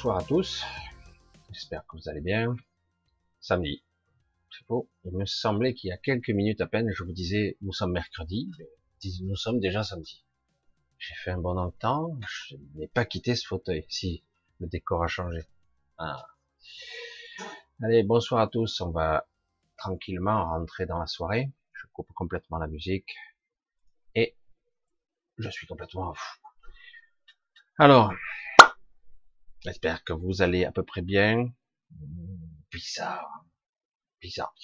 bonsoir à tous. J'espère que vous allez bien. Samedi. C'est beau. Il me semblait qu'il y a quelques minutes à peine, je vous disais, nous sommes mercredi. Nous sommes déjà samedi. J'ai fait un bon temps. Je n'ai pas quitté ce fauteuil. Si, le décor a changé. Ah. Allez, bonsoir à tous. On va tranquillement rentrer dans la soirée. Je coupe complètement la musique. Et je suis complètement fou. Alors, j'espère que vous allez à peu près bien. Bizarre. Bizarre.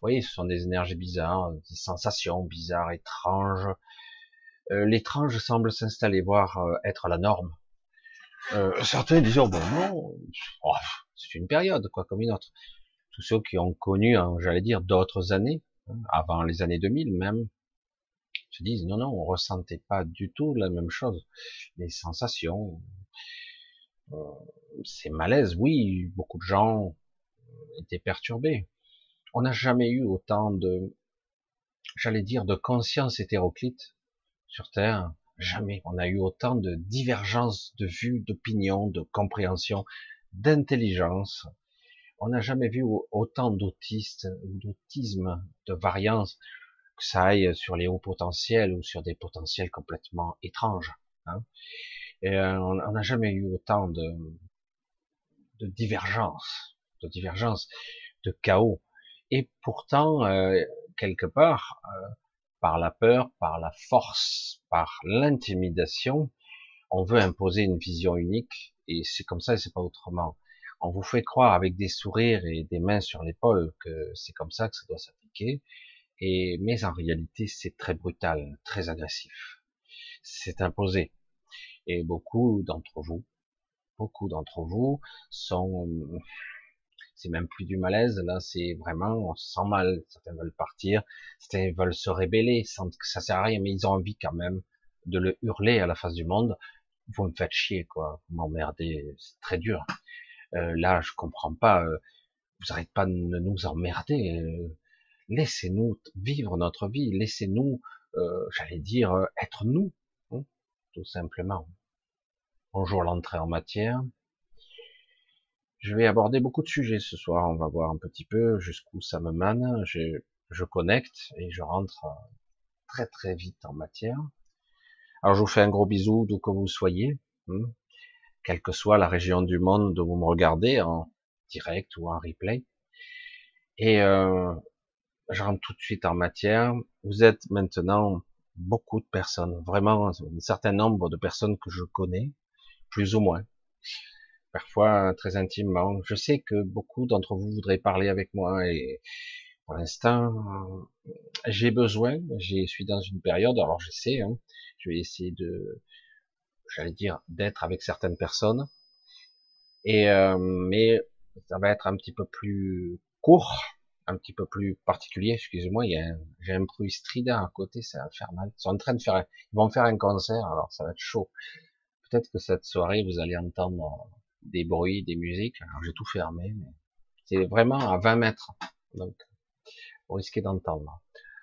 Voyez, ce sont des énergies bizarres, des sensations bizarres, étranges. Euh, l'étrange semble s'installer, voire euh, être la norme. Euh, certains disent, oh, bon, non, oh, c'est une période, quoi, comme une autre. Tous ceux qui ont connu, hein, j'allais dire, d'autres années, hein, avant les années 2000 même, se disent non, non, on ressentait pas du tout la même chose. Les sensations, euh, c'est malaise, oui, beaucoup de gens étaient perturbés. On n'a jamais eu autant de, j'allais dire, de conscience hétéroclite sur Terre. Jamais. On a eu autant de divergences de vues, d'opinions, de compréhension, d'intelligence. On n'a jamais vu autant d'autistes, d'autisme, de variances que ça aille sur les hauts potentiels ou sur des potentiels complètement étranges. Hein. Et euh, on n'a jamais eu autant de, de divergences, de divergences, de chaos. Et pourtant, euh, quelque part, euh, par la peur, par la force, par l'intimidation, on veut imposer une vision unique. Et c'est comme ça et c'est pas autrement. On vous fait croire avec des sourires et des mains sur l'épaule que c'est comme ça que ça doit s'appliquer. Et, mais en réalité, c'est très brutal, très agressif. C'est imposé. Et beaucoup d'entre vous, beaucoup d'entre vous sont, c'est même plus du malaise, là, c'est vraiment, on se sent mal. Certains veulent partir, certains veulent se rébeller, ça sert à rien, mais ils ont envie quand même de le hurler à la face du monde. Vous me faites chier, quoi. Vous m'emmerdez, c'est très dur. Euh, là, je comprends pas. Euh, vous arrêtez pas de nous emmerder. Euh, laissez-nous vivre notre vie, laissez-nous, euh, j'allais dire, être nous, tout simplement. Bonjour l'entrée en matière. Je vais aborder beaucoup de sujets ce soir, on va voir un petit peu jusqu'où ça me mène. Je, je connecte et je rentre très très vite en matière. Alors je vous fais un gros bisou d'où que vous soyez, hein, quelle que soit la région du monde où vous me regardez, en direct ou en replay. Et euh, je rentre tout de suite en matière. Vous êtes maintenant beaucoup de personnes, vraiment un certain nombre de personnes que je connais, plus ou moins, parfois très intimement. Je sais que beaucoup d'entre vous voudraient parler avec moi et pour l'instant, j'ai besoin, je suis dans une période, alors je sais, hein, je vais essayer de, j'allais dire, d'être avec certaines personnes, et euh, mais ça va être un petit peu plus court, un petit peu plus particulier, excusez-moi, j'ai un bruit strident à côté, c'est infernal. Ils sont en train de faire, ils vont faire un concert, alors ça va être chaud. Peut-être que cette soirée, vous allez entendre des bruits, des musiques. Alors j'ai tout fermé, mais c'est vraiment à 20 mètres, donc vous risquez d'entendre.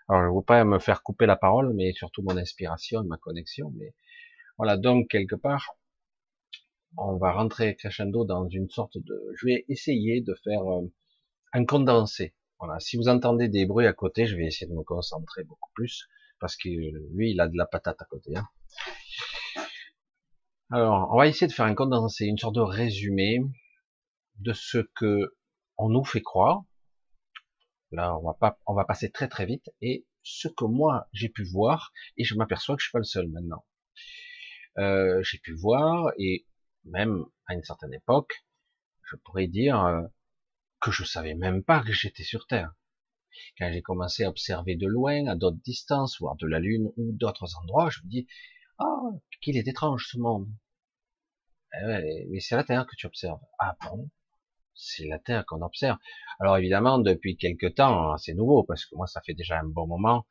Alors je ne veux pas me faire couper la parole, mais surtout mon inspiration, ma connexion. Mais voilà, donc quelque part, on va rentrer crescendo dans une sorte de. Je vais essayer de faire euh, un condensé voilà, si vous entendez des bruits à côté, je vais essayer de me concentrer beaucoup plus, parce que lui, il a de la patate à côté. Hein. Alors, on va essayer de faire un condensé, une sorte de résumé de ce que on nous fait croire. Là, on va pas, on va passer très très vite, et ce que moi j'ai pu voir, et je m'aperçois que je suis pas le seul maintenant. Euh, j'ai pu voir, et même à une certaine époque, je pourrais dire, euh, que je savais même pas que j'étais sur Terre. Quand j'ai commencé à observer de loin, à d'autres distances, voire de la Lune ou d'autres endroits, je me dis, ah, qu'il est étrange ce monde. Eh mais c'est la Terre que tu observes. Ah bon? C'est la Terre qu'on observe. Alors évidemment, depuis quelque temps, c'est nouveau, parce que moi, ça fait déjà un bon moment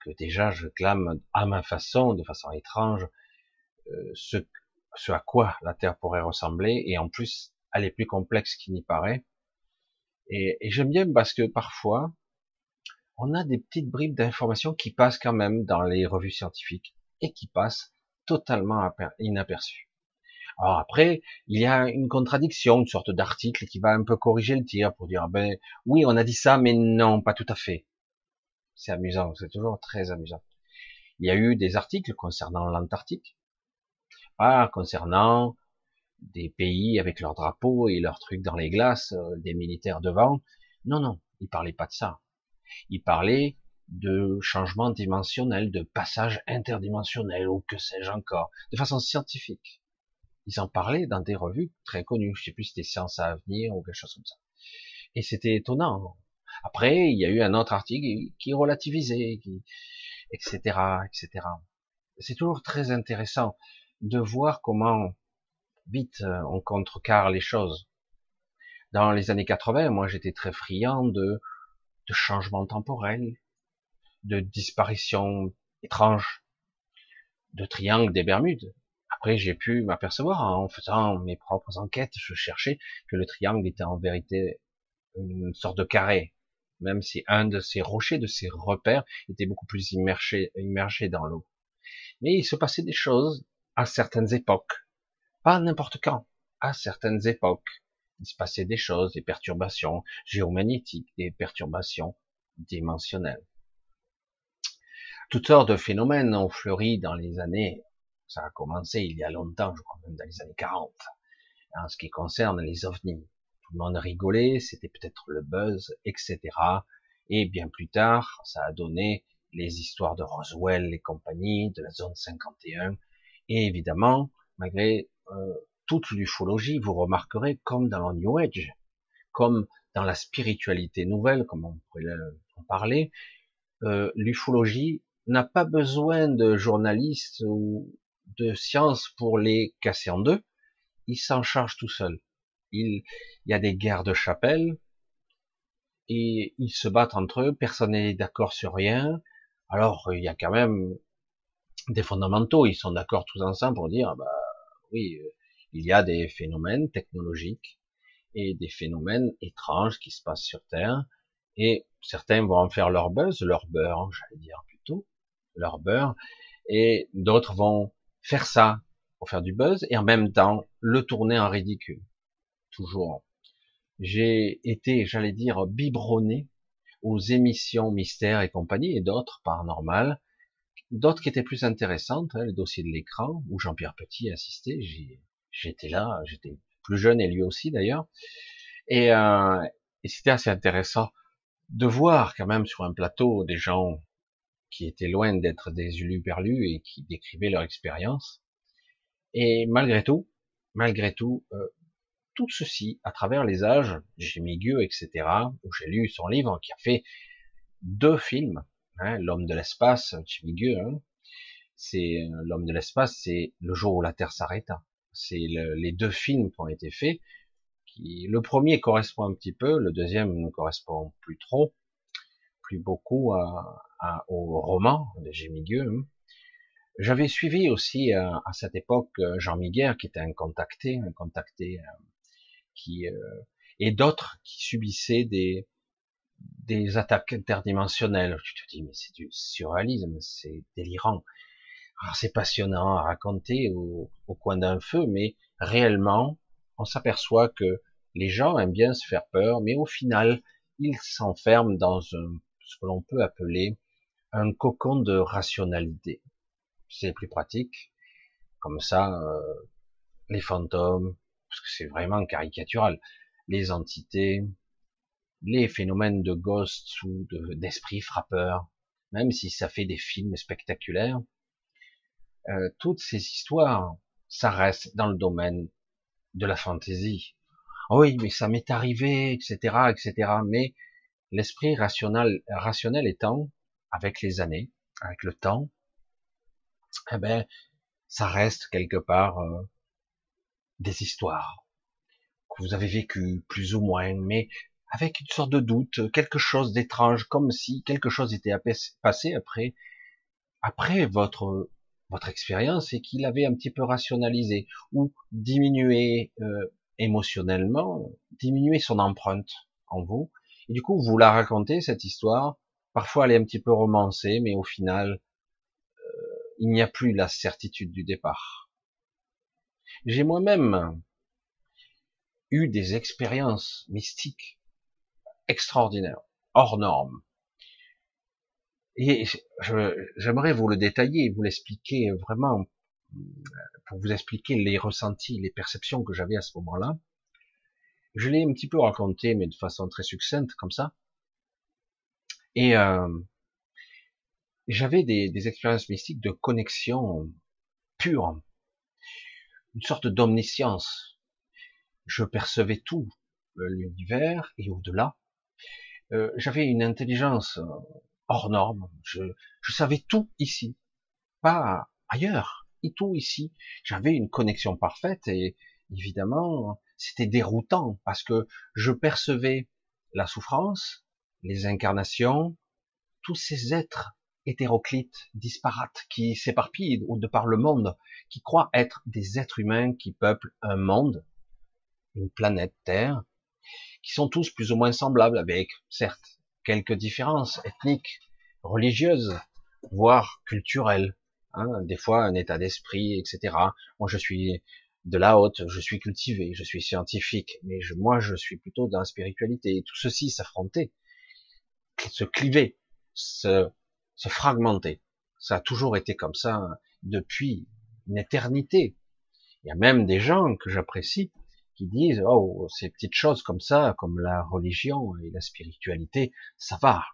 que déjà je clame à ma façon, de façon étrange, euh, ce à quoi la Terre pourrait ressembler, et en plus, elle est plus complexe qu'il n'y paraît. Et, j'aime bien parce que parfois, on a des petites bribes d'informations qui passent quand même dans les revues scientifiques et qui passent totalement inaperçues. Alors après, il y a une contradiction, une sorte d'article qui va un peu corriger le tir pour dire, ben oui, on a dit ça, mais non, pas tout à fait. C'est amusant, c'est toujours très amusant. Il y a eu des articles concernant l'Antarctique, ah, concernant des pays avec leurs drapeaux et leurs trucs dans les glaces, euh, des militaires devant. Non, non, il parlait pas de ça. Il parlait de changement dimensionnel, de passage interdimensionnel, ou que sais-je encore, de façon scientifique. Ils en parlaient dans des revues très connues. Je sais plus si c'était Science à venir ou quelque chose comme ça. Et c'était étonnant. Après, il y a eu un autre article qui relativisait, qui, etc., etc. C'est toujours très intéressant de voir comment vite euh, on contrecarre les choses. Dans les années 80, moi j'étais très friand de, de changements temporels, de disparitions étranges, de triangles des Bermudes. Après, j'ai pu m'apercevoir en faisant mes propres enquêtes, je cherchais que le triangle était en vérité une sorte de carré, même si un de ces rochers, de ces repères, était beaucoup plus immergé, immergé dans l'eau. Mais il se passait des choses à certaines époques, pas n'importe quand, à certaines époques. Il se passait des choses, des perturbations géomagnétiques, des perturbations dimensionnelles. Toutes sortes de phénomènes ont fleuri dans les années, ça a commencé il y a longtemps, je crois même dans les années 40, en ce qui concerne les ovnis. Tout le monde rigolait, c'était peut-être le buzz, etc. Et bien plus tard, ça a donné les histoires de Roswell et compagnie, de la zone 51. Et évidemment, malgré euh, toute l'ufologie, vous remarquerez, comme dans le New Age, comme dans la spiritualité nouvelle, comme on pourrait en parler, euh, l'ufologie n'a pas besoin de journalistes ou de sciences pour les casser en deux. Il s'en charge tout seul. Il, il y a des guerres de chapelle et ils se battent entre eux. Personne n'est d'accord sur rien. Alors il y a quand même des fondamentaux. Ils sont d'accord tous ensemble pour dire, bah oui, euh, il y a des phénomènes technologiques et des phénomènes étranges qui se passent sur Terre, et certains vont en faire leur buzz, leur beurre, j'allais dire plutôt, leur beurre, et d'autres vont faire ça pour faire du buzz, et en même temps le tourner en ridicule. Toujours. J'ai été, j'allais dire, biberonné aux émissions mystères et compagnie, et d'autres paranormales, d'autres qui étaient plus intéressantes, hein, les dossiers de l'écran, où Jean-Pierre Petit assistait, j'étais là, j'étais plus jeune et lui aussi d'ailleurs, et, euh, et c'était assez intéressant de voir quand même sur un plateau des gens qui étaient loin d'être des uluberlus et qui décrivaient leur expérience, et malgré tout, malgré tout, euh, tout ceci, à travers les âges, j'ai mis Gueux, etc., où j'ai lu son livre, qui a fait deux films, Hein, l'homme de l'espace, Chimigueux, hein, c'est euh, l'homme de l'espace, c'est le jour où la Terre s'arrêta. C'est les deux films qui ont été faits. Qui, le premier correspond un petit peu, le deuxième ne correspond plus trop, plus beaucoup à, au roman de Jimmy Hein. J'avais suivi aussi euh, à, cette époque euh, Jean Miguel, qui était un contacté, un contacté qui et d'autres qui subissaient des, des attaques interdimensionnelles. Tu te dis, mais c'est du surréalisme, c'est délirant. C'est passionnant à raconter au, coin d'un feu, mais réellement, on s'aperçoit que les gens aiment bien se faire peur, mais au final, ils s'enferment dans ce que l'on peut appeler un cocon de rationalité. C'est plus pratique. Comme ça, euh, les fantômes, parce que c'est vraiment caricatural, les entités, les phénomènes de ghosts ou d'esprits frappeurs, même si ça fait des films spectaculaires, euh, toutes ces histoires, ça reste dans le domaine de la fantaisie. Oh oui, mais ça m'est arrivé, etc., etc. Mais l'esprit rationnel, rationnel étant, avec les années, avec le temps, eh ben, ça reste quelque part euh, des histoires que vous avez vécues plus ou moins, mais avec une sorte de doute, quelque chose d'étrange, comme si quelque chose était passé après, après votre votre expérience et qu'il avait un petit peu rationalisé ou diminué euh, émotionnellement, diminué son empreinte en vous. Et du coup, vous la racontez cette histoire. Parfois, elle est un petit peu romancée, mais au final, euh, il n'y a plus la certitude du départ. J'ai moi-même eu des expériences mystiques extraordinaires, hors normes. Et j'aimerais vous le détailler, vous l'expliquer vraiment, pour vous expliquer les ressentis, les perceptions que j'avais à ce moment-là. Je l'ai un petit peu raconté, mais de façon très succincte, comme ça. Et euh, j'avais des, des, expériences mystiques de connexion pure, une sorte d'omniscience. Je percevais tout, euh, l'univers et au-delà. Euh, j'avais une intelligence euh, hors norme. Je, je savais tout ici, pas ailleurs, et tout ici. J'avais une connexion parfaite et évidemment, c'était déroutant parce que je percevais la souffrance, les incarnations, tous ces êtres hétéroclites, disparates, qui s'éparpillent de par le monde, qui croient être des êtres humains qui peuplent un monde, une planète Terre, qui sont tous plus ou moins semblables, avec certes quelques différences ethniques, religieuses, voire culturelles, hein, des fois un état d'esprit, etc. Moi, je suis de la haute, je suis cultivé, je suis scientifique, mais je, moi je suis plutôt dans la spiritualité. Tout ceci s'affronter, se cliver, se, se fragmenter. Ça a toujours été comme ça depuis une éternité. Il y a même des gens que j'apprécie disent oh ces petites choses comme ça, comme la religion et la spiritualité, ça va.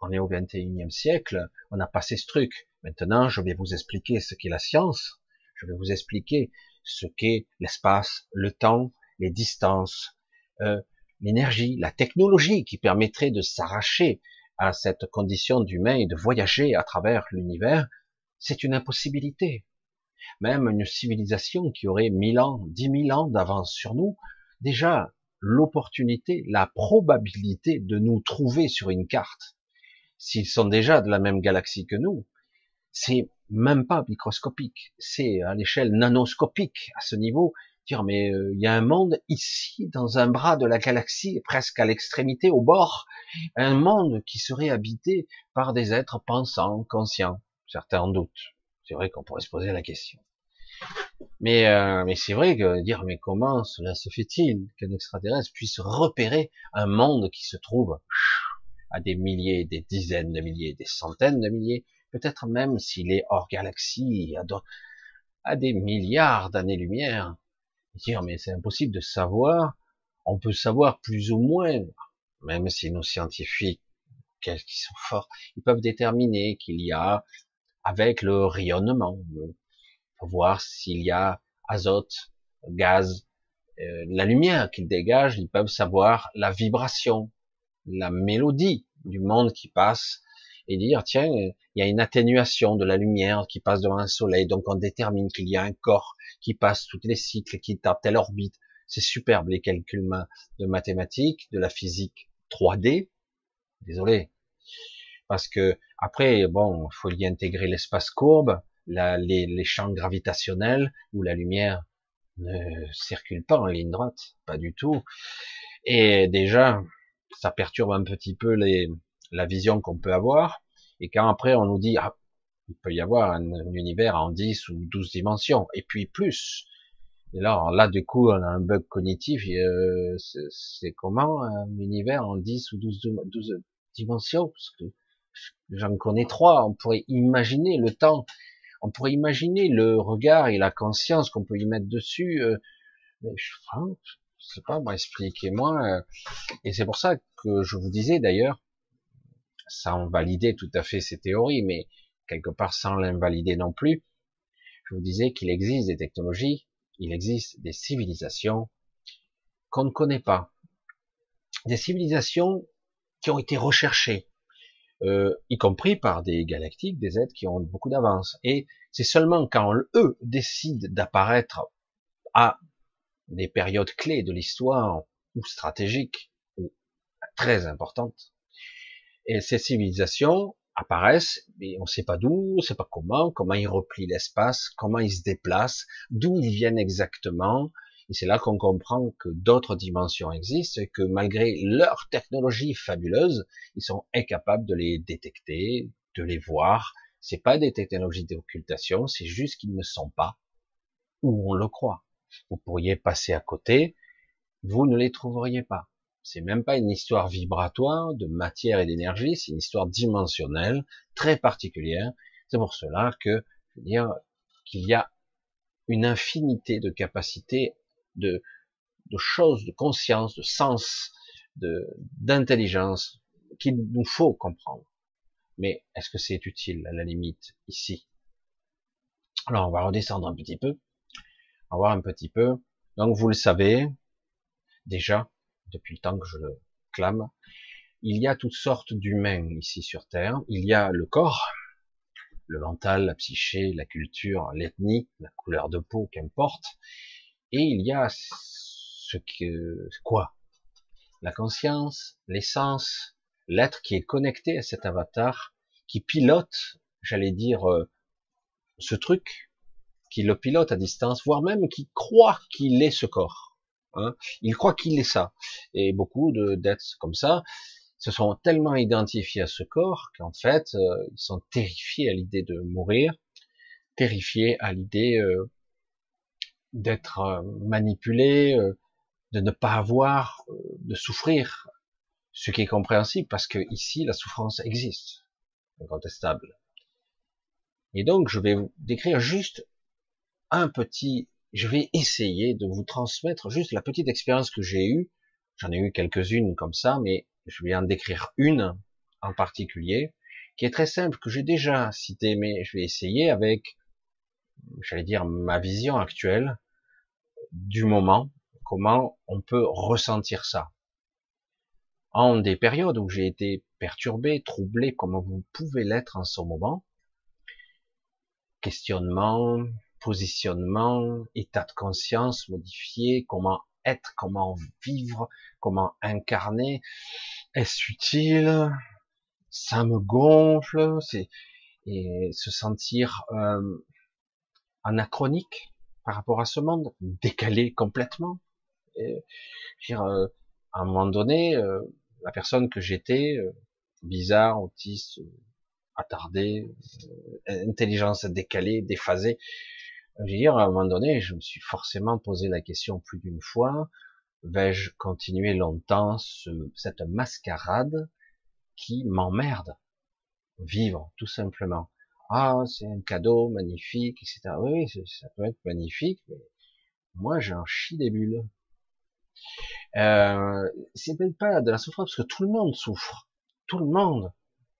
On est au 21e siècle, on a passé ce truc. Maintenant, je vais vous expliquer ce qu'est la science. Je vais vous expliquer ce qu'est l'espace, le temps, les distances, euh, l'énergie, la technologie qui permettrait de s'arracher à cette condition d'humain et de voyager à travers l'univers, c'est une impossibilité. Même une civilisation qui aurait mille ans, dix mille ans d'avance sur nous, déjà l'opportunité, la probabilité de nous trouver sur une carte, s'ils sont déjà de la même galaxie que nous, c'est même pas microscopique, c'est à l'échelle nanoscopique à ce niveau. Dire mais euh, il y a un monde ici dans un bras de la galaxie, presque à l'extrémité, au bord, un monde qui serait habité par des êtres pensants, conscients. Certains en doutent. C'est vrai qu'on pourrait se poser la question. Mais, euh, mais c'est vrai que dire mais comment cela se fait-il qu'un extraterrestre puisse repérer un monde qui se trouve à des milliers, des dizaines de milliers, des centaines de milliers peut-être même s'il est hors galaxie, à, des milliards d'années-lumière? Dire, mais c'est impossible de savoir. On peut savoir plus ou moins, même si nos scientifiques, qui sont forts, ils peuvent déterminer qu'il y a, avec le rayonnement, voir s'il y a azote, gaz, euh, la lumière qu'ils dégagent, ils peuvent savoir la vibration, la mélodie du monde qui passe et dire tiens, il y a une atténuation de la lumière qui passe devant un soleil, donc on détermine qu'il y a un corps qui passe tous les cycles, qui à telle orbite. C'est superbe les calculs de mathématiques, de la physique 3D. Désolé, parce que après, bon, faut y intégrer l'espace courbe, la, les, les champs gravitationnels où la lumière ne circule pas en ligne droite, pas du tout. Et déjà, ça perturbe un petit peu les, la vision qu'on peut avoir, et quand après on nous dit, ah, il peut y avoir un, univers en 10 ou 12 dimensions, et puis plus. Et là, là, du coup, on a un bug cognitif, euh, c'est comment un univers en 10 ou 12, 12 dimensions? J'en connais trois, on pourrait imaginer le temps, on pourrait imaginer le regard et la conscience qu'on peut y mettre dessus, euh, je, ne sais pas, expliquez-moi. Euh. et c'est pour ça que je vous disais d'ailleurs, sans valider tout à fait ces théories, mais quelque part sans l'invalider non plus, je vous disais qu'il existe des technologies, il existe des civilisations qu'on ne connaît pas, des civilisations qui ont été recherchées, euh, y compris par des galactiques, des êtres qui ont beaucoup d'avance. Et c'est seulement quand eux décident d'apparaître à des périodes clés de l'histoire ou stratégiques ou très importantes, et ces civilisations apparaissent, mais on ne sait pas d'où, on ne sait pas comment, comment ils replient l'espace, comment ils se déplacent, d'où ils viennent exactement. Et c'est là qu'on comprend que d'autres dimensions existent et que malgré leur technologie fabuleuse, ils sont incapables de les détecter, de les voir. C'est pas des technologies d'occultation, c'est juste qu'ils ne sont pas où on le croit. Vous pourriez passer à côté, vous ne les trouveriez pas. C'est même pas une histoire vibratoire de matière et d'énergie, c'est une histoire dimensionnelle, très particulière. C'est pour cela que, je veux dire, qu'il y a une infinité de capacités, de, de choses, de conscience, de sens, de, d'intelligence qu'il nous faut comprendre. Mais est-ce que c'est utile à la limite ici? Alors on va redescendre un petit peu, on va voir un petit peu. Donc vous le savez déjà depuis le temps que je le clame, il y a toutes sortes d'humains ici sur Terre. Il y a le corps, le mental, la psyché, la culture, l'ethnie, la couleur de peau, qu'importe. Et il y a ce que, quoi? La conscience, l'essence, l'être qui est connecté à cet avatar, qui pilote, j'allais dire, euh, ce truc, qui le pilote à distance, voire même qui croit qu'il est ce corps. Hein. Il croit qu'il est ça. Et beaucoup d'êtres comme ça se sont tellement identifiés à ce corps qu'en fait, euh, ils sont terrifiés à l'idée de mourir, terrifiés à l'idée euh, d'être manipulés, de ne pas avoir, de souffrir, ce qui est compréhensible parce que ici la souffrance existe, incontestable. Et donc je vais vous décrire juste un petit, je vais essayer de vous transmettre juste la petite expérience que j'ai eue. J'en ai eu quelques-unes comme ça, mais je vais en décrire une en particulier qui est très simple que j'ai déjà cité, mais je vais essayer avec, j'allais dire ma vision actuelle du moment, comment on peut ressentir ça. En des périodes où j'ai été perturbé, troublé, comme vous pouvez l'être en ce moment, questionnement, positionnement, état de conscience modifié, comment être, comment vivre, comment incarner, est-ce utile, ça me gonfle, c'est et se sentir euh, anachronique par rapport à ce monde, décalé complètement. Et, dire, euh, à un moment donné, euh, la personne que j'étais, euh, bizarre, autiste, euh, attardé, euh, intelligence décalée, déphasée. Je veux dire, à un moment donné, je me suis forcément posé la question plus d'une fois, vais-je continuer longtemps ce, cette mascarade qui m'emmerde Vivre, tout simplement. Ah, c'est un cadeau magnifique, etc. Oui, ça peut être magnifique, mais moi, j'en chie des bulles. Euh, c'est peut-être pas de la souffrance parce que tout le monde souffre, tout le monde,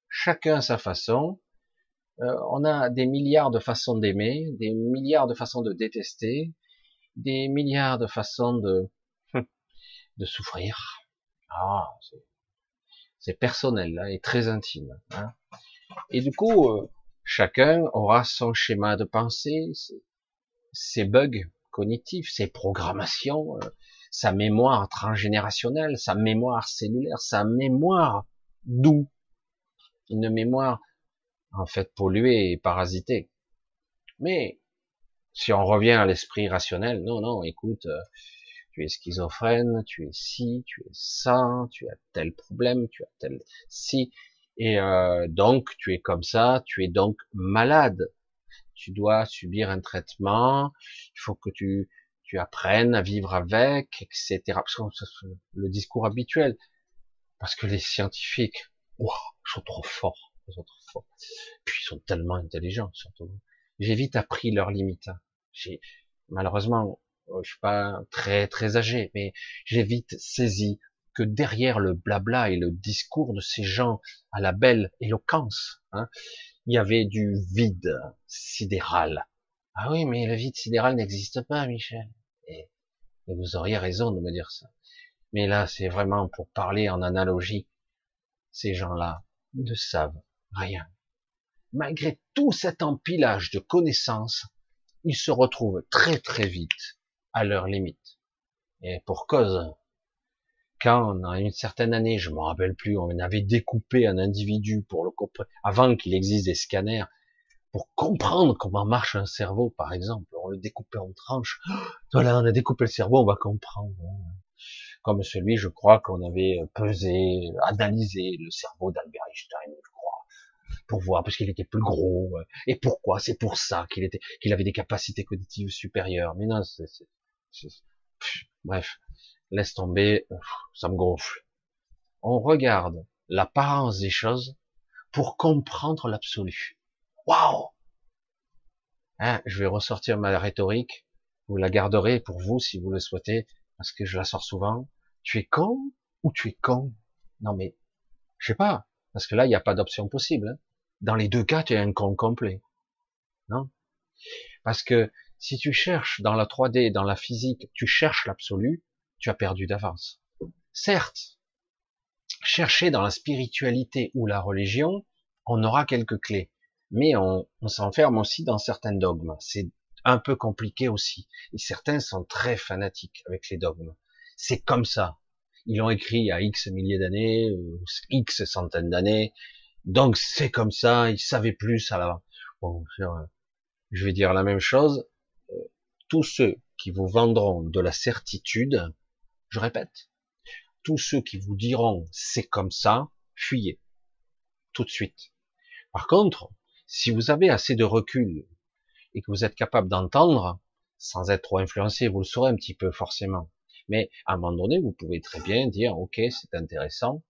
chacun à sa façon. Euh, on a des milliards de façons d'aimer, des milliards de façons de détester, des milliards de façons de de souffrir. Ah, c'est personnel là, et très intime. Hein. Et du coup, euh, chacun aura son schéma de pensée, ses, bugs cognitifs, ses programmations, euh, sa mémoire transgénérationnelle, sa mémoire cellulaire, sa mémoire d'où? Une mémoire en fait polluée et parasitée. Mais si on revient à l'esprit rationnel, non, non, écoute, euh, tu es schizophrène, tu es ci, tu es ça, tu as tel problème, tu as tel si, et euh, donc tu es comme ça, tu es donc malade. Tu dois subir un traitement, il faut que tu tu apprennes à vivre avec, etc. Parce que le discours habituel. Parce que les scientifiques, wow, sont trop forts, ils sont trop forts. Puis ils sont tellement intelligents, surtout. J'ai vite appris leurs limites. Hein. J'ai, malheureusement, euh, je suis pas très, très âgé, mais j'ai vite saisi que derrière le blabla et le discours de ces gens à la belle éloquence, hein, il y avait du vide sidéral. Ah oui, mais le vide sidéral n'existe pas, Michel. Et, vous auriez raison de me dire ça. Mais là, c'est vraiment pour parler en analogie. Ces gens-là ne savent rien. Malgré tout cet empilage de connaissances, ils se retrouvent très très vite à leur limite. Et pour cause, quand a une certaine année, je me rappelle plus, on avait découpé un individu pour le avant qu'il existe des scanners, pour comprendre comment marche un cerveau, par exemple. On le découpait en tranches. Voilà, on a découpé le cerveau, on va comprendre. Comme celui, je crois qu'on avait pesé, analysé le cerveau d'Albert Einstein, je crois, pour voir, parce qu'il était plus gros. Et pourquoi? C'est pour ça qu'il était, qu'il avait des capacités cognitives supérieures. Mais non, Bref, laisse tomber, ça me gonfle. On regarde l'apparence des choses pour comprendre l'absolu. Waouh hein, Je vais ressortir ma rhétorique, vous la garderez pour vous si vous le souhaitez, parce que je la sors souvent. Tu es con ou tu es con? Non mais, je sais pas, parce que là, il n'y a pas d'option possible. Hein. Dans les deux cas, tu es un con complet. Non? Parce que si tu cherches dans la 3D, dans la physique, tu cherches l'absolu, tu as perdu d'avance. Certes, chercher dans la spiritualité ou la religion, on aura quelques clés, mais on, s'enferme aussi dans certains dogmes. C'est un peu compliqué aussi. Et certains sont très fanatiques avec les dogmes. C'est comme ça. Ils l'ont écrit a X milliers d'années, X centaines d'années. Donc c'est comme ça, ils savaient plus à la... Bon, je vais dire la même chose. Euh, tous ceux qui vous vendront de la certitude, je répète, tous ceux qui vous diront c'est comme ça, fuyez. Tout de suite. Par contre, si vous avez assez de recul et que vous êtes capable d'entendre, sans être trop influencé, vous le saurez un petit peu forcément. Mais à un moment donné, vous pouvez très bien dire, ok, c'est intéressant.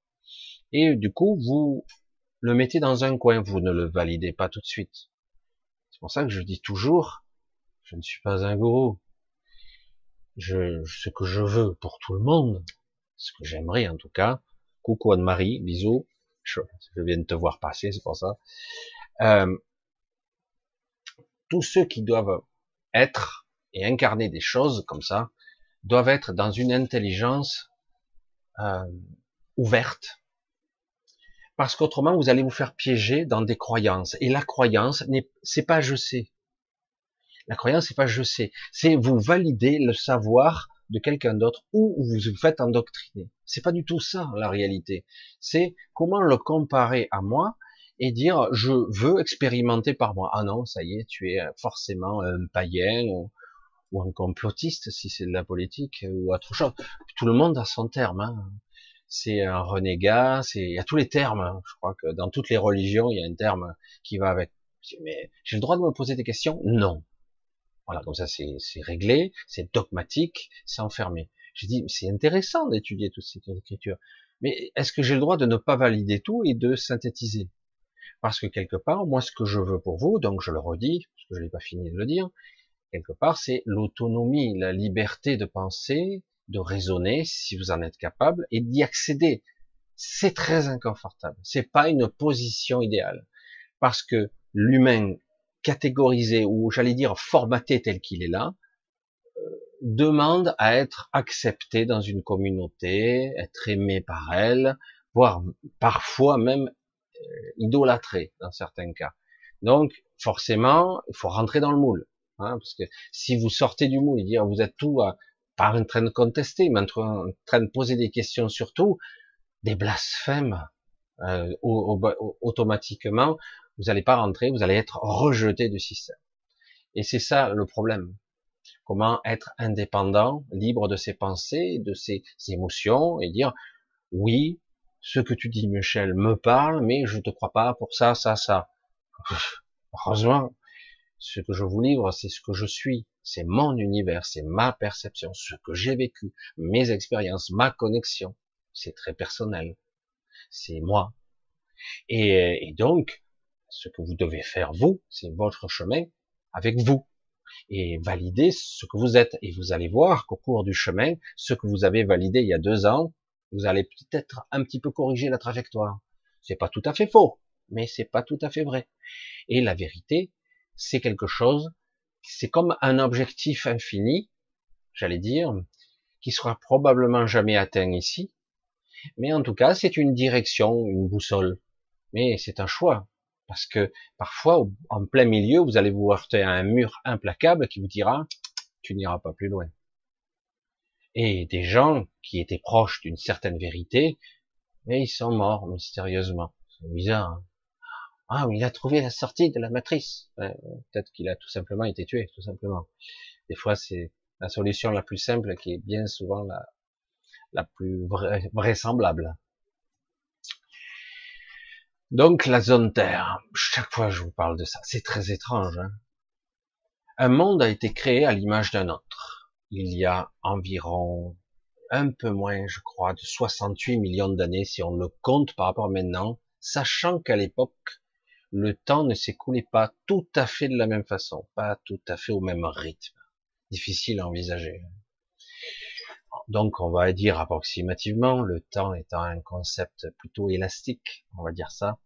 Et du coup, vous le mettez dans un coin, vous ne le validez pas tout de suite. C'est pour ça que je dis toujours, je ne suis pas un gourou. Ce que je veux pour tout le monde, ce que j'aimerais en tout cas. Coucou Anne-Marie, bisous. Je, viens de te voir passer, c'est pour ça. Euh, tous ceux qui doivent être et incarner des choses comme ça doivent être dans une intelligence euh, ouverte, parce qu'autrement vous allez vous faire piéger dans des croyances. Et la croyance, c'est pas je sais. La croyance, c'est pas je sais. C'est vous valider le savoir de quelqu'un d'autre ou vous vous faites endoctriner. C'est pas du tout ça la réalité. C'est comment le comparer à moi et dire je veux expérimenter par moi. Ah non, ça y est, tu es forcément un païen ou, un complotiste si c'est de la politique ou autre chose. Tout le monde a son terme. Hein c'est un renégat, c'est il y a tous les termes. Hein. Je crois que dans toutes les religions, il y a un terme qui va avec. Mais j'ai le droit de me poser des questions? Non. Voilà, comme ça c'est réglé, c'est dogmatique, c'est enfermé. J'ai dit c'est intéressant d'étudier toutes ces écritures, mais est-ce que j'ai le droit de ne pas valider tout et de synthétiser? Parce que quelque part, moi ce que je veux pour vous, donc je le redis, parce que je n'ai pas fini de le dire, quelque part c'est l'autonomie, la liberté de penser, de raisonner si vous en êtes capable et d'y accéder. C'est très inconfortable. C'est pas une position idéale parce que l'humain catégorisé ou j'allais dire formaté tel qu'il est là euh, demande à être accepté dans une communauté, être aimé par elle, voire parfois même euh, idolâtré dans certains cas. Donc forcément, il faut rentrer dans le moule, hein, parce que si vous sortez du moule et dire vous êtes tout à, pas en train de contester, mais en train de poser des questions surtout, des blasphèmes, euh, automatiquement, vous n'allez pas rentrer, vous allez être rejeté du système. Et c'est ça le problème. Comment être indépendant, libre de ses pensées, de ses émotions, et dire, oui, ce que tu dis, Michel, me parle, mais je te crois pas pour ça, ça, ça. Heureusement, ce que je vous livre, c'est ce que je suis, c'est mon univers, c'est ma perception, ce que j'ai vécu, mes expériences, ma connexion. C'est très personnel. C'est moi. Et, donc, ce que vous devez faire, vous, c'est votre chemin avec vous. Et valider ce que vous êtes. Et vous allez voir qu'au cours du chemin, ce que vous avez validé il y a deux ans, vous allez peut-être un petit peu corriger la trajectoire. C'est pas tout à fait faux, mais c'est pas tout à fait vrai. Et la vérité, c'est quelque chose c'est comme un objectif infini, j'allais dire, qui sera probablement jamais atteint ici, mais en tout cas, c'est une direction, une boussole. Mais c'est un choix, parce que parfois, en plein milieu, vous allez vous heurter à un mur implacable qui vous dira, tu n'iras pas plus loin. Et des gens qui étaient proches d'une certaine vérité, mais ils sont morts mystérieusement. C'est bizarre. Hein ah, il a trouvé la sortie de la matrice. Peut-être qu'il a tout simplement été tué, tout simplement. Des fois, c'est la solution la plus simple qui est bien souvent la, la plus vraisemblable. Donc, la zone Terre. Chaque fois, je vous parle de ça. C'est très étrange. Hein un monde a été créé à l'image d'un autre. il y a environ un peu moins, je crois, de 68 millions d'années si on le compte par rapport maintenant, sachant qu'à l'époque, le temps ne s'écoulait pas tout à fait de la même façon, pas tout à fait au même rythme. Difficile à envisager. Donc on va dire approximativement, le temps étant un concept plutôt élastique, on va dire ça.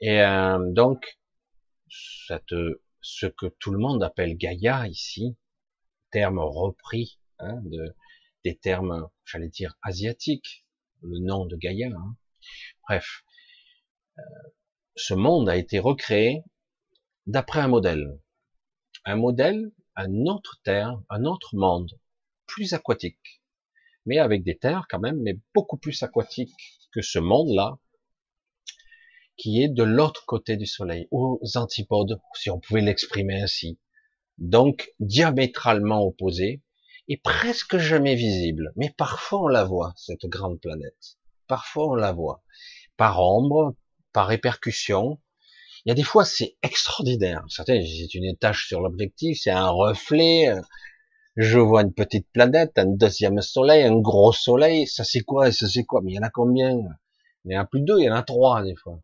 Et euh, donc, ce que tout le monde appelle Gaïa ici, terme repris hein, de, des termes, j'allais dire, asiatiques, le nom de Gaïa. Hein. Bref, euh, ce monde a été recréé d'après un modèle. Un modèle, un autre terre, un autre monde, plus aquatique. Mais avec des terres quand même, mais beaucoup plus aquatiques que ce monde-là, qui est de l'autre côté du soleil, aux antipodes, si on pouvait l'exprimer ainsi. Donc, diamétralement opposé, et presque jamais visible. Mais parfois on la voit, cette grande planète. Parfois on la voit. Par ombre, par répercussion. Il y a des fois, c'est extraordinaire. Certains, c'est une tache sur l'objectif, c'est un reflet. Je vois une petite planète, un deuxième soleil, un gros soleil. Ça c'est quoi? Ça c'est quoi? Mais il y en a combien? Il y en a plus de deux, il y en a trois des fois.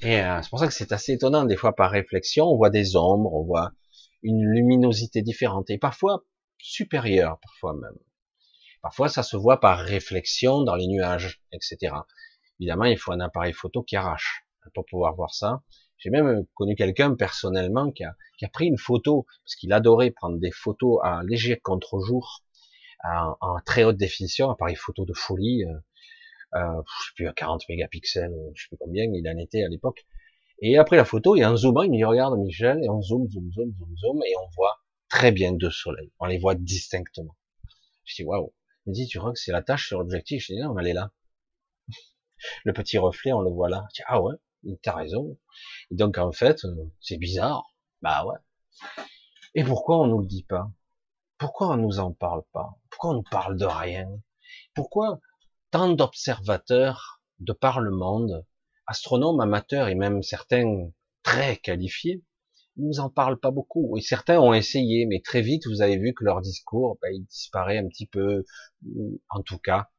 Et euh, c'est pour ça que c'est assez étonnant. Des fois, par réflexion, on voit des ombres, on voit une luminosité différente et parfois supérieure, parfois même. Parfois, ça se voit par réflexion dans les nuages, etc. Évidemment, il faut un appareil photo qui arrache pour pouvoir voir ça. J'ai même connu quelqu'un personnellement qui a, qui a, pris une photo, parce qu'il adorait prendre des photos à léger contre-jour, en, très haute définition, appareil photo de folie, euh, euh, je sais plus, à 40 mégapixels, je sais plus combien il en était à l'époque. Et après la photo, et en zoomant, il me dit, regarde Michel, et on zoom, zoom, zoom, zoom, zoom, et on voit très bien deux soleils. On les voit distinctement. Je dis, waouh. Il me dit, tu crois que c'est la tâche sur l'objectif? Je dis, non, elle est là. le petit reflet, on le voit là. Je dis, ah ouais, t'as raison. Et donc, en fait, euh, c'est bizarre. Bah ouais. Et pourquoi on nous le dit pas? Pourquoi on nous en parle pas? Pourquoi on nous parle de rien? Pourquoi tant d'observateurs de par le monde, astronomes, amateurs et même certains très qualifiés, nous en parlent pas beaucoup? Et certains ont essayé, mais très vite, vous avez vu que leur discours, ben, il disparaît un petit peu. En tout cas,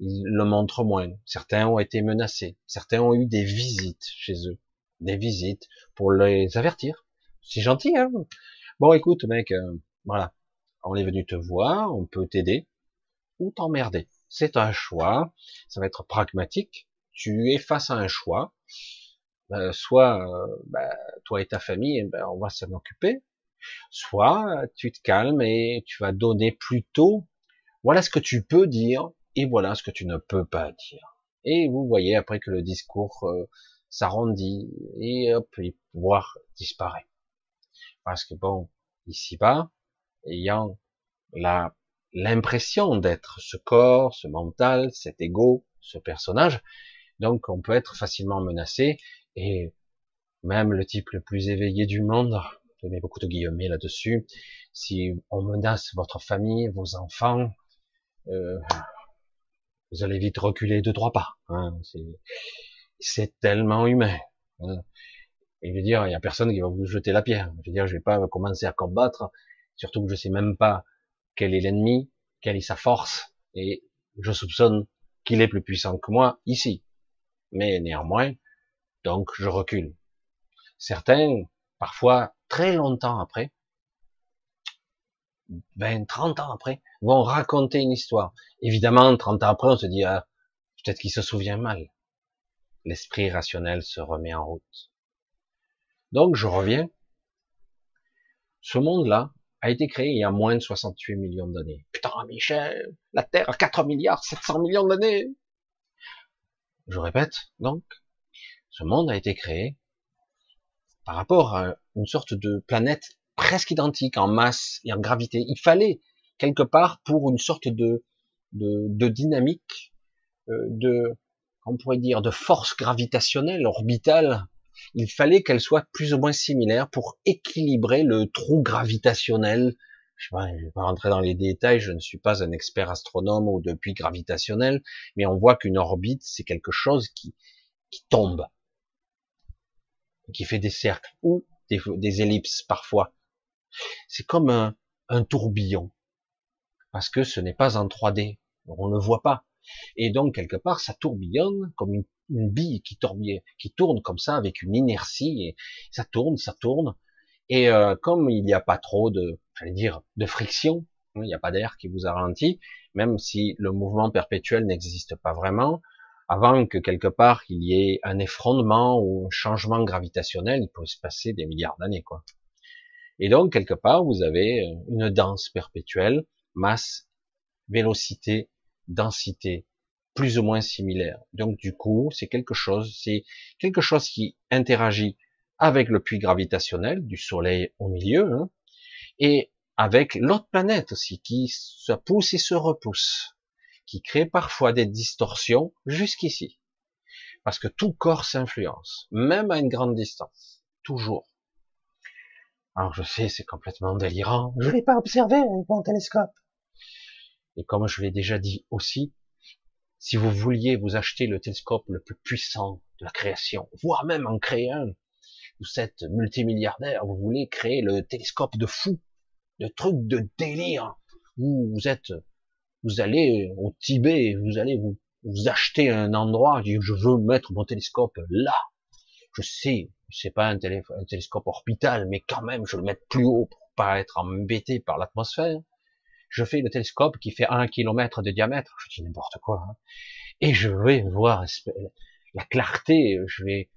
ils le montrent moins. Certains ont été menacés. Certains ont eu des visites chez eux. Des visites pour les avertir. C'est gentil, hein Bon, écoute, mec, euh, voilà. On est venu te voir, on peut t'aider ou t'emmerder c'est un choix, ça va être pragmatique, tu es face à un choix, euh, soit euh, bah, toi et ta famille, eh ben, on va s'en occuper, soit tu te calmes et tu vas donner plutôt, voilà ce que tu peux dire et voilà ce que tu ne peux pas dire. Et vous voyez après que le discours euh, s'arrondit et hop, et disparaît. Parce que bon, ici-bas, ayant la l'impression d'être ce corps, ce mental, cet ego, ce personnage. Donc on peut être facilement menacé et même le type le plus éveillé du monde, je mets beaucoup de guillemets là-dessus, si on menace votre famille, vos enfants, euh, vous allez vite reculer de trois pas. Hein, c'est tellement humain. Hein. Et je veux dire, il y a personne qui va vous jeter la pierre. Je veux dire, je vais pas commencer à combattre, surtout que je sais même pas quel est l'ennemi, quelle est sa force, et je soupçonne qu'il est plus puissant que moi ici. Mais néanmoins, donc je recule. Certains, parfois très longtemps après, 20, 30 ans après, vont raconter une histoire. Évidemment, 30 ans après, on se dit, ah, peut-être qu'il se souvient mal. L'esprit rationnel se remet en route. Donc, je reviens. Ce monde-là, a été créé il y a moins de 68 millions d'années. Putain, Michel, la Terre a 4 milliards 700 millions d'années. Je répète, donc, ce monde a été créé par rapport à une sorte de planète presque identique en masse et en gravité. Il fallait quelque part pour une sorte de, de, de dynamique, euh, de, on pourrait dire, de force gravitationnelle orbitale il fallait qu'elle soit plus ou moins similaire pour équilibrer le trou gravitationnel. Je ne vais pas rentrer dans les détails, je ne suis pas un expert astronome ou de puits gravitationnel, mais on voit qu'une orbite, c'est quelque chose qui, qui tombe, qui fait des cercles ou des, ellipses parfois. C'est comme un, tourbillon. Parce que ce n'est pas en 3D. On ne le voit pas. Et donc, quelque part, ça tourbillonne comme une, bille qui, tourne comme ça avec une inertie. Et ça tourne, ça tourne. Et euh, comme il n'y a pas trop de, j'allais dire, de friction, il n'y a pas d'air qui vous a même si le mouvement perpétuel n'existe pas vraiment, avant que quelque part il y ait un effondrement ou un changement gravitationnel, il peut se passer des milliards d'années, quoi. Et donc, quelque part, vous avez une danse perpétuelle, masse, vélocité, densité, plus ou moins similaire. Donc, du coup, c'est quelque chose, c'est quelque chose qui interagit avec le puits gravitationnel du Soleil au milieu, hein, et avec l'autre planète aussi, qui se pousse et se repousse qui crée parfois des distorsions jusqu'ici. Parce que tout corps s'influence, même à une grande distance, toujours. Alors je sais, c'est complètement délirant. Je l'ai pas observé avec mon télescope. Et comme je l'ai déjà dit aussi, si vous vouliez vous acheter le télescope le plus puissant de la création, voire même en créer un, vous êtes multimilliardaire, vous voulez créer le télescope de fou, le truc de délire, où vous êtes vous allez au Tibet, vous allez vous, vous acheter un endroit, je veux mettre mon télescope là. Je sais, c'est pas un, télescope orbital, mais quand même, je le mets plus haut pour pas être embêté par l'atmosphère. Je fais le télescope qui fait un kilomètre de diamètre, je dis n'importe quoi, hein. et je vais voir la clarté, je vais,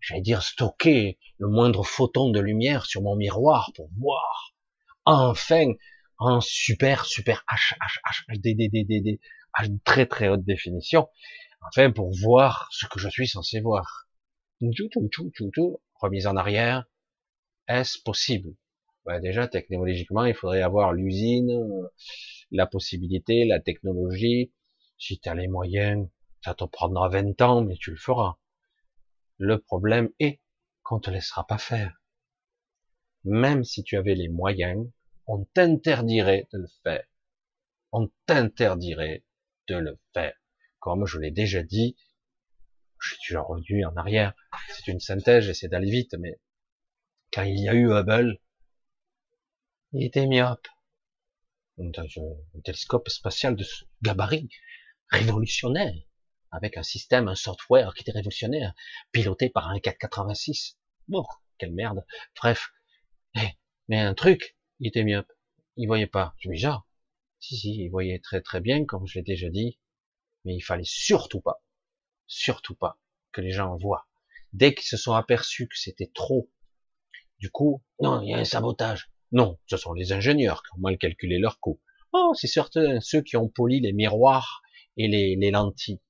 j'allais dire, stocker le moindre photon de lumière sur mon miroir pour voir enfin en super, super H, H, H, D, D, D, à très, très haute définition, enfin, pour voir ce que je suis censé voir. Remise en arrière. Est-ce possible? Ouais, déjà, technologiquement, il faudrait avoir l'usine, la possibilité, la technologie. Si tu as les moyens, ça te prendra 20 ans, mais tu le feras. Le problème est qu'on te laissera pas faire. Même si tu avais les moyens, on t'interdirait de le faire. On t'interdirait de le faire. Comme je l'ai déjà dit, je suis déjà revenu en arrière. C'est une synthèse, j'essaie d'aller vite, mais quand il y a eu Hubble, il était myope. Un, télescope spatial de gabarit révolutionnaire, avec un système, un software qui était révolutionnaire, piloté par un 486. Bon, quelle merde. Bref. Eh, mais un truc, il était myope. Il voyait pas. Dis, ah, si, si, il voyait très très bien, comme je l'ai déjà dit, mais il fallait surtout pas, surtout pas que les gens voient. Dès qu'ils se sont aperçus que c'était trop, du coup, non, il y a un sabotage. Non, ce sont les ingénieurs qui ont mal calculé leur coût. Oh, c'est certain, ceux qui ont poli les miroirs et les, les lentilles.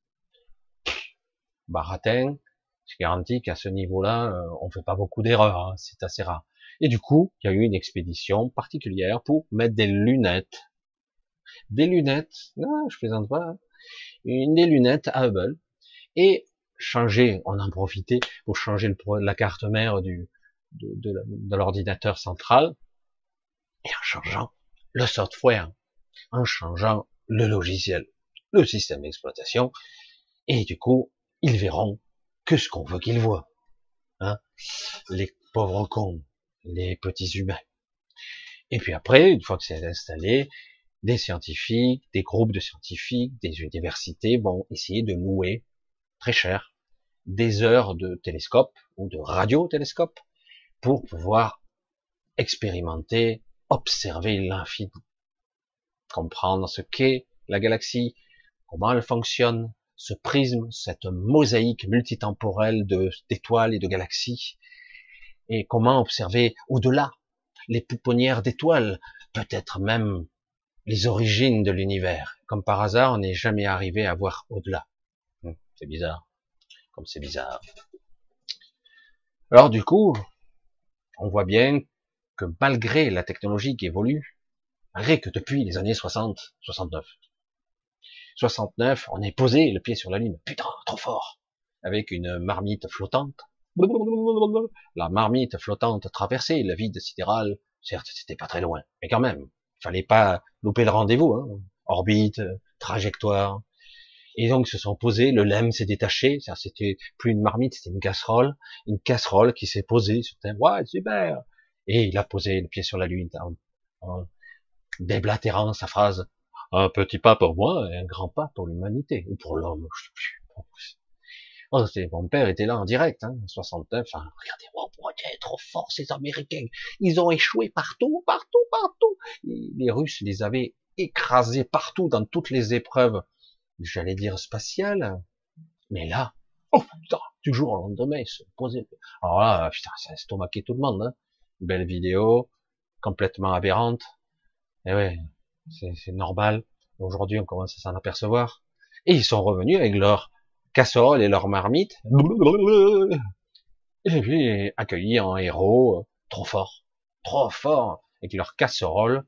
Baratin, je garantis qu'à ce niveau-là, euh, on fait pas beaucoup d'erreurs, hein, c'est assez rare. Et du coup, il y a eu une expédition particulière pour mettre des lunettes. Des lunettes, non, je plaisante pas, hein. une des lunettes à Hubble, et changer, on en profité pour changer la carte mère du, de, de l'ordinateur central, et en changeant le software, en changeant le logiciel, le système d'exploitation, et du coup, ils verront que ce qu'on veut qu'ils voient. Hein les pauvres cons les petits humains. Et puis après, une fois que c'est installé, des scientifiques, des groupes de scientifiques, des universités vont essayer de louer très cher des heures de télescope ou de radiotélescope pour pouvoir expérimenter, observer l'infini, comprendre ce qu'est la galaxie, comment elle fonctionne, ce prisme, cette mosaïque multitemporelle d'étoiles et de galaxies, et comment observer au-delà les pouponnières d'étoiles, peut-être même les origines de l'univers. Comme par hasard, on n'est jamais arrivé à voir au-delà. C'est bizarre. Comme c'est bizarre. Alors du coup, on voit bien que malgré la technologie qui évolue, malgré que depuis les années 60, 69, 69, on est posé le pied sur la lune, putain, trop fort, avec une marmite flottante, la marmite flottante traversée, le vide sidéral, certes, c'était pas très loin, mais quand même, fallait pas louper le rendez-vous, hein. orbite, trajectoire. Et donc, ils se sont posés, le lemme s'est détaché, ça c'était plus une marmite, c'était une casserole, une casserole qui s'est posée sur terre, ouais, super! Et il a posé le pied sur la lune, déblatérant sa phrase. Un petit pas pour moi et un grand pas pour l'humanité, ou pour l'homme, je sais plus. Oh, mon père était là en direct, hein, 69. Enfin, regardez, oh, trop fort ces Américains. Ils ont échoué partout, partout, partout. Les Russes les avaient écrasés partout dans toutes les épreuves, j'allais dire spatiales. Mais là, oh putain, toujours au lendemain, se poser. Alors là, putain, ça a estomaqué tout le monde. Hein. Belle vidéo, complètement aberrante. Et eh ouais, c'est normal. Aujourd'hui, on commence à s'en apercevoir. Et ils sont revenus avec leur casserole et leur marmite. Et puis, accueillis en héros, trop fort, trop fort, avec leur casserole.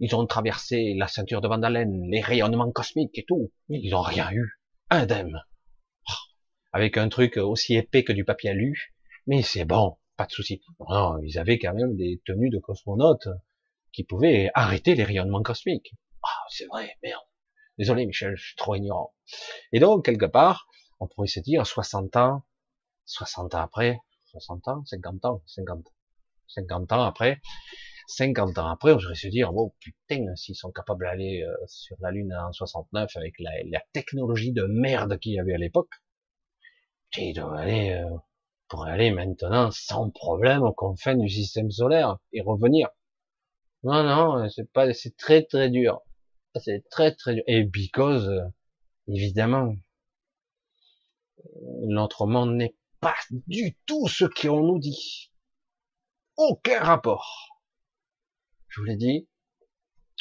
Ils ont traversé la ceinture de Vandalen, les rayonnements cosmiques et tout. Mais ils n'ont rien eu. Indemne. Oh, avec un truc aussi épais que du papier alu. Mais c'est bon, pas de souci. Non, ils avaient quand même des tenues de cosmonautes qui pouvaient arrêter les rayonnements cosmiques. Ah, c'est vrai, merde. Désolé, Michel, je suis trop ignorant. Et donc, quelque part, on pourrait se dire, 60 ans, 60 ans après, 60 ans, 50 ans, 50, 50 ans après, 50 ans après, on devrait se dire, oh putain, s'ils sont capables d'aller euh, sur la Lune en 69 avec la, technologie de merde qu'il y avait à l'époque, ils doivent aller, euh, pour aller maintenant sans problème aux confins du système solaire et revenir. Non, non, c'est pas, c'est très très dur. C'est très très dur. Et because, euh, évidemment, notre monde n'est pas du tout ce qu'on nous dit. Aucun rapport. Je vous l'ai dit,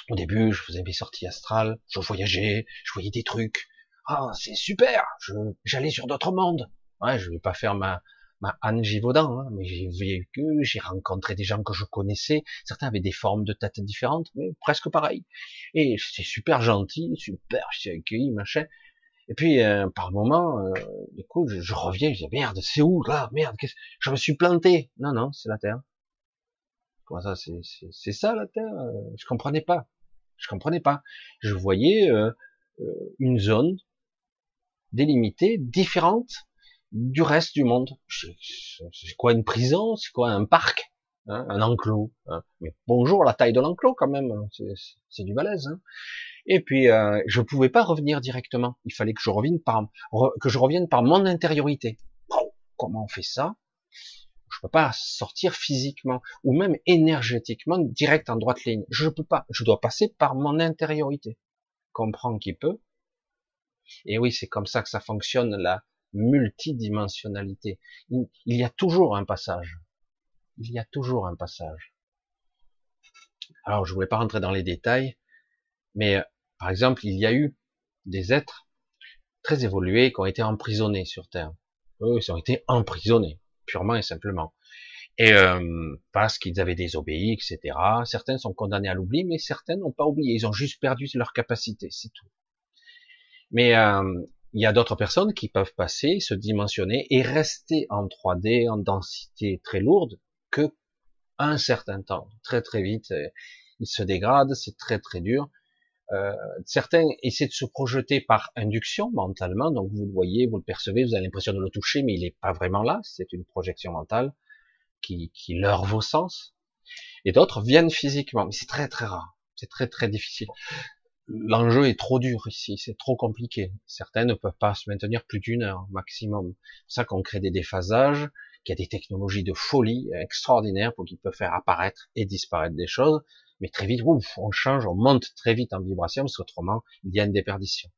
au début, je faisais mes sorties astrales, je voyageais, je voyais des trucs. Ah, c'est super, j'allais sur d'autres mondes. Ouais, je vais pas faire ma, ma Anne Givaudan, hein, mais j'ai vécu, j'ai rencontré des gens que je connaissais. Certains avaient des formes de tête différentes, mais presque pareil. Et c'est super gentil, super, je suis accueilli, machin. Et puis, euh, par moment, euh, écoute, je, reviens, je dis, merde, c'est où, là, merde, je me suis planté. Non, non, c'est la Terre. Comment ça, c'est ça, la Terre Je comprenais pas. Je comprenais pas. Je voyais euh, euh, une zone délimitée, différente du reste du monde. C'est quoi une prison? C'est quoi un parc? Hein, Un enclos hein. Mais bonjour, la taille de l'enclos quand même, hein. c'est du balèze. Hein et puis, euh, je pouvais pas revenir directement. Il fallait que je revienne par, que je revienne par mon intériorité. comment on fait ça? Je peux pas sortir physiquement ou même énergétiquement direct en droite ligne. Je peux pas. Je dois passer par mon intériorité. Comprends qui peut. Et oui, c'est comme ça que ça fonctionne la multidimensionnalité. Il y a toujours un passage. Il y a toujours un passage. Alors, je voulais pas rentrer dans les détails, mais par exemple, il y a eu des êtres très évolués qui ont été emprisonnés sur Terre. Eux, ils ont été emprisonnés, purement et simplement. Et euh, parce qu'ils avaient désobéi, etc. Certains sont condamnés à l'oubli, mais certains n'ont pas oublié. Ils ont juste perdu leur capacité, c'est tout. Mais euh, il y a d'autres personnes qui peuvent passer, se dimensionner et rester en 3D, en densité très lourde, que un certain temps. Très très vite, euh, ils se dégradent, c'est très très dur. Euh, certains essaient de se projeter par induction mentalement, donc vous le voyez, vous le percevez, vous avez l'impression de le toucher, mais il n'est pas vraiment là, c'est une projection mentale qui, qui leurre vos sens. Et d'autres viennent physiquement, mais c'est très très rare, c'est très très difficile. L'enjeu est trop dur ici, c'est trop compliqué. Certains ne peuvent pas se maintenir plus d'une heure maximum. C'est pour ça qu'on crée des déphasages, qu'il y a des technologies de folie extraordinaires pour qu'ils peuvent faire apparaître et disparaître des choses mais très vite, ouf, on change, on monte très vite en vibration, parce qu'autrement, il y a une déperdition.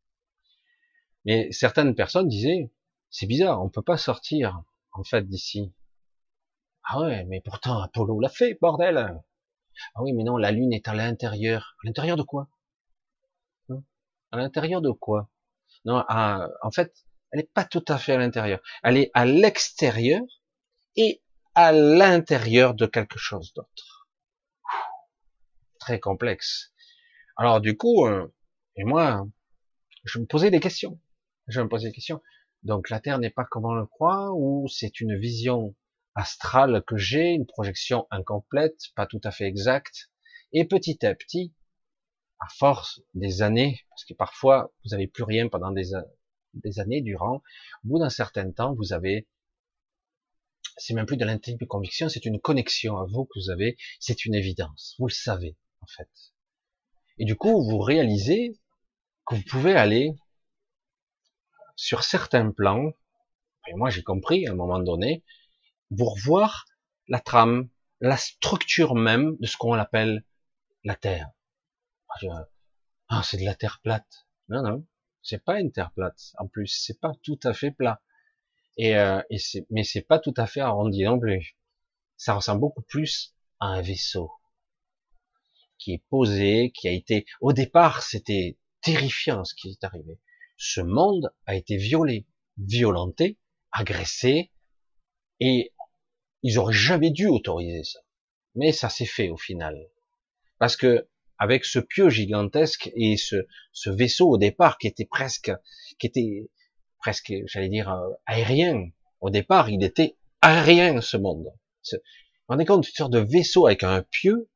Mais certaines personnes disaient, c'est bizarre, on peut pas sortir, en fait, d'ici. Ah ouais, mais pourtant, Apollo l'a fait, bordel! Ah oui, mais non, la Lune est à l'intérieur. À l'intérieur de quoi? Hein? À l'intérieur de quoi? Non, en fait, elle n'est pas tout à fait à l'intérieur. Elle est à l'extérieur et à l'intérieur de quelque chose d'autre très complexe. Alors du coup, euh, et moi, je me posais des questions. Je me posais des questions. Donc la Terre n'est pas comme on le croit, ou c'est une vision astrale que j'ai, une projection incomplète, pas tout à fait exacte. Et petit à petit, à force des années, parce que parfois vous n'avez plus rien pendant des, des années durant, au bout d'un certain temps, vous avez c'est même plus de l'intime conviction, c'est une connexion à vous que vous avez, c'est une évidence, vous le savez en fait. Et du coup, vous réalisez que vous pouvez aller sur certains plans, et moi j'ai compris à un moment donné, pour voir la trame, la structure même de ce qu'on appelle la Terre. Ah, c'est de la Terre plate. Non, non, c'est pas une Terre plate. En plus, c'est pas tout à fait plat. Et, euh, c'est, mais c'est pas tout à fait arrondi non plus. Ça ressemble beaucoup plus à un vaisseau qui est posé, qui a été, au départ, c'était terrifiant ce qui est arrivé. Ce monde a été violé, violenté, agressé, et ils auraient jamais dû autoriser ça. Mais ça s'est fait au final. Parce que, avec ce pieu gigantesque et ce, ce vaisseau au départ qui était presque, qui était presque, j'allais dire, euh, aérien. Au départ, il était aérien, ce monde. Vous vous rendez compte, une sorte de vaisseau avec un pieu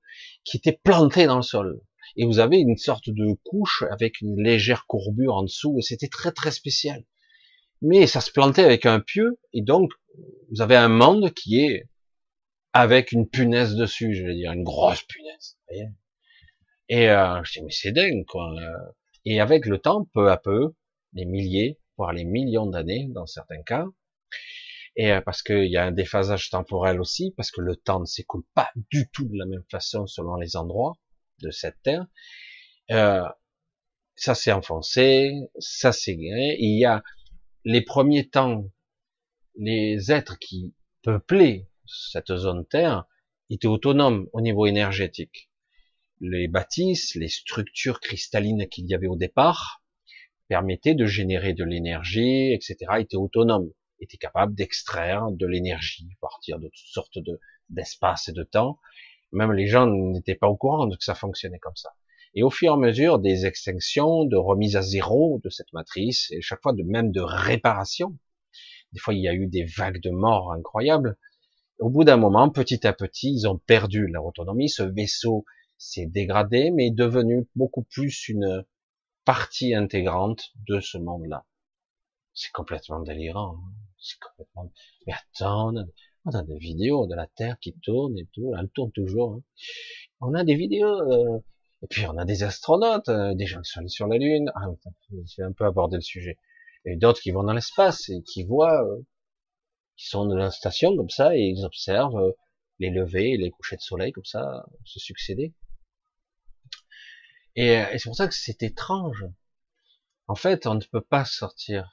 qui était planté dans le sol. Et vous avez une sorte de couche avec une légère courbure en dessous, et c'était très très spécial. Mais ça se plantait avec un pieu, et donc vous avez un monde qui est avec une punaise dessus, je vais dire, une grosse punaise. Et euh, je dis mais c'est dingue quoi. Et avec le temps, peu à peu, les milliers, voire les millions d'années dans certains cas, et euh, parce qu'il y a un déphasage temporel aussi, parce que le temps ne s'écoule pas du tout de la même façon selon les endroits de cette terre. Euh, ça s'est enfoncé, ça s'est il y a les premiers temps, les êtres qui peuplaient cette zone terre étaient autonomes au niveau énergétique. Les bâtisses, les structures cristallines qu'il y avait au départ permettaient de générer de l'énergie, etc., étaient autonomes était capable d'extraire de l'énergie partir de toutes sortes de d'espace et de temps. Même les gens n'étaient pas au courant de que ça fonctionnait comme ça. Et au fur et à mesure des extinctions, de remise à zéro de cette matrice, et chaque fois de même de réparation, des fois il y a eu des vagues de morts incroyables. Au bout d'un moment, petit à petit, ils ont perdu leur autonomie. Ce vaisseau s'est dégradé, mais est devenu beaucoup plus une partie intégrante de ce monde-là. C'est complètement délirant. C'est complètement... Mais attends, on a, des vidéos de la Terre qui tourne et tout. Elle tourne toujours. Hein. On a des vidéos. Euh, et puis on a des astronautes, euh, des gens qui sont allés sur la Lune. Ah, j'ai un peu abordé le sujet. Et d'autres qui vont dans l'espace et qui voient, euh, qui sont de la station comme ça et ils observent les levées les couchers de soleil comme ça se succéder. Et, et c'est pour ça que c'est étrange. En fait, on ne peut pas sortir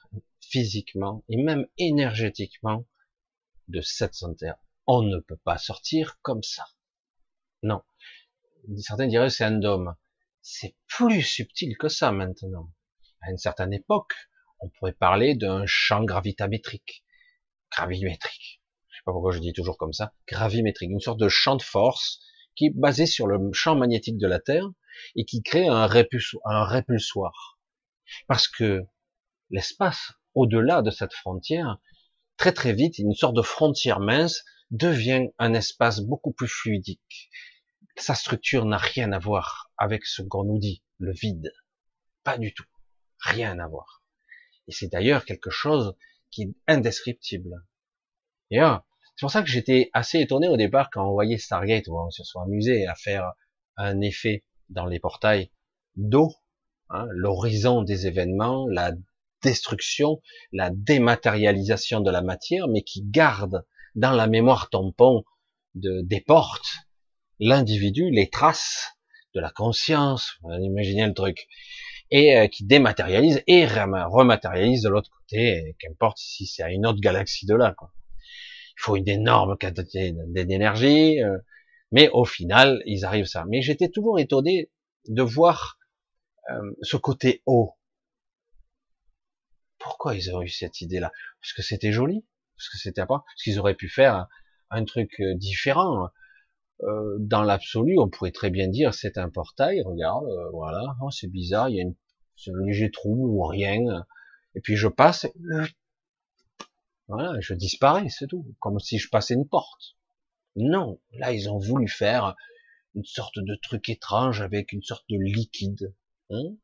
physiquement et même énergétiquement de cette Terre. On ne peut pas sortir comme ça. Non. Certains diraient c'est un dôme. C'est plus subtil que ça maintenant. À une certaine époque, on pourrait parler d'un champ gravitamétrique. Gravimétrique. Je sais pas pourquoi je dis toujours comme ça. Gravimétrique. Une sorte de champ de force qui est basé sur le champ magnétique de la Terre et qui crée un répulsoir. Parce que l'espace au-delà de cette frontière, très très vite, une sorte de frontière mince devient un espace beaucoup plus fluidique. Sa structure n'a rien à voir avec ce qu'on nous dit, le vide. Pas du tout. Rien à voir. Et c'est d'ailleurs quelque chose qui est indescriptible. Et c'est pour ça que j'étais assez étonné au départ quand on voyait Stargate, où on se soit amusé à faire un effet dans les portails d'eau, hein, l'horizon des événements, la destruction, la dématérialisation de la matière, mais qui garde dans la mémoire tampon de, des portes l'individu, les traces de la conscience, imaginez le truc, et euh, qui dématérialise et rematérialise de l'autre côté, qu'importe si c'est à une autre galaxie de là. Quoi. Il faut une énorme quantité d'énergie, euh, mais au final, ils arrivent à ça. Mais j'étais toujours étonné de voir euh, ce côté haut pourquoi ils ont eu cette idée-là? Parce que c'était joli, parce que c'était pas, parce qu'ils auraient pu faire un, truc euh, différent. Euh, dans l'absolu, on pourrait très bien dire c'est un portail, regarde, euh, voilà, oh, c'est bizarre, il y a une, un léger trou ou rien, et puis je passe, voilà, je disparais, c'est tout, comme si je passais une porte. Non, là ils ont voulu faire une sorte de truc étrange avec une sorte de liquide. Hein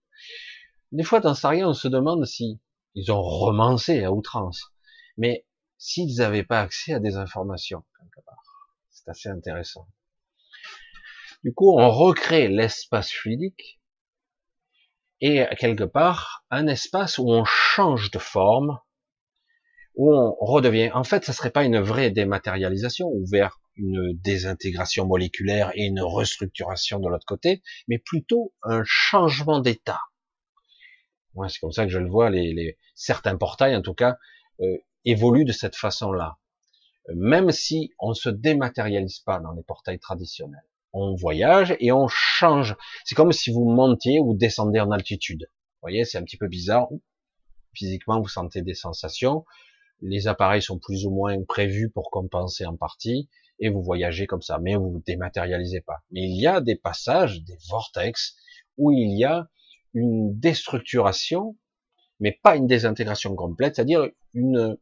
Des fois, dans rien, on se demande si ils ont romancé à outrance. Mais s'ils n'avaient pas accès à des informations, quelque part, c'est assez intéressant. Du coup, on recrée l'espace fluidique et quelque part un espace où on change de forme, où on redevient. En fait, ça serait pas une vraie dématérialisation ou vers une désintégration moléculaire et une restructuration de l'autre côté, mais plutôt un changement d'état. C'est comme ça que je le vois. Les, les certains portails, en tout cas, euh, évoluent de cette façon-là. Même si on se dématérialise pas dans les portails traditionnels, on voyage et on change. C'est comme si vous montiez ou descendez en altitude. Vous voyez, c'est un petit peu bizarre. Physiquement, vous sentez des sensations. Les appareils sont plus ou moins prévus pour compenser en partie et vous voyagez comme ça, mais vous vous dématérialisez pas. Mais il y a des passages, des vortex, où il y a une déstructuration, mais pas une désintégration complète, c'est-à-dire une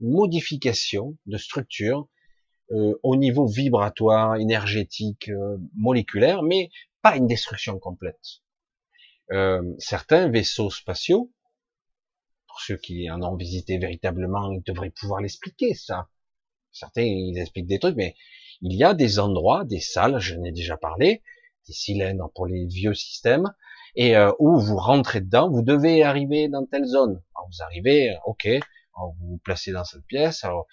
modification de structure euh, au niveau vibratoire, énergétique, euh, moléculaire, mais pas une destruction complète. Euh, certains vaisseaux spatiaux, pour ceux qui en ont visité véritablement, ils devraient pouvoir l'expliquer ça. Certains ils expliquent des trucs, mais il y a des endroits, des salles, je ai déjà parlé, des cylindres pour les vieux systèmes, et où vous rentrez dedans, vous devez arriver dans telle zone. vous arrivez, ok, vous vous placez dans cette pièce. Alors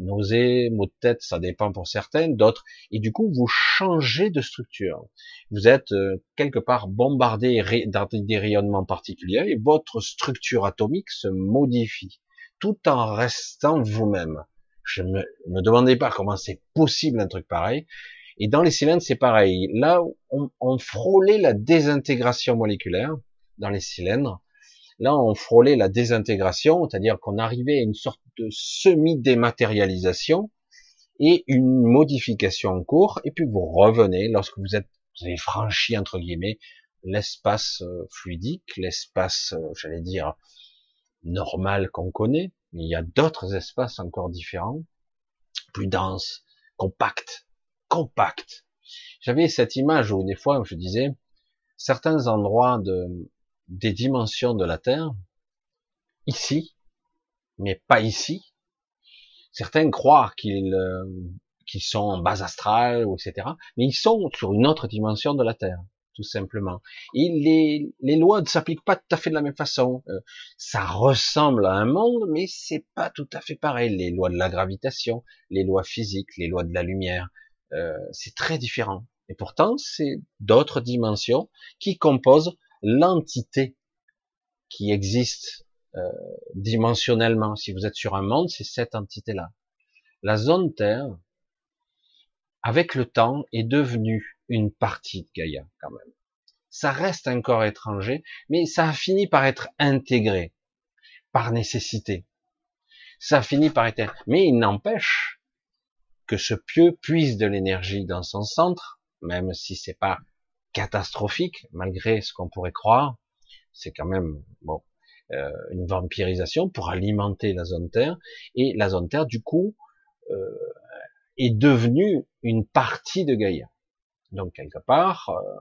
nausée, maux de tête, ça dépend pour certaines, d'autres, et du coup vous changez de structure. Vous êtes euh, quelque part bombardé dans des rayonnements particuliers et votre structure atomique se modifie, tout en restant vous-même. Je me, me demandais pas comment c'est possible un truc pareil. Et dans les cylindres, c'est pareil. Là, on, on frôlait la désintégration moléculaire dans les cylindres. Là, on frôlait la désintégration, c'est-à-dire qu'on arrivait à une sorte de semi-dématérialisation et une modification en cours, et puis vous revenez lorsque vous êtes, vous avez franchi entre guillemets l'espace euh, fluidique, l'espace, euh, j'allais dire normal qu'on connaît. Mais il y a d'autres espaces encore différents, plus denses, compacts, compacts. J'avais cette image où des fois je disais certains endroits de des dimensions de la Terre, ici, mais pas ici. Certains croient qu'ils euh, sont en base astrale, etc. Mais ils sont sur une autre dimension de la Terre, tout simplement. Et les, les lois ne s'appliquent pas tout à fait de la même façon. Euh, ça ressemble à un monde, mais c'est pas tout à fait pareil. Les lois de la gravitation, les lois physiques, les lois de la lumière, euh, c'est très différent. Et pourtant, c'est d'autres dimensions qui composent l'entité qui existe euh, dimensionnellement. Si vous êtes sur un monde, c'est cette entité-là. La zone Terre, avec le temps, est devenue une partie de Gaïa quand même. Ça reste un corps étranger, mais ça a fini par être intégré par nécessité. Ça a par être. Mais il n'empêche que ce pieu puise de l'énergie dans son centre, même si c'est pas catastrophique, malgré ce qu'on pourrait croire. C'est quand même bon euh, une vampirisation pour alimenter la zone Terre. Et la zone Terre, du coup, euh, est devenue une partie de Gaïa. Donc quelque part, euh,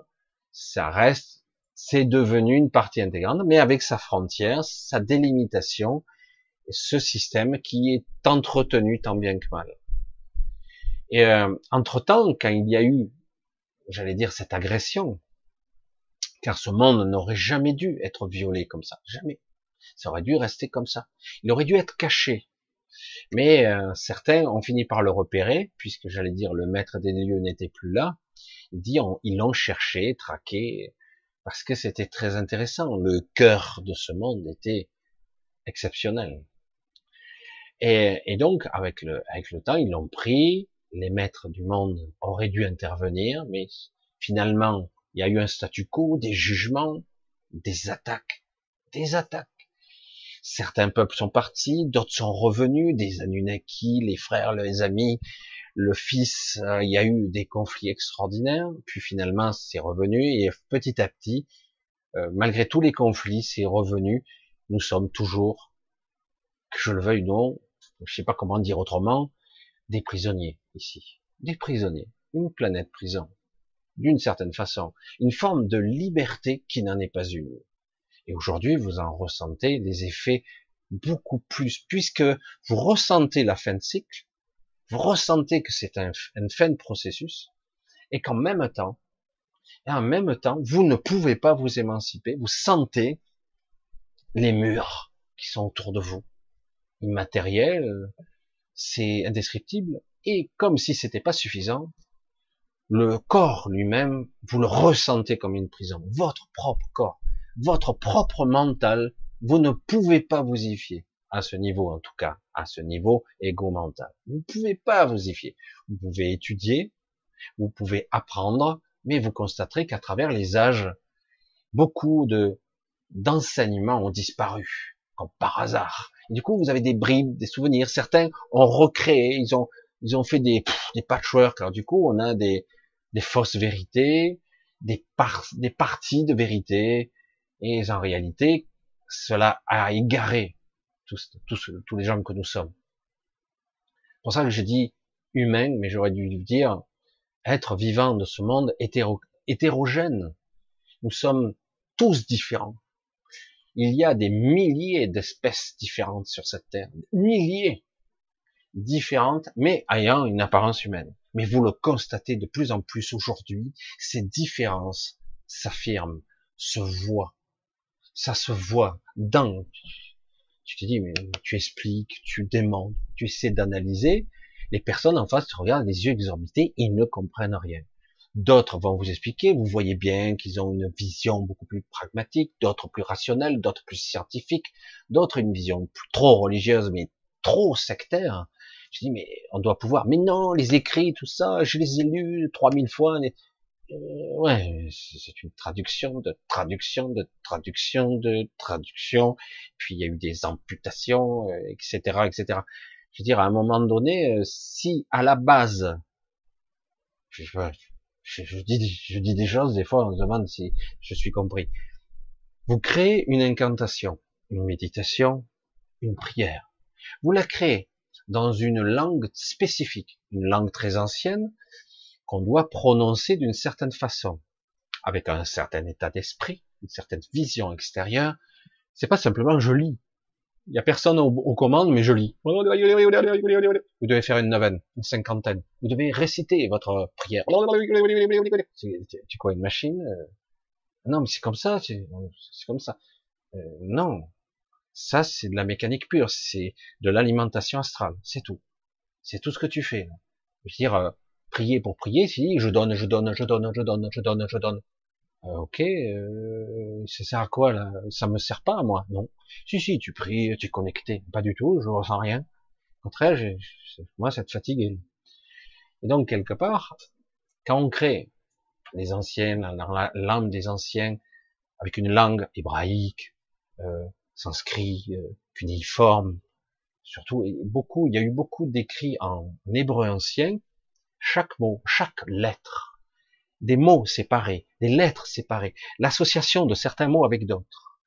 ça reste, c'est devenu une partie intégrante, mais avec sa frontière, sa délimitation, ce système qui est entretenu tant bien que mal. Et entre temps, quand il y a eu j'allais dire, cette agression. Car ce monde n'aurait jamais dû être violé comme ça. Jamais. Ça aurait dû rester comme ça. Il aurait dû être caché. Mais euh, certains ont fini par le repérer, puisque j'allais dire le maître des lieux n'était plus là. Il dit ils l'ont cherché, traqué, parce que c'était très intéressant. Le cœur de ce monde était exceptionnel. Et, et donc avec le avec le temps, ils l'ont pris, les maîtres du monde auraient dû intervenir, mais finalement, il y a eu un statu quo, des jugements, des attaques, des attaques. Certains peuples sont partis, d'autres sont revenus, des Anunnaki, les frères, les amis, le fils, euh, il y a eu des conflits extraordinaires, puis finalement c'est revenu, et petit à petit, euh, malgré tous les conflits, c'est revenu, nous sommes toujours, que je le veuille ou non, je sais pas comment dire autrement, des prisonniers ici, des prisonniers, une planète prison, d'une certaine façon, une forme de liberté qui n'en est pas une. Et aujourd'hui, vous en ressentez des effets beaucoup plus, puisque vous ressentez la fin de cycle, vous ressentez que c'est un, une fin de processus, et qu'en même temps, Et en même temps, vous ne pouvez pas vous émanciper. Vous sentez les murs qui sont autour de vous. Immatériel, c'est indescriptible. Et comme si c'était pas suffisant, le corps lui-même, vous le ressentez comme une prison. Votre propre corps, votre propre mental, vous ne pouvez pas vous y fier. À ce niveau, en tout cas, à ce niveau égo-mental. Vous ne pouvez pas vous y fier. Vous pouvez étudier, vous pouvez apprendre, mais vous constaterez qu'à travers les âges, beaucoup de d'enseignements ont disparu, comme par hasard. Du coup, vous avez des bribes, des souvenirs. Certains ont recréé, ils ont, ils ont fait des, des patchworks. Alors du coup, on a des, des fausses vérités, des, par, des parties de vérité. Et en réalité, cela a égaré tous, tous, tous les gens que nous sommes. C'est pour ça que je dis humain, mais j'aurais dû dire être vivant de ce monde hétéro, hétérogène. Nous sommes tous différents. Il y a des milliers d'espèces différentes sur cette terre, milliers différentes, mais ayant une apparence humaine. Mais vous le constatez de plus en plus aujourd'hui, ces différences s'affirment, se voient. Ça se voit dans. Tu te dis, mais tu expliques, tu demandes, tu essaies d'analyser. Les personnes en face te regardent les yeux exorbités, ils ne comprennent rien. D'autres vont vous expliquer, vous voyez bien qu'ils ont une vision beaucoup plus pragmatique, d'autres plus rationnelle, d'autres plus scientifique, d'autres une vision trop religieuse mais trop sectaire. Je dis mais on doit pouvoir. Mais non, les écrits, tout ça, je les ai lus 3000 fois. Euh, ouais, c'est une traduction de traduction de traduction de traduction. Puis il y a eu des amputations, etc., euh, etc. Je veux dire, à un moment donné, euh, si à la base, je, je, dis, je dis des choses, des fois on se demande si je suis compris. Vous créez une incantation, une méditation, une prière. Vous la créez dans une langue spécifique, une langue très ancienne, qu'on doit prononcer d'une certaine façon, avec un certain état d'esprit, une certaine vision extérieure. C'est pas simplement je lis. Il y a personne aux, commandes, mais je lis. Vous devez faire une neuvaine, une cinquantaine. Vous devez réciter votre prière. Tu quoi, une machine Non, mais c'est comme ça, c'est comme ça. Euh, non, ça c'est de la mécanique pure, c'est de l'alimentation astrale, c'est tout. C'est tout ce que tu fais. Je veux dire, euh, prier pour prier, si je donne, je donne, je donne, je donne, je donne, je donne. Euh, ok, euh, ça sert à quoi là? Ça me sert pas à moi, non. Si si, tu pries, tu es connecté, pas du tout, je ressens rien. Au contraire, moi ça te fatigue. Et donc quelque part, quand on crée les anciennes, l'âme des anciens, avec une langue hébraïque, euh, sanskrit, euh, cuniforme, surtout beaucoup, il y a eu beaucoup d'écrits en hébreu ancien. Chaque mot, chaque lettre des mots séparés, des lettres séparées, l'association de certains mots avec d'autres.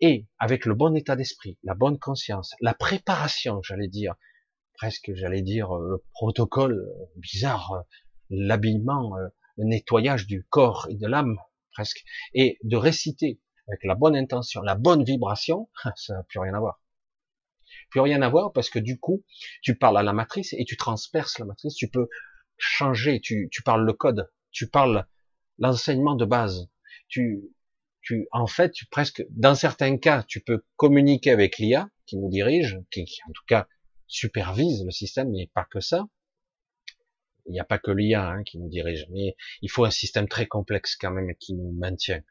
Et avec le bon état d'esprit, la bonne conscience, la préparation, j'allais dire, presque j'allais dire euh, le protocole euh, bizarre, euh, l'habillement, le nettoyage du corps et de l'âme, presque, et de réciter avec la bonne intention, la bonne vibration, ça n'a plus rien à voir. Plus rien à voir parce que du coup, tu parles à la matrice et tu transperces la matrice, tu peux changer, tu, tu parles le code, tu parles l'enseignement de base. Tu, tu, en fait, tu presque, dans certains cas, tu peux communiquer avec l'IA qui nous dirige, qui, en tout cas supervise le système, mais pas que ça. Il n'y a pas que l'IA hein, qui nous dirige, mais il faut un système très complexe quand même qui nous maintient.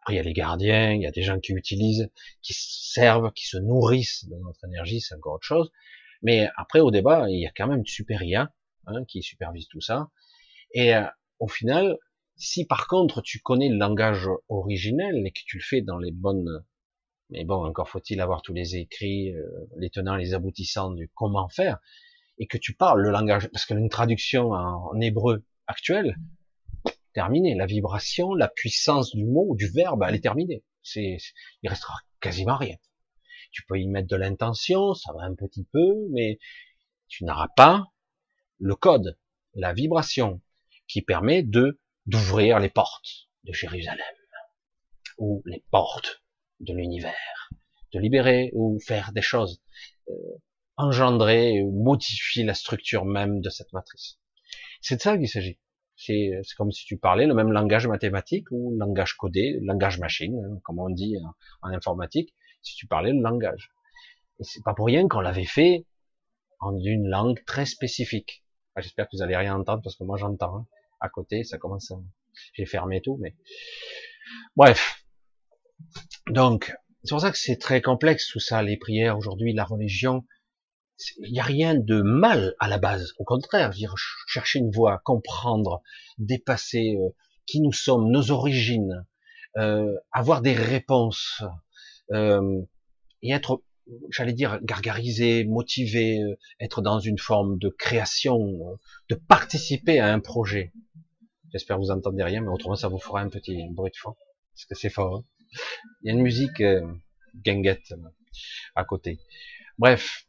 Après, il y a les gardiens, il y a des gens qui utilisent, qui servent, qui se nourrissent de notre énergie, c'est encore autre chose. Mais après, au débat, il y a quand même une super IA hein, qui supervise tout ça. Et euh, au final, si par contre tu connais le langage originel et que tu le fais dans les bonnes, mais bon, encore faut-il avoir tous les écrits, euh, les tenants, les aboutissants du comment faire, et que tu parles le langage, parce que une traduction en, hébreu actuel, terminé, la vibration, la puissance du mot, du verbe, elle est terminée. C'est, il restera quasiment rien. Tu peux y mettre de l'intention, ça va un petit peu, mais tu n'auras pas le code, la vibration, qui permet de d'ouvrir les portes de Jérusalem ou les portes de l'univers, de libérer ou faire des choses, euh, engendrer ou modifier la structure même de cette matrice. C'est de ça qu'il s'agit. C'est comme si tu parlais le même langage mathématique ou langage codé, langage machine, hein, comme on dit en, informatique, si tu parlais le langage. Et c'est pas pour rien qu'on l'avait fait en une langue très spécifique. J'espère que vous allez rien entendre parce que moi j'entends. Hein. À côté, ça commence à... J'ai fermé tout, mais... Bref. Donc, c'est pour ça que c'est très complexe tout ça, les prières aujourd'hui, la religion. Il n'y a rien de mal à la base. Au contraire, dire, chercher une voie, comprendre, dépasser euh, qui nous sommes, nos origines, euh, avoir des réponses euh, et être, j'allais dire, gargarisé, motivé, euh, être dans une forme de création, euh, de participer à un projet. J'espère que vous entendez rien, mais autrement ça vous fera un petit bruit de fond, parce que c'est fort. Hein. Il y a une musique euh, guinguette à côté. Bref,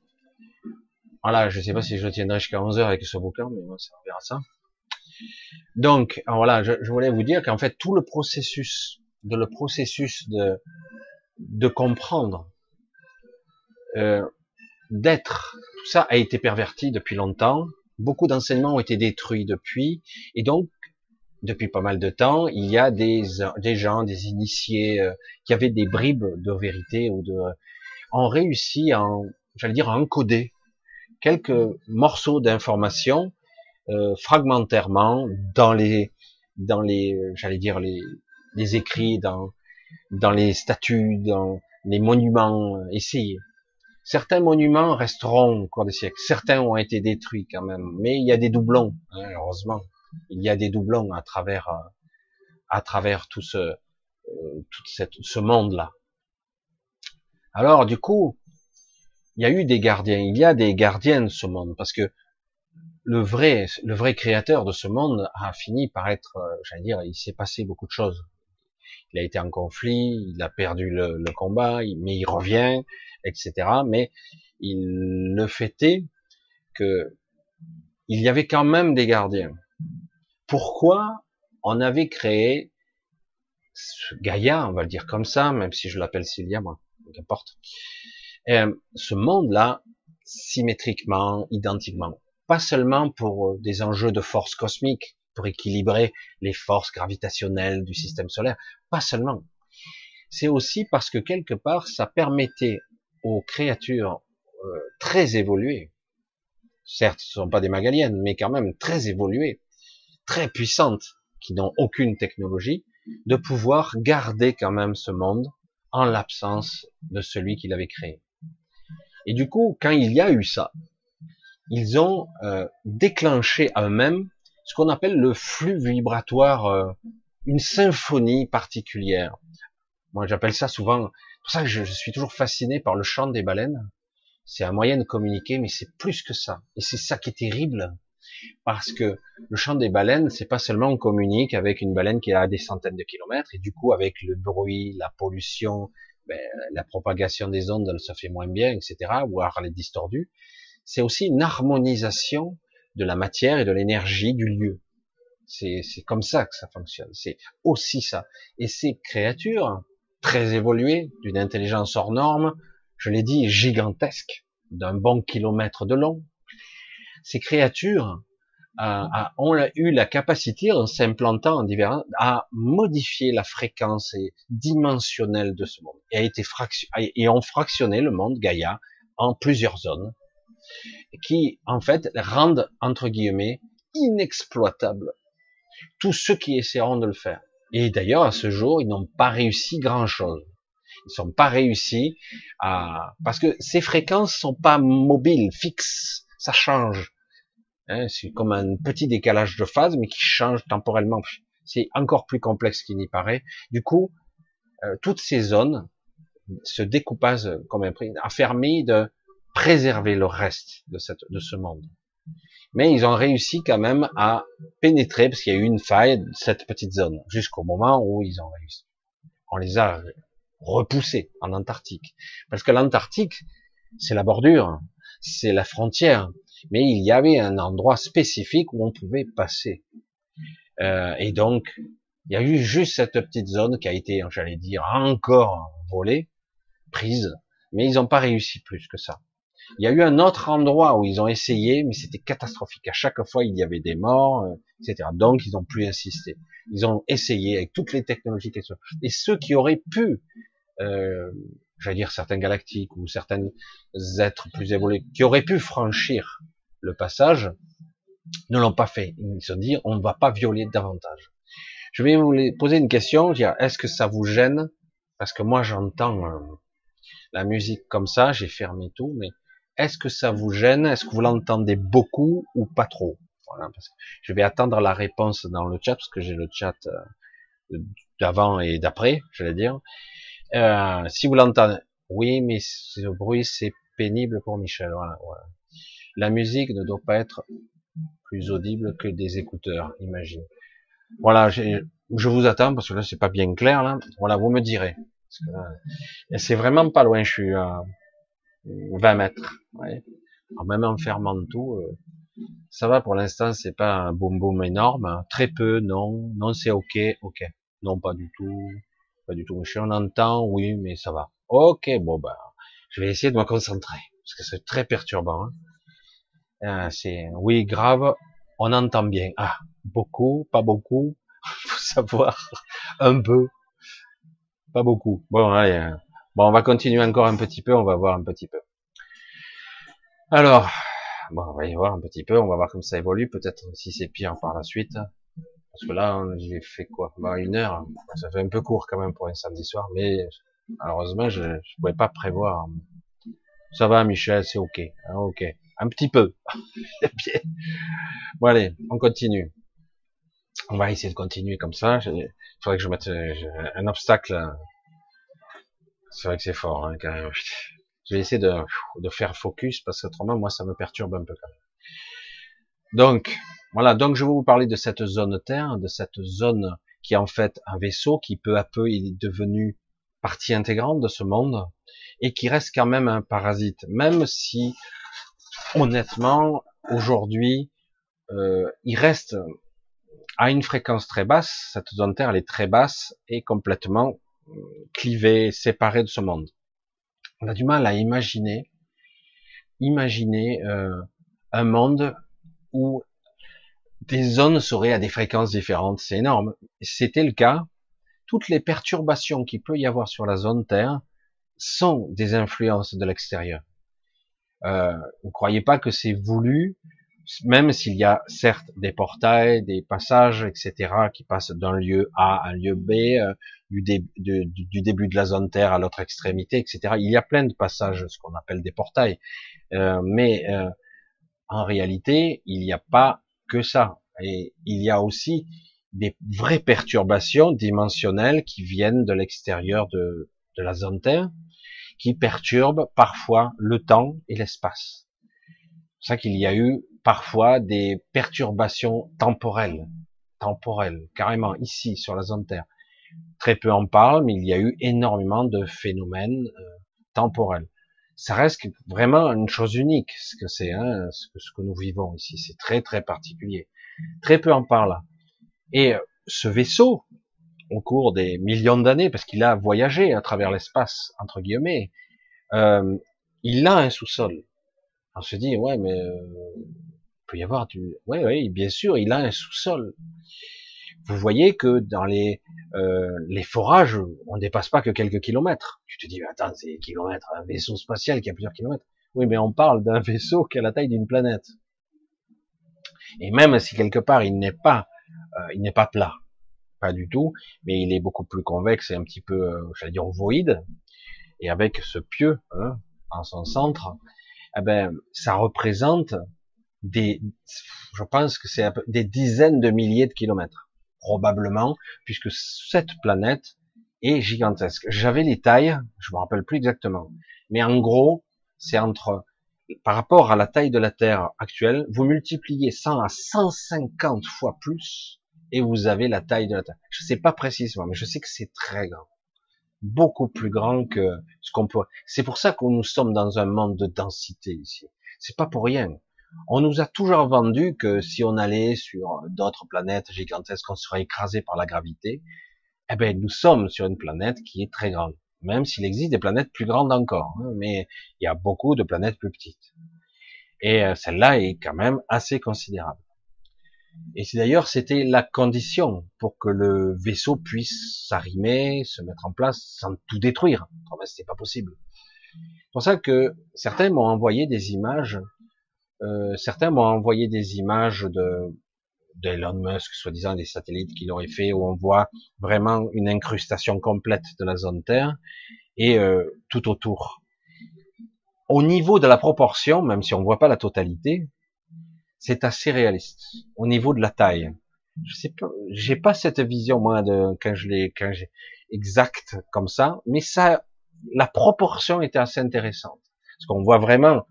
voilà, je sais pas si je tiendrai jusqu'à 11 heures avec ce bouquin, mais moi, ça, on verra ça. Donc, voilà, je, voulais vous dire qu'en fait, tout le processus, de le processus de, de comprendre, euh, d'être, tout ça a été perverti depuis longtemps. Beaucoup d'enseignements ont été détruits depuis, et donc, depuis pas mal de temps, il y a des, des gens, des initiés, euh, qui avaient des bribes de vérité ou de, ont réussi à, j'allais dire, à encoder quelques morceaux d'informations euh, fragmentairement dans les dans les j'allais dire les, les écrits dans dans les statues dans les monuments essayés certains monuments resteront au cours des siècles. Certains ont été détruits quand même. Mais il y a des doublons hein, heureusement. Il y a des doublons à travers euh, à travers tout ce euh, tout cette, ce monde là alors du coup il y a eu des gardiens, il y a des gardiens de ce monde, parce que le vrai, le vrai créateur de ce monde a fini par être, euh, j'allais dire, il s'est passé beaucoup de choses. Il a été en conflit, il a perdu le, combat, mais il revient, etc. Mais il le est que il y avait quand même des gardiens. Pourquoi on avait créé Gaïa, on va le dire comme ça, même si je l'appelle Cilia, moi, qu'importe. Euh, ce monde-là, symétriquement, identiquement, pas seulement pour euh, des enjeux de force cosmique, pour équilibrer les forces gravitationnelles du système solaire, pas seulement. C'est aussi parce que quelque part, ça permettait aux créatures euh, très évoluées, certes, ce ne sont pas des magaliennes, mais quand même très évoluées, très puissantes, qui n'ont aucune technologie, de pouvoir garder quand même ce monde en l'absence de celui qui l'avait créé. Et du coup, quand il y a eu ça, ils ont euh, déclenché à eux-mêmes ce qu'on appelle le flux vibratoire, euh, une symphonie particulière. Moi, j'appelle ça souvent. Pour ça que je, suis toujours fasciné par le chant des baleines. C'est un moyen de communiquer, mais c'est plus que ça. Et c'est ça qui est terrible, parce que le chant des baleines, c'est pas seulement on communique avec une baleine qui est à des centaines de kilomètres, et du coup avec le bruit, la pollution, ben, la propagation des ondes, elle se fait moins bien, etc., voire elle est distordue. C'est aussi une harmonisation de la matière et de l'énergie du lieu. C'est comme ça que ça fonctionne. C'est aussi ça. Et ces créatures très évoluées, d'une intelligence hors norme, je l'ai dit, gigantesques, d'un bon kilomètre de long, ces créatures a, ont eu la capacité, en s'implantant en divers, à modifier la fréquence dimensionnelle de ce monde et a été fraction, et ont fractionné le monde Gaïa en plusieurs zones qui, en fait, rendent entre guillemets inexploitable tous ceux qui essaieront de le faire. Et d'ailleurs, à ce jour, ils n'ont pas réussi grand chose. Ils sont pas réussi à, parce que ces fréquences sont pas mobiles, fixes, ça change. Hein, c'est comme un petit décalage de phase, mais qui change temporellement. C'est encore plus complexe qu'il n'y paraît. Du coup, euh, toutes ces zones, ce découpage comme un prix, de préserver le reste de, cette, de ce monde. Mais ils ont réussi quand même à pénétrer, parce qu'il y a eu une faille, cette petite zone, jusqu'au moment où ils ont réussi. On les a repoussés en Antarctique. Parce que l'Antarctique, c'est la bordure, c'est la frontière, mais il y avait un endroit spécifique où on pouvait passer. Euh, et donc, il y a eu juste cette petite zone qui a été, j'allais dire, encore volée, prise, mais ils n'ont pas réussi plus que ça. Il y a eu un autre endroit où ils ont essayé, mais c'était catastrophique. À chaque fois, il y avait des morts, euh, etc. Donc, ils n'ont plus insisté. Ils ont essayé avec toutes les technologies qui sont. Et ceux qui auraient pu, euh, j'allais dire certains galactiques ou certains êtres plus évolués, qui auraient pu franchir le passage, ne l'ont pas fait. Ils se dit, on ne va pas violer davantage. Je vais vous poser une question, est-ce que ça vous gêne? Parce que moi, j'entends euh, la musique comme ça, j'ai fermé tout, mais est-ce que ça vous gêne? Est-ce que vous l'entendez beaucoup ou pas trop? Je vais attendre la réponse dans le chat, parce que j'ai le chat euh, d'avant et d'après, je vais dire. Euh, si vous l'entendez, oui, mais ce bruit, c'est pénible pour Michel. Voilà, voilà. La musique ne doit pas être plus audible que des écouteurs, imagine. Voilà, je vous attends parce que là c'est pas bien clair là. Voilà, vous me direz. C'est vraiment pas loin, je suis à 20 mètres. Ouais. même en fermant tout, euh, ça va pour l'instant, c'est pas un boom boom énorme. Hein. Très peu, non. Non, c'est ok, ok. Non, pas du tout. Pas du tout. Je on entend, oui, mais ça va. Ok, bon ben, je vais essayer de me concentrer parce que c'est très perturbant. Hein. Euh, c'est oui grave, on entend bien. Ah, beaucoup, pas beaucoup, faut savoir un peu, pas beaucoup. Bon, allez, euh, bon, on va continuer encore un petit peu, on va voir un petit peu. Alors, bon, on va y voir un petit peu, on va voir comme ça évolue, peut-être si c'est pire par la suite. Parce que là, j'ai fait quoi? Bah, Une heure, ça fait un peu court quand même pour un samedi soir, mais malheureusement, je ne pouvais pas prévoir. Ça va, Michel, c'est ok, hein, ok, un petit peu. bon allez, on continue. On va essayer de continuer comme ça. Il faudrait que je mette un obstacle. C'est vrai que c'est fort, hein, quand même. Je vais essayer de, de faire focus parce qu'autrement, moi, ça me perturbe un peu quand même. Donc, voilà. Donc, je vais vous parler de cette zone Terre, de cette zone qui est en fait un vaisseau qui peu à peu est devenu partie intégrante de ce monde et qui reste quand même un parasite, même si honnêtement aujourd'hui euh, il reste à une fréquence très basse, cette zone Terre elle est très basse et complètement euh, clivée, séparée de ce monde. On a du mal à imaginer, imaginer euh, un monde où des zones seraient à des fréquences différentes, c'est énorme. C'était le cas. Toutes les perturbations qu'il peut y avoir sur la zone Terre sont des influences de l'extérieur. Euh, vous croyez pas que c'est voulu, même s'il y a certes des portails, des passages, etc., qui passent d'un lieu A à un lieu B, du, du, début de la zone Terre à l'autre extrémité, etc. Il y a plein de passages, ce qu'on appelle des portails, euh, mais euh, en réalité, il n'y a pas que ça. Et il y a aussi des vraies perturbations dimensionnelles qui viennent de l'extérieur de, de la zone Terre, qui perturbent parfois le temps et l'espace. C'est ça qu'il y a eu parfois des perturbations temporelles, temporelles, carrément ici sur la zone Terre. Très peu en parlent, mais il y a eu énormément de phénomènes euh, temporels. Ça reste vraiment une chose unique, ce que c'est, hein, ce, que, nous vivons ici. C'est très très particulier. Très peu en parlent. Et euh, ce vaisseau, au cours des millions d'années, parce qu'il a voyagé à travers l'espace, entre guillemets, euh, il a un sous-sol. On se dit, ouais, mais euh, il peut y avoir du... Ouais, ouais, bien sûr, il a un sous-sol. Vous voyez que dans les, euh, les forages, on dépasse pas que quelques kilomètres. Tu te dis, mais attends, c'est kilomètres, un vaisseau spatial qui a plusieurs kilomètres. Oui, mais on parle d'un vaisseau qui a la taille d'une planète. Et même si quelque part il n'est pas, euh, il n'est pas plat, pas du tout, mais il est beaucoup plus convexe et un petit peu, euh, j'allais dire, ovoïde, et avec ce pieu hein, en son centre, eh ben, ça représente des, je pense que c'est des dizaines de milliers de kilomètres, probablement, puisque cette planète est gigantesque. J'avais les tailles, je me rappelle plus exactement, mais en gros, c'est entre, par rapport à la taille de la Terre actuelle, vous multipliez 100 à 150 fois plus, et vous avez la taille de la Terre. Je sais pas précisément, mais je sais que c'est très grand. Beaucoup plus grand que ce qu'on peut. C'est pour ça que nous sommes dans un monde de densité ici. C'est pas pour rien. On nous a toujours vendu que si on allait sur d'autres planètes gigantesques, on serait écrasé par la gravité. Eh ben, nous sommes sur une planète qui est très grande. même s'il existe des planètes plus grandes encore, hein, mais il y a beaucoup de planètes plus petites. Et euh, celle-là est quand même assez considérable. Et d'ailleurs c'était la condition pour que le vaisseau puisse s'arrimer, se mettre en place sans tout détruire. Autrement, c'était pas possible. C'est pour ça que certains m'ont envoyé des images. Euh, certains m'ont envoyé des images de d'Elon Musk, soi-disant des satellites qu'il aurait fait, où on voit vraiment une incrustation complète de la zone Terre et euh, tout autour. Au niveau de la proportion, même si on ne voit pas la totalité, c'est assez réaliste. Au niveau de la taille, je sais pas, j'ai pas cette vision moi de quand je l'ai, quand j'ai exact comme ça, mais ça, la proportion était assez intéressante parce qu'on voit vraiment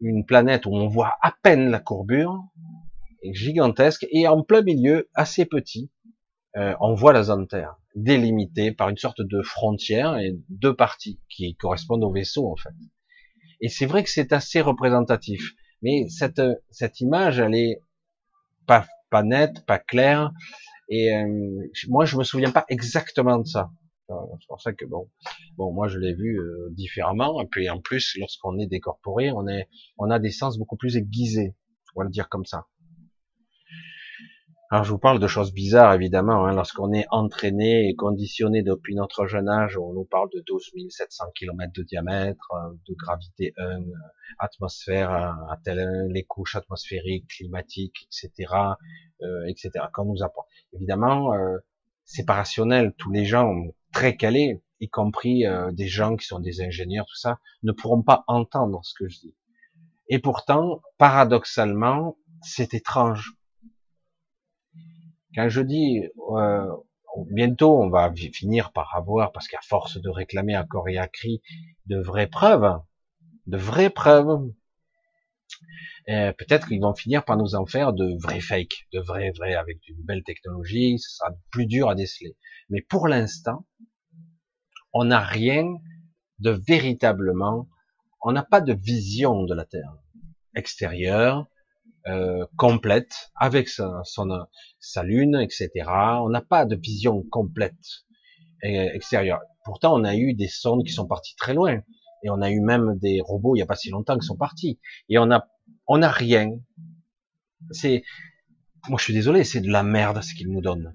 une planète où on voit à peine la courbure, gigantesque, et en plein milieu, assez petit, euh, on voit la zone Terre, délimitée par une sorte de frontière et deux parties qui correspondent au vaisseau en fait. Et c'est vrai que c'est assez représentatif, mais cette cette image, elle est pas pas nette, pas claire, et euh, moi je me souviens pas exactement de ça. C'est pour ça que bon, bon, moi je l'ai vu euh, différemment. Et puis en plus, lorsqu'on est décorporé, on est, on a des sens beaucoup plus aiguisés. On va le dire comme ça. Alors je vous parle de choses bizarres évidemment, hein, lorsqu'on est entraîné et conditionné depuis notre jeune âge, on nous parle de 12 700 km de diamètre, euh, de gravité 1, atmosphère à tel, les couches atmosphériques, climatiques, etc., euh, etc. Qu'on nous apprend. Évidemment, euh, c'est pas rationnel. Tous les gens très calés, y compris euh, des gens qui sont des ingénieurs, tout ça, ne pourront pas entendre ce que je dis. Et pourtant, paradoxalement, c'est étrange quand je dis euh, bientôt on va finir par avoir, parce qu'à force de réclamer à corps et à cri de vraies preuves, de vraies preuves, euh, peut-être qu'ils vont finir par nous en faire de vrais fakes, de vrais vrais avec une belle technologie, ce sera plus dur à déceler. Mais pour l'instant, on n'a rien de véritablement, on n'a pas de vision de la Terre extérieure, euh, complète avec sa, son, sa lune, etc. On n'a pas de vision complète extérieure. Pourtant, on a eu des sondes qui sont parties très loin, et on a eu même des robots il n'y a pas si longtemps qui sont partis, et on a on a rien. C'est moi, je suis désolé, c'est de la merde ce qu'ils nous donnent.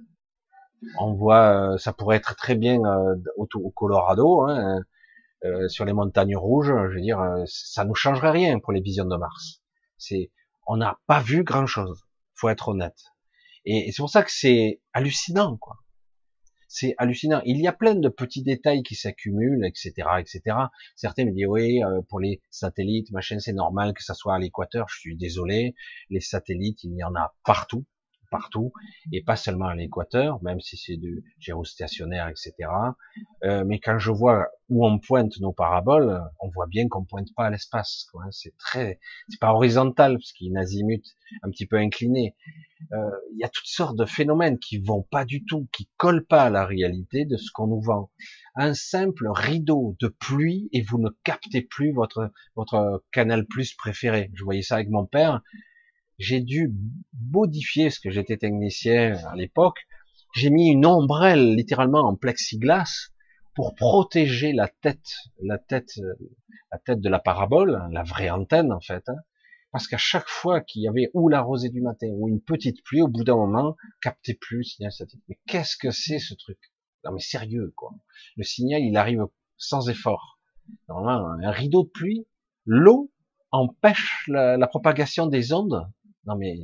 On voit, euh, ça pourrait être très bien euh, au, au, Colorado, hein, euh, sur les montagnes rouges. Je veux dire, ça nous changerait rien pour les visions de Mars. C'est on n'a pas vu grand chose. Faut être honnête. Et, c'est pour ça que c'est hallucinant, quoi. C'est hallucinant. Il y a plein de petits détails qui s'accumulent, etc., etc. Certains me disent oui, euh, pour les satellites, machin, c'est normal que ça soit à l'équateur. Je suis désolé. Les satellites, il y en a partout partout, et pas seulement à l'équateur, même si c'est du géostationnaire, etc. Euh, mais quand je vois où on pointe nos paraboles, on voit bien qu'on pointe pas à l'espace. Hein. C'est très, c'est pas horizontal parce qu'il y a une azimut un petit peu incliné. Euh, il y a toutes sortes de phénomènes qui vont pas du tout, qui collent pas à la réalité de ce qu'on nous vend. Un simple rideau de pluie et vous ne captez plus votre votre canal plus préféré. Je voyais ça avec mon père j'ai dû modifier, ce que j'étais technicien à l'époque, j'ai mis une ombrelle littéralement en plexiglas pour protéger la tête, la tête, la tête de la parabole, la vraie antenne en fait, hein. parce qu'à chaque fois qu'il y avait ou la rosée du matin ou une petite pluie, au bout d'un moment, captait plus le signal satellite. Mais qu'est-ce que c'est ce truc? Non mais sérieux quoi. Le signal il arrive sans effort. Normalement, un rideau de pluie, l'eau empêche la propagation des ondes non mais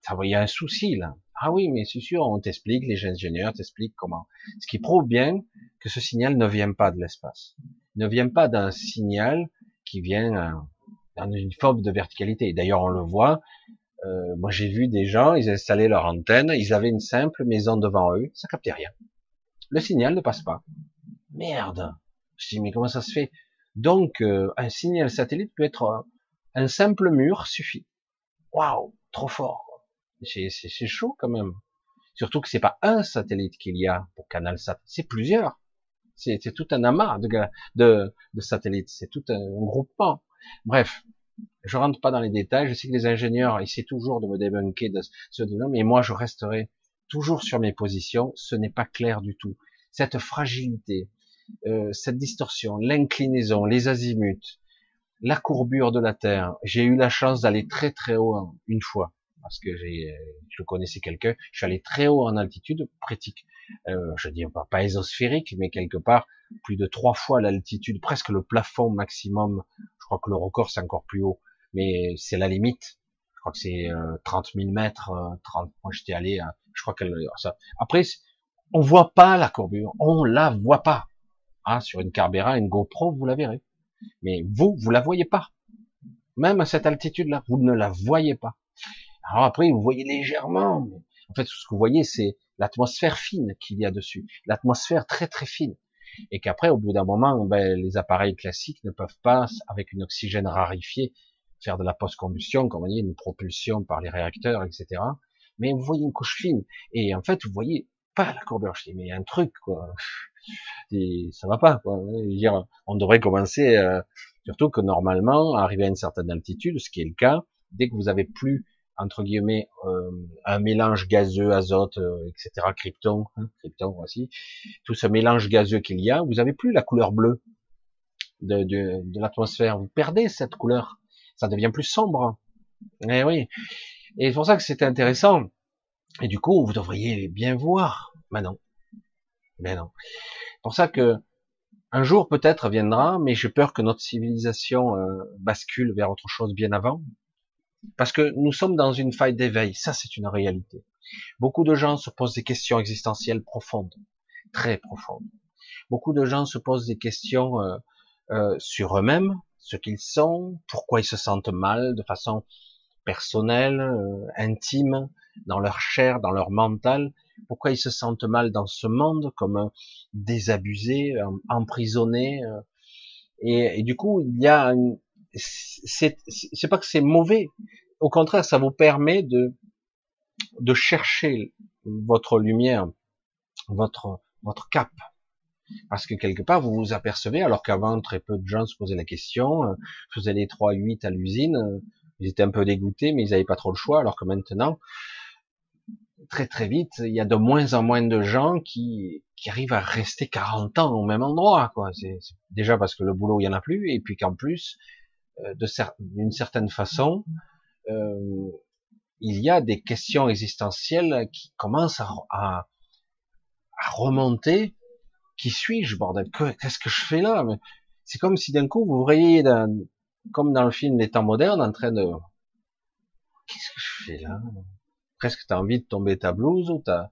ça il y a un souci là. Ah oui, mais c'est sûr, on t'explique, les ingénieurs t'expliquent comment. Ce qui prouve bien que ce signal ne vient pas de l'espace. Ne vient pas d'un signal qui vient euh, dans une forme de verticalité. D'ailleurs, on le voit. Euh, moi, j'ai vu des gens, ils installaient leur antenne, ils avaient une simple maison devant eux, ça captait rien. Le signal ne passe pas. Merde. Je dis mais comment ça se fait? Donc, euh, un signal satellite peut être un simple mur suffit waouh, trop fort. C'est chaud quand même. Surtout que c'est pas un satellite qu'il y a pour Canal Sat, c'est plusieurs. C'est tout un amas de, de, de satellites, c'est tout un, groupement. Bref, je rentre pas dans les détails. Je sais que les ingénieurs essaient toujours de me débunker de ce mais moi je resterai toujours sur mes positions. Ce n'est pas clair du tout. Cette fragilité, euh, cette distorsion, l'inclinaison, les azimuts, la courbure de la Terre. J'ai eu la chance d'aller très très haut une fois parce que j'ai, je connaissais quelqu'un. Je suis allé très haut en altitude, pratique. Euh, je dis pas, pas ésosphérique, mais quelque part plus de trois fois l'altitude, presque le plafond maximum. Je crois que le record c'est encore plus haut, mais c'est la limite. Je crois que c'est 30 euh, 000 mètres. 30, euh, moi j'étais allé, je crois qu'elle ça. Après, on voit pas la courbure, on la voit pas. Ah, sur une Carbera, une GoPro, vous la verrez. Mais vous, vous la voyez pas. Même à cette altitude-là, vous ne la voyez pas. Alors après, vous voyez légèrement. En fait, ce que vous voyez, c'est l'atmosphère fine qu'il y a dessus. L'atmosphère très très fine. Et qu'après, au bout d'un moment, ben, les appareils classiques ne peuvent pas, avec une oxygène rarifié, faire de la post-combustion, comme on dit, une propulsion par les réacteurs, etc. Mais vous voyez une couche fine. Et en fait, vous voyez pas la courbure. Je dis, mais un truc, quoi. Et ça va pas, quoi. On devrait commencer, euh, surtout que normalement, arriver à une certaine altitude, ce qui est le cas, dès que vous avez plus entre guillemets euh, un mélange gazeux, azote, euh, etc., krypton, hein, krypton voici, tout ce mélange gazeux qu'il y a, vous avez plus la couleur bleue de, de, de l'atmosphère, vous perdez cette couleur, ça devient plus sombre. Eh oui, et c'est pour ça que c'était intéressant. Et du coup, vous devriez bien voir. Mais non, mais non. C'est pour ça que un jour peut-être viendra, mais j'ai peur que notre civilisation euh, bascule vers autre chose bien avant, parce que nous sommes dans une faille d'éveil, ça c'est une réalité. Beaucoup de gens se posent des questions existentielles profondes, très profondes. Beaucoup de gens se posent des questions euh, euh, sur eux-mêmes, ce qu'ils sont, pourquoi ils se sentent mal de façon personnelle, euh, intime, dans leur chair, dans leur mental, pourquoi ils se sentent mal dans ce monde comme désabusés, emprisonnés. Et, et, du coup, il y a une, c'est pas que c'est mauvais. Au contraire, ça vous permet de de chercher votre lumière, votre votre cap. Parce que quelque part, vous vous apercevez, alors qu'avant, très peu de gens se posaient la question, euh, faisais les 3-8 à l'usine, euh, ils étaient un peu dégoûtés, mais ils n'avaient pas trop le choix, alors que maintenant, très très vite, il y a de moins en moins de gens qui, arrivent à rester 40 ans au même endroit. Quoi. C'est, déjà parce que le boulot, il y en a plus, et puis qu'en plus, euh, d'une certaine façon, euh, il y a des questions existentielles qui commencent à, à, remonter. Qui suis-je, bordel? Qu'est-ce que je fais là? C'est comme si d'un coup vous voyez, comme dans le film Les temps modernes, en train de... Qu'est-ce que je fais là? Presque t'as envie de tomber ta blouse ou t'as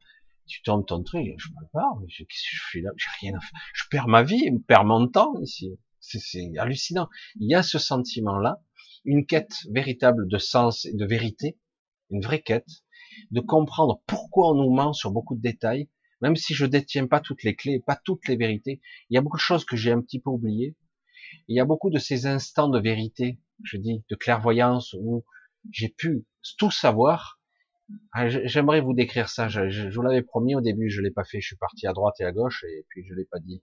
tu tombes ton truc, je me parle, qu'est-ce que je fais là? J'ai rien à faire. Je perds ma vie, je perds mon temps ici. C'est hallucinant. Il y a ce sentiment-là, une quête véritable de sens et de vérité, une vraie quête, de comprendre pourquoi on nous ment sur beaucoup de détails, même si je détiens pas toutes les clés, pas toutes les vérités. Il y a beaucoup de choses que j'ai un petit peu oubliées. Il y a beaucoup de ces instants de vérité, je dis, de clairvoyance où j'ai pu tout savoir. Ah, j'aimerais vous décrire ça. Je, vous l'avais promis au début, je l'ai pas fait. Je suis parti à droite et à gauche et puis je l'ai pas dit.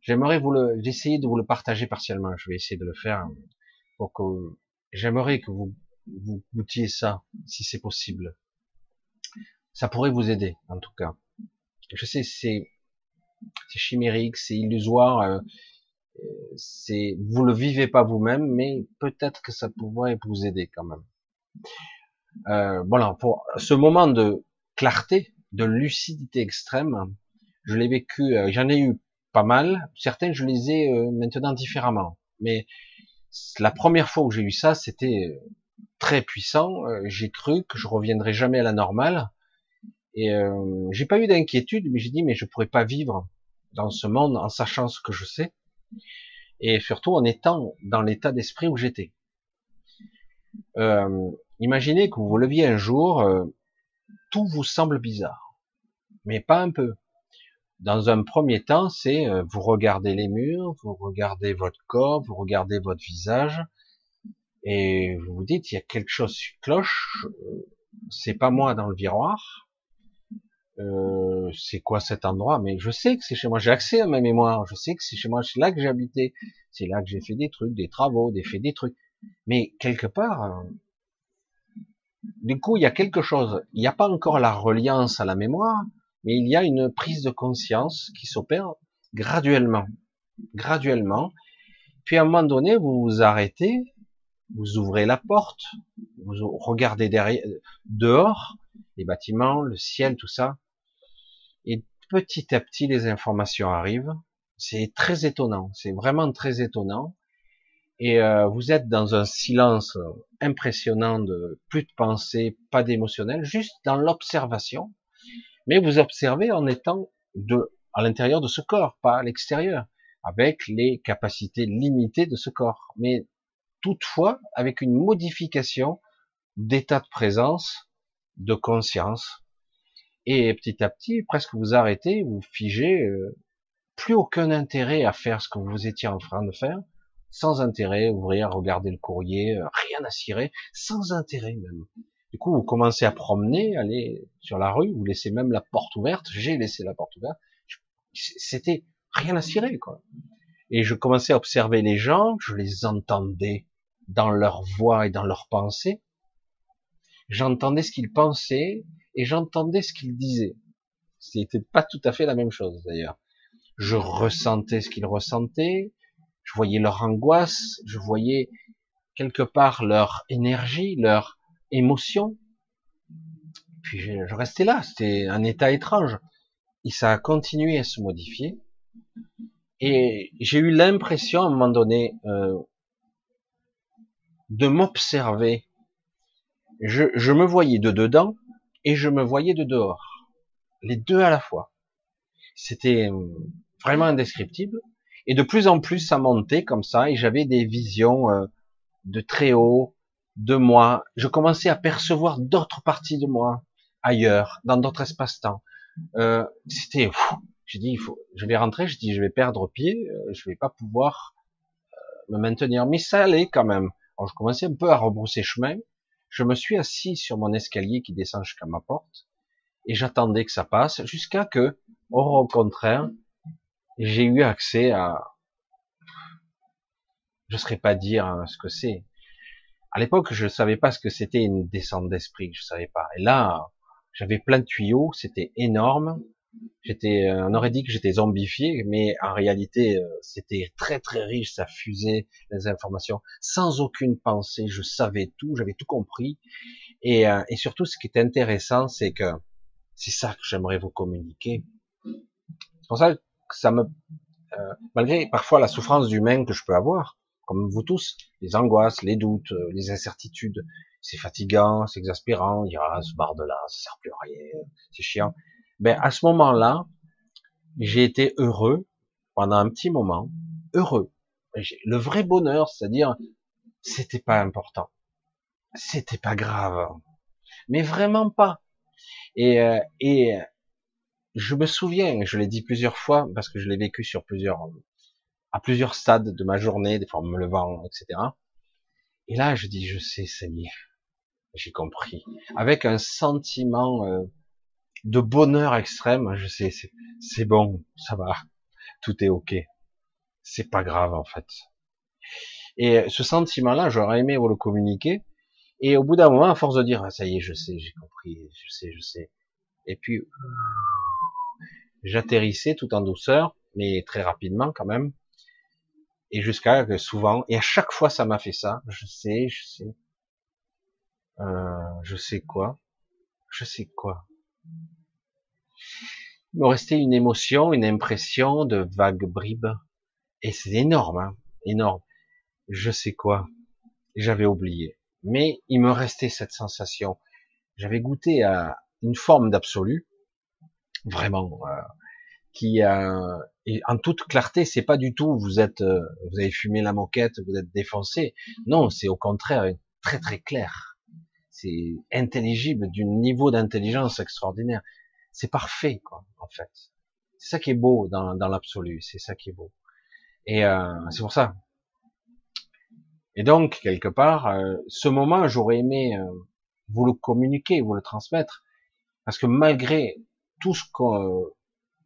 J'aimerais vous le, j'essayer de vous le partager partiellement. Je vais essayer de le faire pour j'aimerais que vous, vous goûtiez ça, si c'est possible. Ça pourrait vous aider, en tout cas. Je sais, c'est, c'est chimérique, c'est illusoire, euh, c'est, vous le vivez pas vous-même, mais peut-être que ça pourrait vous aider quand même. Euh, voilà, pour ce moment de clarté, de lucidité extrême, je l'ai vécu, euh, j'en ai eu pas mal. Certains, je les ai euh, maintenant différemment. Mais la première fois où j'ai eu ça, c'était euh, très puissant. J'ai cru que je reviendrais jamais à la normale. Et j'ai pas eu d'inquiétude, mais j'ai dit, mais je pourrais pas vivre dans ce monde en sachant ce que je sais. Et surtout en étant dans l'état d'esprit où j'étais. imaginez que vous vous leviez un jour, tout vous semble bizarre. Mais pas un peu dans un premier temps, c'est euh, vous regardez les murs, vous regardez votre corps, vous regardez votre visage, et vous vous dites il y a quelque chose qui cloche. Euh, c'est pas moi dans le miroir. Euh, c'est quoi cet endroit? Mais je sais que c'est chez moi. J'ai accès à ma mémoire. Je sais que c'est chez moi. C'est là que j'ai habité. C'est là que j'ai fait des trucs, des travaux, des faits, des trucs. Mais quelque part, euh, du coup, il y a quelque chose. Il n'y a pas encore la reliance à la mémoire, mais il y a une prise de conscience qui s'opère graduellement, graduellement. Puis à un moment donné, vous vous arrêtez, vous ouvrez la porte, vous regardez derrière, dehors, les bâtiments, le ciel, tout ça, et petit à petit les informations arrivent. C'est très étonnant, c'est vraiment très étonnant. Et euh, vous êtes dans un silence impressionnant de plus de pensée, pas d'émotionnel, juste dans l'observation. Mais vous observez en étant de à l'intérieur de ce corps, pas à l'extérieur, avec les capacités limitées de ce corps. Mais toutefois avec une modification d'état de présence, de conscience. Et petit à petit, presque vous arrêtez, vous figez, euh, plus aucun intérêt à faire ce que vous étiez en train de faire, sans intérêt, ouvrir, regarder le courrier, euh, rien à cirer, sans intérêt même. Du coup, vous commencez à promener, aller sur la rue, vous laissez même la porte ouverte, j'ai laissé la porte ouverte, c'était rien à cirer, quoi. Et je commençais à observer les gens, je les entendais dans leur voix et dans leurs pensées. J'entendais ce qu'ils pensaient et j'entendais ce qu'ils disaient. C'était pas tout à fait la même chose d'ailleurs. Je ressentais ce qu'ils ressentaient, je voyais leur angoisse, je voyais quelque part leur énergie, leur émotion. Puis je, je restais là, c'était un état étrange. Et ça a continué à se modifier. Et j'ai eu l'impression à un moment donné, euh, de m'observer. Je, je me voyais de dedans et je me voyais de dehors. Les deux à la fois. C'était euh, vraiment indescriptible. Et de plus en plus, ça montait comme ça, et j'avais des visions euh, de très haut, de moi. Je commençais à percevoir d'autres parties de moi ailleurs, dans d'autres espaces-temps. Euh, C'était, j'ai dit, il faut, je vais rentrer, je dis, je vais perdre pied, euh, je vais pas pouvoir me maintenir. Mais ça allait quand même. Alors, je commençais un peu à rebrousser chemin. Je me suis assis sur mon escalier qui descend jusqu'à ma porte et j'attendais que ça passe jusqu'à que, au contraire, j'ai eu accès à, je ne saurais pas dire hein, ce que c'est. À l'époque, je ne savais pas ce que c'était une descente d'esprit, je savais pas. Et là, j'avais plein de tuyaux, c'était énorme. J'étais, euh, on aurait dit que j'étais zombifié, mais en réalité, euh, c'était très très riche, ça fusait les informations sans aucune pensée. Je savais tout, j'avais tout compris. Et, euh, et surtout, ce qui est intéressant, c'est que c'est ça que j'aimerais vous communiquer. C'est pour ça que ça me, malgré parfois la souffrance humaine que je peux avoir, comme vous tous, les angoisses, les doutes, les incertitudes, c'est fatigant, c'est exaspérant, il y a ce bar de là, ça sert plus à rien, c'est chiant ben à ce moment-là, j'ai été heureux pendant un petit moment, heureux. Le vrai bonheur, c'est-à-dire, c'était pas important, c'était pas grave, mais vraiment pas. Et, euh, et je me souviens, je l'ai dit plusieurs fois parce que je l'ai vécu sur plusieurs, à plusieurs stades de ma journée, des fois en me levant, etc. Et là, je dis, je sais, est, j'ai compris, avec un sentiment euh, de bonheur extrême. Je sais, c'est bon, ça va, tout est ok. C'est pas grave en fait. Et ce sentiment-là, j'aurais aimé vous le communiquer. Et au bout d'un moment, à force de dire, ah, ça y est, je sais, j'ai compris, je sais, je sais. Et puis, j'atterrissais tout en douceur, mais très rapidement quand même. Et jusqu'à que souvent, et à chaque fois ça m'a fait ça, je sais, je sais. Euh, je sais quoi? Je sais quoi? Il me restait une émotion, une impression de vague bribe. Et c'est énorme, hein, énorme. Je sais quoi. J'avais oublié. Mais il me restait cette sensation. J'avais goûté à une forme d'absolu, vraiment, euh, qui en toute clarté, c'est pas du tout vous êtes, euh, vous avez fumé la moquette, vous êtes défoncé. Non, c'est au contraire très très clair. C'est intelligible, d'un niveau d'intelligence extraordinaire c'est parfait, quoi, en fait. C'est ça qui est beau dans, dans l'absolu, c'est ça qui est beau. Et euh, c'est pour ça. Et donc, quelque part, euh, ce moment, j'aurais aimé euh, vous le communiquer, vous le transmettre, parce que malgré tout ce qu'on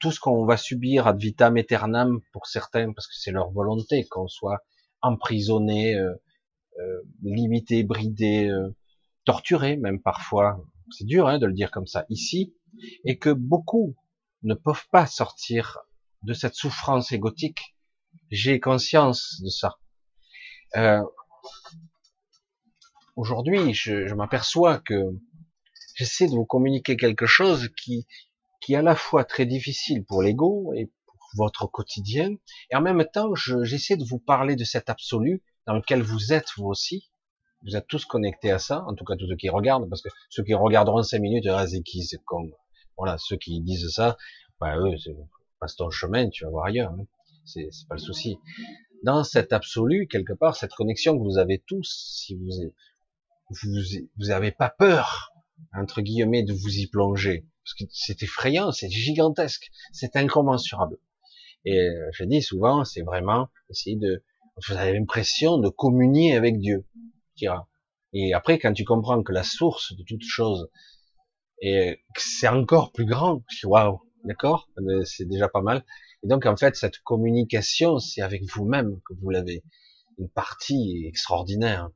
tout ce qu'on va subir ad vitam aeternam pour certains, parce que c'est leur volonté qu'on soit emprisonné, limité, bridé, torturé même parfois. C'est dur hein, de le dire comme ça. Ici, et que beaucoup ne peuvent pas sortir de cette souffrance égotique. J'ai conscience de ça. Euh, Aujourd'hui, je, je m'aperçois que j'essaie de vous communiquer quelque chose qui, qui est à la fois très difficile pour l'ego et pour votre quotidien, et en même temps, j'essaie de vous parler de cet absolu dans lequel vous êtes vous aussi. Vous êtes tous connectés à ça, en tout cas tous ceux qui regardent, parce que ceux qui regarderont cinq minutes, ah, c'est qui, c'est con? Voilà, ceux qui disent ça, bah, eux, passe ton chemin, tu vas voir ailleurs. Hein. C'est pas le souci. Dans cet absolu, quelque part, cette connexion que vous avez tous, si vous vous vous avez pas peur entre guillemets de vous y plonger parce que c'est effrayant, c'est gigantesque, c'est incommensurable. Et euh, je dis souvent, c'est vraiment essayer de, vous avez l'impression de communier avec Dieu. Et après, quand tu comprends que la source de toute chose, et c'est encore plus grand, waouh, d'accord, euh, c'est déjà pas mal. Et donc en fait, cette communication, c'est avec vous-même que vous l'avez, une partie extraordinaire.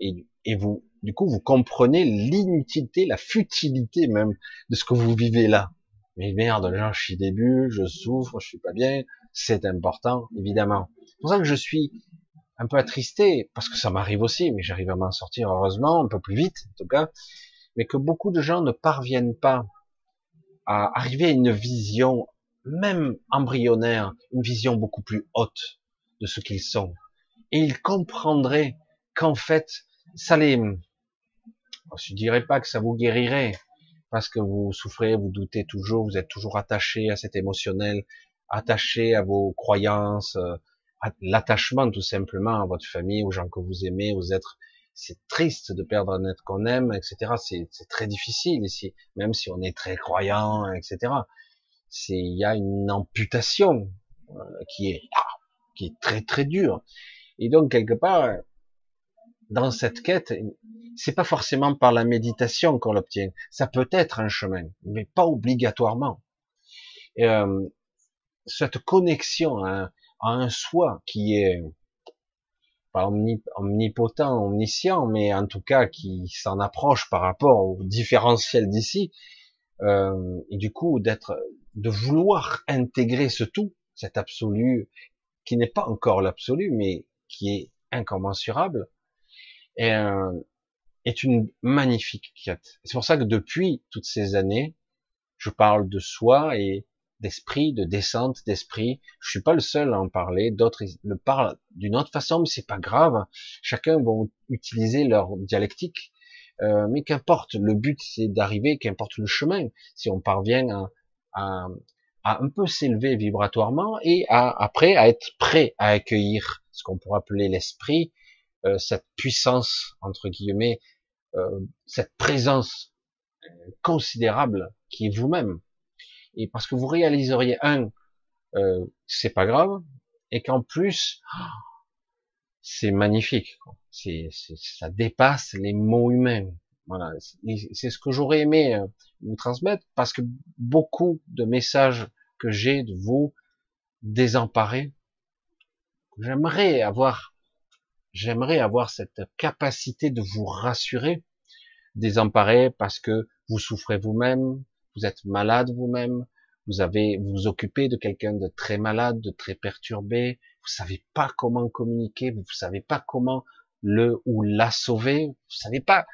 Et, et vous, du coup, vous comprenez l'inutilité, la futilité même de ce que vous vivez là. Mais merde, là, je suis début, je souffre, je suis pas bien. C'est important, évidemment. C'est pour ça que je suis un peu attristé, parce que ça m'arrive aussi, mais j'arrive à m'en sortir heureusement, un peu plus vite, en tout cas. Mais que beaucoup de gens ne parviennent pas à arriver à une vision, même embryonnaire, une vision beaucoup plus haute de ce qu'ils sont. Et ils comprendraient qu'en fait, ça les, je dirais pas que ça vous guérirait, parce que vous souffrez, vous doutez toujours, vous êtes toujours attaché à cet émotionnel, attaché à vos croyances, euh, l'attachement tout simplement à votre famille, aux gens que vous aimez, aux êtres. C'est triste de perdre un être qu'on aime, etc. C'est très difficile ici, même si on est très croyant, etc. C'est il y a une amputation euh, qui est ah, qui est très très dure. Et donc quelque part, dans cette quête, c'est pas forcément par la méditation qu'on l'obtient. Ça peut être un chemin, mais pas obligatoirement. Euh, cette connexion à, un soi qui est pas omnipotent, omniscient, mais en tout cas qui s'en approche par rapport au différentiel d'ici, euh, et du coup d'être, de vouloir intégrer ce tout, cet absolu qui n'est pas encore l'absolu, mais qui est incommensurable, euh, est une magnifique quête. C'est pour ça que depuis toutes ces années, je parle de soi et d'esprit, de descente d'esprit. Je suis pas le seul à en parler. D'autres le parlent d'une autre façon, mais c'est pas grave. Chacun va utiliser leur dialectique. Euh, mais qu'importe, le but c'est d'arriver, qu'importe le chemin. Si on parvient à, à, un peu s'élever vibratoirement et après à être prêt à accueillir ce qu'on pourrait appeler l'esprit, euh, cette puissance entre guillemets, euh, cette présence euh, considérable qui est vous-même. Et parce que vous réaliseriez un, c'est pas grave, et qu'en plus, c'est magnifique. C'est, ça dépasse les mots humains. Voilà, c'est ce que j'aurais aimé vous transmettre parce que beaucoup de messages que j'ai de vous désemparés, j'aimerais avoir J'aimerais avoir cette capacité de vous rassurer, désemparé parce que vous souffrez vous-même, vous êtes malade vous-même, vous avez, vous vous occupez de quelqu'un de très malade, de très perturbé, vous savez pas comment communiquer, vous savez pas comment le ou la sauver, vous savez pas,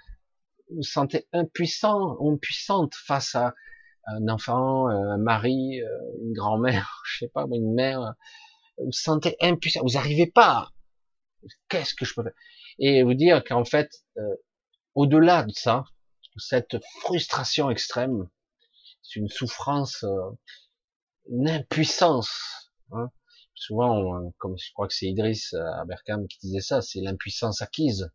vous, vous sentez impuissant, impuissante face à un enfant, un mari, une grand-mère, je sais pas, une mère, vous, vous sentez impuissant, vous n'arrivez pas. Qu'est-ce que je peux faire? Et vous dire qu'en fait, euh, au-delà de ça, cette frustration extrême, c'est une souffrance, euh, une impuissance. Hein. Souvent, comme je crois que c'est Idriss Aberkam qui disait ça, c'est l'impuissance acquise.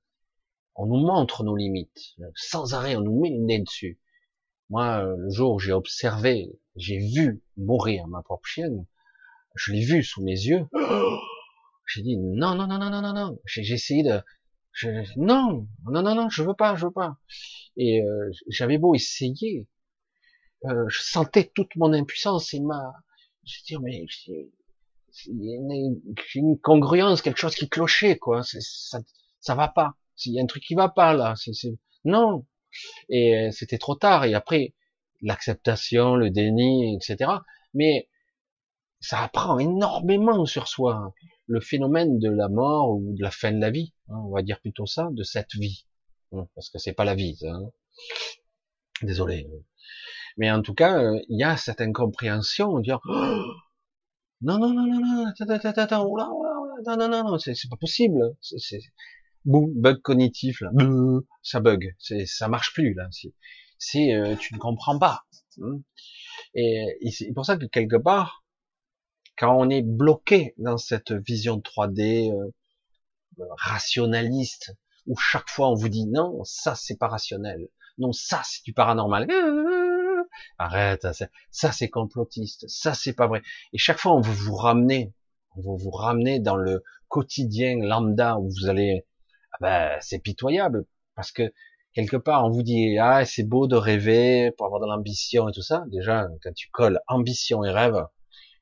On nous montre nos limites, sans arrêt, on nous met une nez dessus. Moi, le jour où j'ai observé, j'ai vu mourir ma propre chienne, je l'ai vu sous mes yeux, j'ai dit non, non, non, non, non, non, non. J'ai essayé de, non, non, non, non, je veux pas, je veux pas. Et euh, j'avais beau essayer, euh, je sentais toute mon impuissance et ma, je dis mais il y a une, congruence, quelque chose qui clochait quoi. Ça, ça va pas. Il y a un truc qui va pas là. C'est non. Et euh, c'était trop tard. Et après l'acceptation, le déni, etc. Mais ça apprend énormément sur soi. Le phénomène de la mort ou de la fin de la vie, hein, on va dire plutôt ça, de cette vie, hein, parce que c'est pas la vie. Hein. Désolé. Mais en tout cas, euh, il y a cette incompréhension, on dit oh, non non non non non, attends attends attends, non non non non, c'est pas possible. C'est bug cognitif là, ça bug, ça marche plus là. C'est euh, tu ne comprends pas. Hein. Et, et c'est pour ça que quelque part, quand on est bloqué dans cette vision 3D euh, rationaliste, où chaque fois on vous dit non, ça c'est pas rationnel, non ça c'est du paranormal, arrête, ça c'est complotiste, ça c'est pas vrai. Et chaque fois on veut vous ramener, on veut vous ramener dans le quotidien lambda où vous allez, ah ben c'est pitoyable parce que quelque part on vous dit ah c'est beau de rêver pour avoir de l'ambition et tout ça. Déjà quand tu colles ambition et rêve,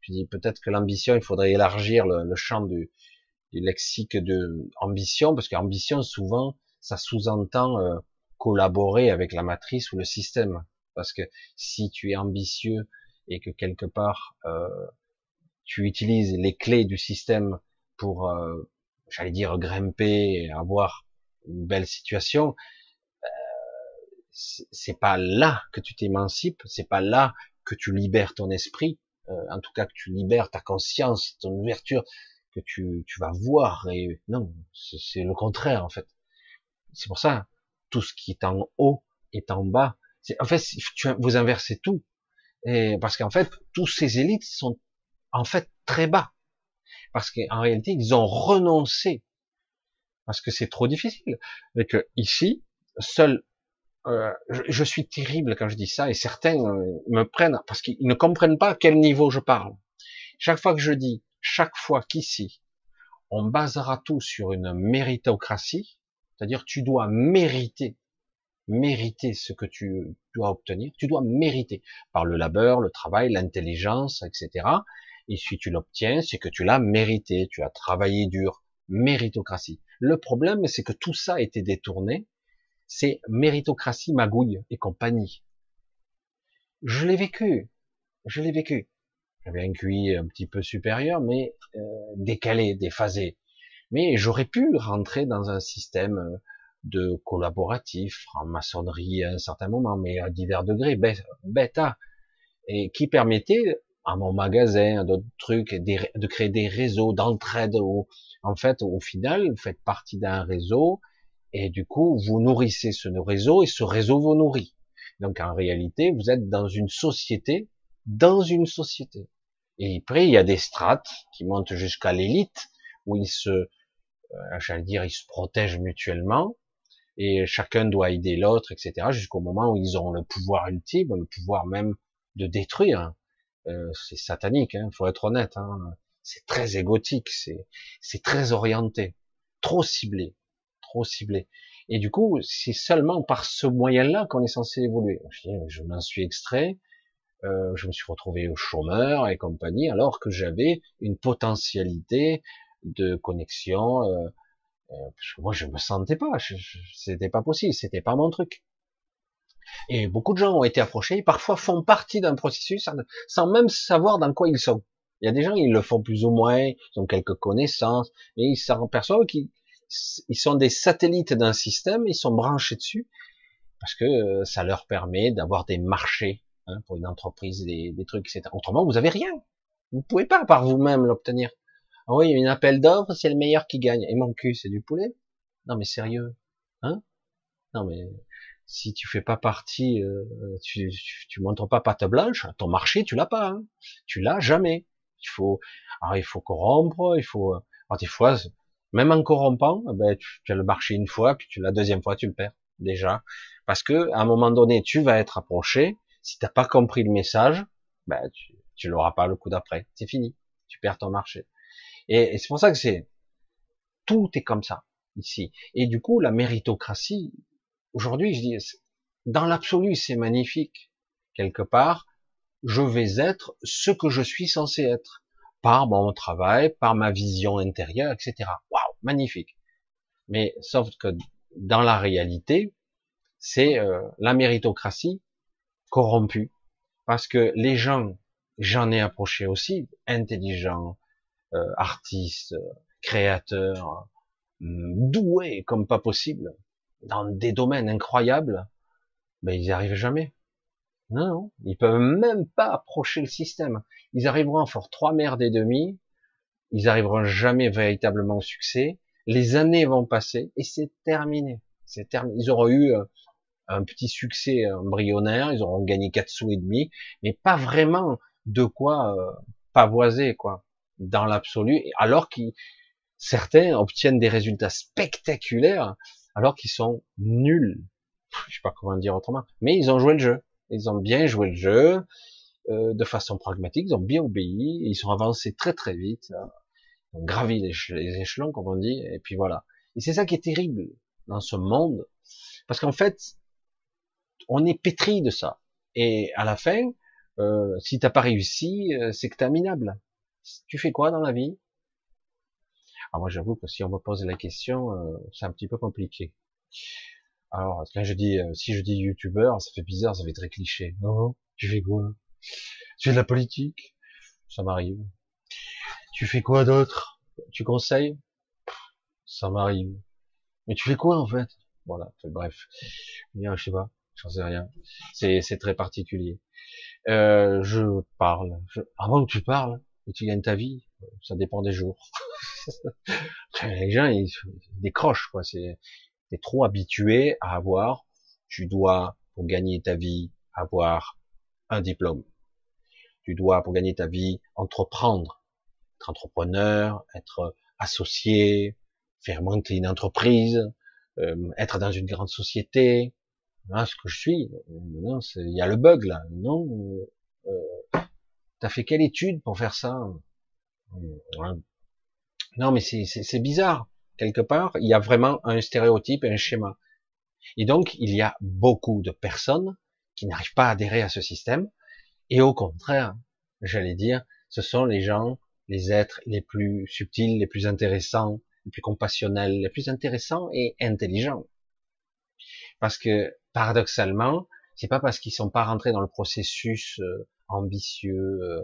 je dis peut-être que l'ambition, il faudrait élargir le, champ du, lexique de ambition, parce qu'ambition, souvent, ça sous-entend euh, collaborer avec la matrice ou le système. Parce que si tu es ambitieux et que quelque part euh, tu utilises les clés du système pour, euh, j'allais dire, grimper et avoir une belle situation, c'est pas là que tu t'émancipes, c'est pas là que tu libères ton esprit, euh, en tout cas que tu libères ta conscience, ton ouverture, que tu, tu vas voir. Et non, c'est le contraire en fait. C'est pour ça, tout ce qui est en haut est en bas. En fait, vous inversez tout. Et parce qu'en fait, tous ces élites sont en fait très bas. Parce qu'en réalité, ils ont renoncé. Parce que c'est trop difficile. Et que ici, seul euh, je, suis terrible quand je dis ça, et certains euh, me prennent parce qu'ils ne comprennent pas à quel niveau je parle. Chaque fois que je dis, chaque fois qu'ici, on basera tout sur une méritocratie, c'est-à-dire tu dois mériter, mériter ce que tu dois obtenir, tu dois mériter par le labeur, le travail, l'intelligence, etc. Et si tu l'obtiens, c'est que tu l'as mérité, tu as travaillé dur, méritocratie. Le problème, c'est que tout ça a été détourné c'est méritocratie, magouille et compagnie. Je l'ai vécu, je l'ai vécu. J'avais un QI un petit peu supérieur, mais euh, décalé, déphasé. Mais j'aurais pu rentrer dans un système euh, de collaboratif, en maçonnerie à un certain moment, mais à divers degrés, bêta, et qui permettait à mon magasin, à d'autres trucs, de créer des réseaux d'entraide en fait, au final, vous faites partie d'un réseau et du coup, vous nourrissez ce réseau et ce réseau vous nourrit. Donc en réalité, vous êtes dans une société, dans une société. Et après, il y a des strates qui montent jusqu'à l'élite, où ils se, euh, j'allais dire, ils se protègent mutuellement, et chacun doit aider l'autre, etc., jusqu'au moment où ils ont le pouvoir ultime, le pouvoir même de détruire. Euh, c'est satanique, il hein, faut être honnête. Hein. C'est très égotique, c'est très orienté, trop ciblé trop ciblé. Et du coup, c'est seulement par ce moyen-là qu'on est censé évoluer. Je, m'en suis extrait, euh, je me suis retrouvé au chômeur et compagnie, alors que j'avais une potentialité de connexion. Euh, parce que moi, je me sentais pas, c'était pas possible, c'était pas mon truc. Et beaucoup de gens ont été approchés, parfois font partie d'un processus sans même savoir dans quoi ils sont. Il y a des gens, ils le font plus ou moins, ils ont quelques connaissances, et ils s'en perçoivent qu'ils ils sont des satellites d'un système, ils sont branchés dessus parce que euh, ça leur permet d'avoir des marchés hein, pour une entreprise, des, des, trucs, etc. Autrement, vous avez rien. Vous pouvez pas par vous-même l'obtenir. Ah oui, une appel d'offres, c'est le meilleur qui gagne. Et mon cul, c'est du poulet Non mais sérieux, hein? Non mais si tu fais pas partie, euh, tu, tu, montres pas patte blanche, ton marché, tu l'as pas. Hein tu l'as jamais. Il faut, alors il faut corrompre, il faut. Alors des fois, même en corrompant, eh ben, tu, as le marché une fois, puis tu, la deuxième fois, tu le perds déjà. Parce que à un moment donné, tu vas être approché. Si t'as pas compris le message, ben, tu, tu l'auras pas le coup d'après. C'est fini. Tu perds ton marché. Et, c'est pour ça que c'est tout est comme ça ici. Et du coup, la méritocratie, aujourd'hui, je dis, dans l'absolu, c'est magnifique. Quelque part, je vais être ce que je suis censé être par mon travail, par ma vision intérieure, etc. Waouh, magnifique. Mais sauf que dans la réalité, c'est euh, la méritocratie corrompue, parce que les gens j'en ai approché aussi, intelligents, artistes, créateurs, hum, doués comme pas possible, dans des domaines incroyables, ben ils n'y arrivent jamais. Non, non, ils peuvent même pas approcher le système. Ils arriveront à faire trois merdes et demi, ils arriveront jamais véritablement au succès. Les années vont passer et c'est terminé. C'est terminé. Ils auront eu euh, un petit succès embryonnaire, ils auront gagné quatre sous et demi, mais pas vraiment de quoi euh, pavoiser quoi dans l'absolu. Alors qu'ils certains obtiennent des résultats spectaculaires alors qu'ils sont nuls. Je sais pas comment dire autrement, mais ils ont joué le jeu. Ils ont bien joué le jeu euh, de façon pragmatique, ils ont bien obéi, ils sont avancés très très vite, ils ont gravi les, échelons comme on dit, et puis voilà. Et c'est ça qui est terrible dans ce monde, parce qu'en fait, on est pétri de ça. Et à la fin, euh, si t'as pas réussi, euh, c'est que t'es minable. Tu fais quoi dans la vie? Alors moi j'avoue que si on me pose la question, euh, c'est un petit peu compliqué. Alors, quand je dis, euh, si je dis youtubeur, ça fait bizarre, ça fait très cliché. Non, tu fais quoi? Tu fais de la politique? Ça m'arrive. Tu fais quoi d'autre? Tu conseilles? Ça m'arrive. Mais tu fais quoi en fait? Voilà, bref. Je sais pas, j'en sais rien. C'est, c'est très particulier. Euh, je parle. Je... Avant que tu parles, tu gagnes ta vie, ça dépend des jours. Les gens, ils, décrochent, quoi. C'est, es trop habitué à avoir, tu dois, pour gagner ta vie, avoir un diplôme. Tu dois, pour gagner ta vie, entreprendre, être entrepreneur, être associé, faire monter une entreprise, euh, être dans une grande société. Là, ce que je suis, non, il y a le bug là. Non, euh, euh t'as fait quelle étude pour faire ça? Non, mais c'est bizarre quelque part, il y a vraiment un stéréotype et un schéma. Et donc, il y a beaucoup de personnes qui n'arrivent pas à adhérer à ce système, et au contraire, j'allais dire, ce sont les gens, les êtres les plus subtils, les plus intéressants, les plus compassionnels, les plus intéressants et intelligents. Parce que, paradoxalement, c'est pas parce qu'ils sont pas rentrés dans le processus euh, ambitieux, euh,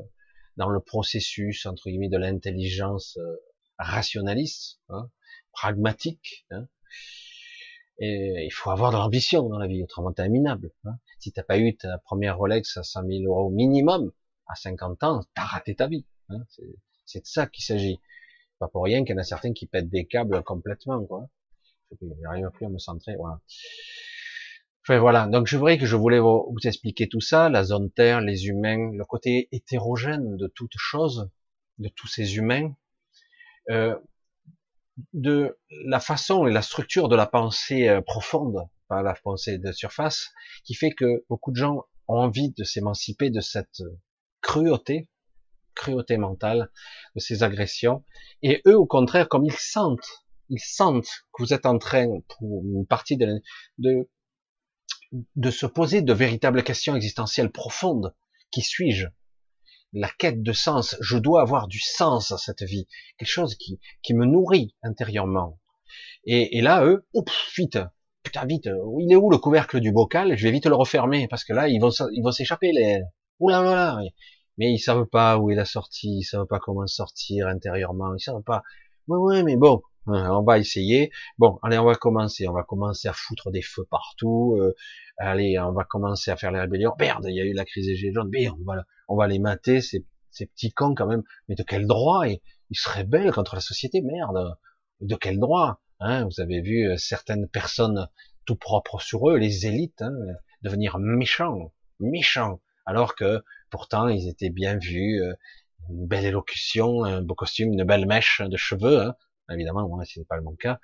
dans le processus, entre guillemets, de l'intelligence euh, rationaliste, hein, pragmatique. Hein. Et il faut avoir de l'ambition dans la vie, autrement t'es minable. Hein. Si t'as pas eu ta première Rolex à 100 000 euros minimum, à 50 ans, t'as raté ta vie. Hein. C'est de ça qu'il s'agit. Pas pour rien qu'il y en a certains qui pètent des câbles complètement. Quoi. J'arrive plus à me centrer. Voilà. Enfin, voilà. Donc je voudrais que je voulais vous, vous, expliquer tout ça, la zone Terre, les humains, le côté hétérogène de toute chose, de tous ces humains. Euh, de la façon et la structure de la pensée euh, profonde, pas la pensée de surface, qui fait que beaucoup de gens ont envie de s'émanciper de cette cruauté, cruauté mentale, de ces agressions, et eux, au contraire, comme ils sentent, ils sentent que vous êtes en train, pour une partie de, de, de se poser de véritables questions existentielles profondes. Qui suis-je? La quête de sens. Je dois avoir du sens à cette vie, quelque chose qui, qui me nourrit intérieurement. Et, et là, eux, oups, vite, putain, vite, il est où le couvercle du bocal? Je vais vite le refermer parce que là, ils vont, ils vont s'échapper. Les... Là, là. Mais ils savent pas où est la sortie, ils savent pas comment sortir intérieurement, ils savent pas. Oui, oui, mais bon, hein, on va essayer. Bon, allez, on va commencer. On va commencer à foutre des feux partout. Euh, allez, on va commencer à faire les rébellions. Merde, il y a eu la crise des gilets jaunes. Merde, voilà on va les mater, ces, ces petits cons quand même. Mais de quel droit? Ils, se rebellent contre la société Merde, de quel droit hein? Vous avez vu euh, certaines personnes tout propres sur eux, les élites, hein, devenir méchants, méchants, alors que pourtant ils étaient bien vus, euh, une belle élocution, un beau costume, une belle mèche de cheveux, hein. évidemment, moi c'est pas le mon cas,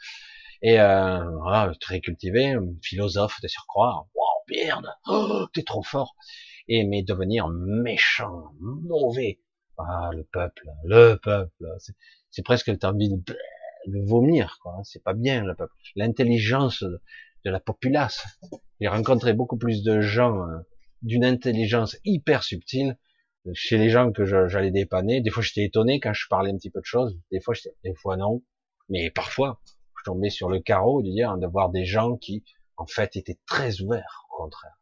et euh, voilà, très cultivé, philosophe de surcroît, waouh merde, oh, t'es trop fort, et mais devenir méchant, mauvais. Ah, le peuple, le peuple, c'est presque le temps de, vomir, quoi. C'est pas bien, le peuple. L'intelligence de la populace. J'ai rencontré beaucoup plus de gens euh, d'une intelligence hyper subtile chez les gens que j'allais dépanner. Des fois, j'étais étonné quand je parlais un petit peu de choses. Des fois, des fois non. Mais parfois, je tombais sur le carreau de dire, de voir des gens qui, en fait, étaient très ouverts, au contraire.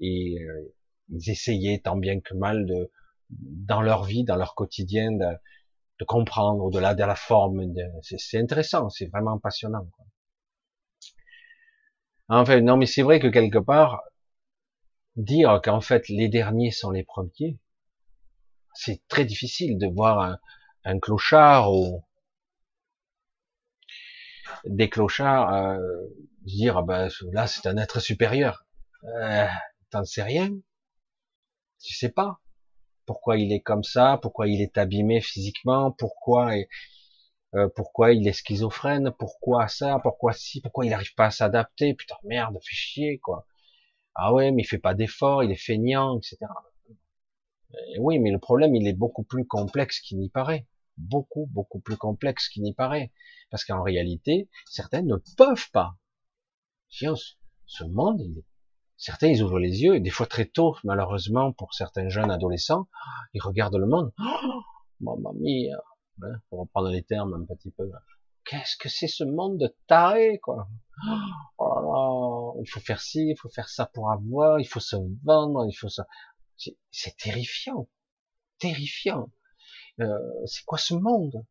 Et euh, ils essayaient tant bien que mal de, dans leur vie, dans leur quotidien, de, de comprendre au-delà de la forme. C'est intéressant, c'est vraiment passionnant. Quoi. Enfin, non, mais c'est vrai que quelque part, dire qu'en fait les derniers sont les premiers, c'est très difficile de voir un, un clochard ou des clochards euh, dire ah ben là c'est un être supérieur. Euh, T'en sais rien. Tu sais pas pourquoi il est comme ça, pourquoi il est abîmé physiquement, pourquoi euh, pourquoi il est schizophrène, pourquoi ça, pourquoi si, pourquoi il n'arrive pas à s'adapter, putain merde, fait chier quoi. Ah ouais, mais il fait pas d'efforts, il est feignant, etc. oui, mais le problème il est beaucoup plus complexe qu'il n'y paraît, beaucoup beaucoup plus complexe qu'il n'y paraît, parce qu'en réalité certains ne peuvent pas. Ce monde, il Certains, ils ouvrent les yeux, et des fois très tôt, malheureusement, pour certains jeunes adolescents, ils regardent le monde. Oh, mamma mia, hein, pour reprendre les termes un petit peu. Qu'est-ce que c'est ce monde de taré, quoi? Oh Il faut faire ci, il faut faire ça pour avoir, il faut se vendre, il faut ça. C'est terrifiant, terrifiant. Euh, c'est quoi ce monde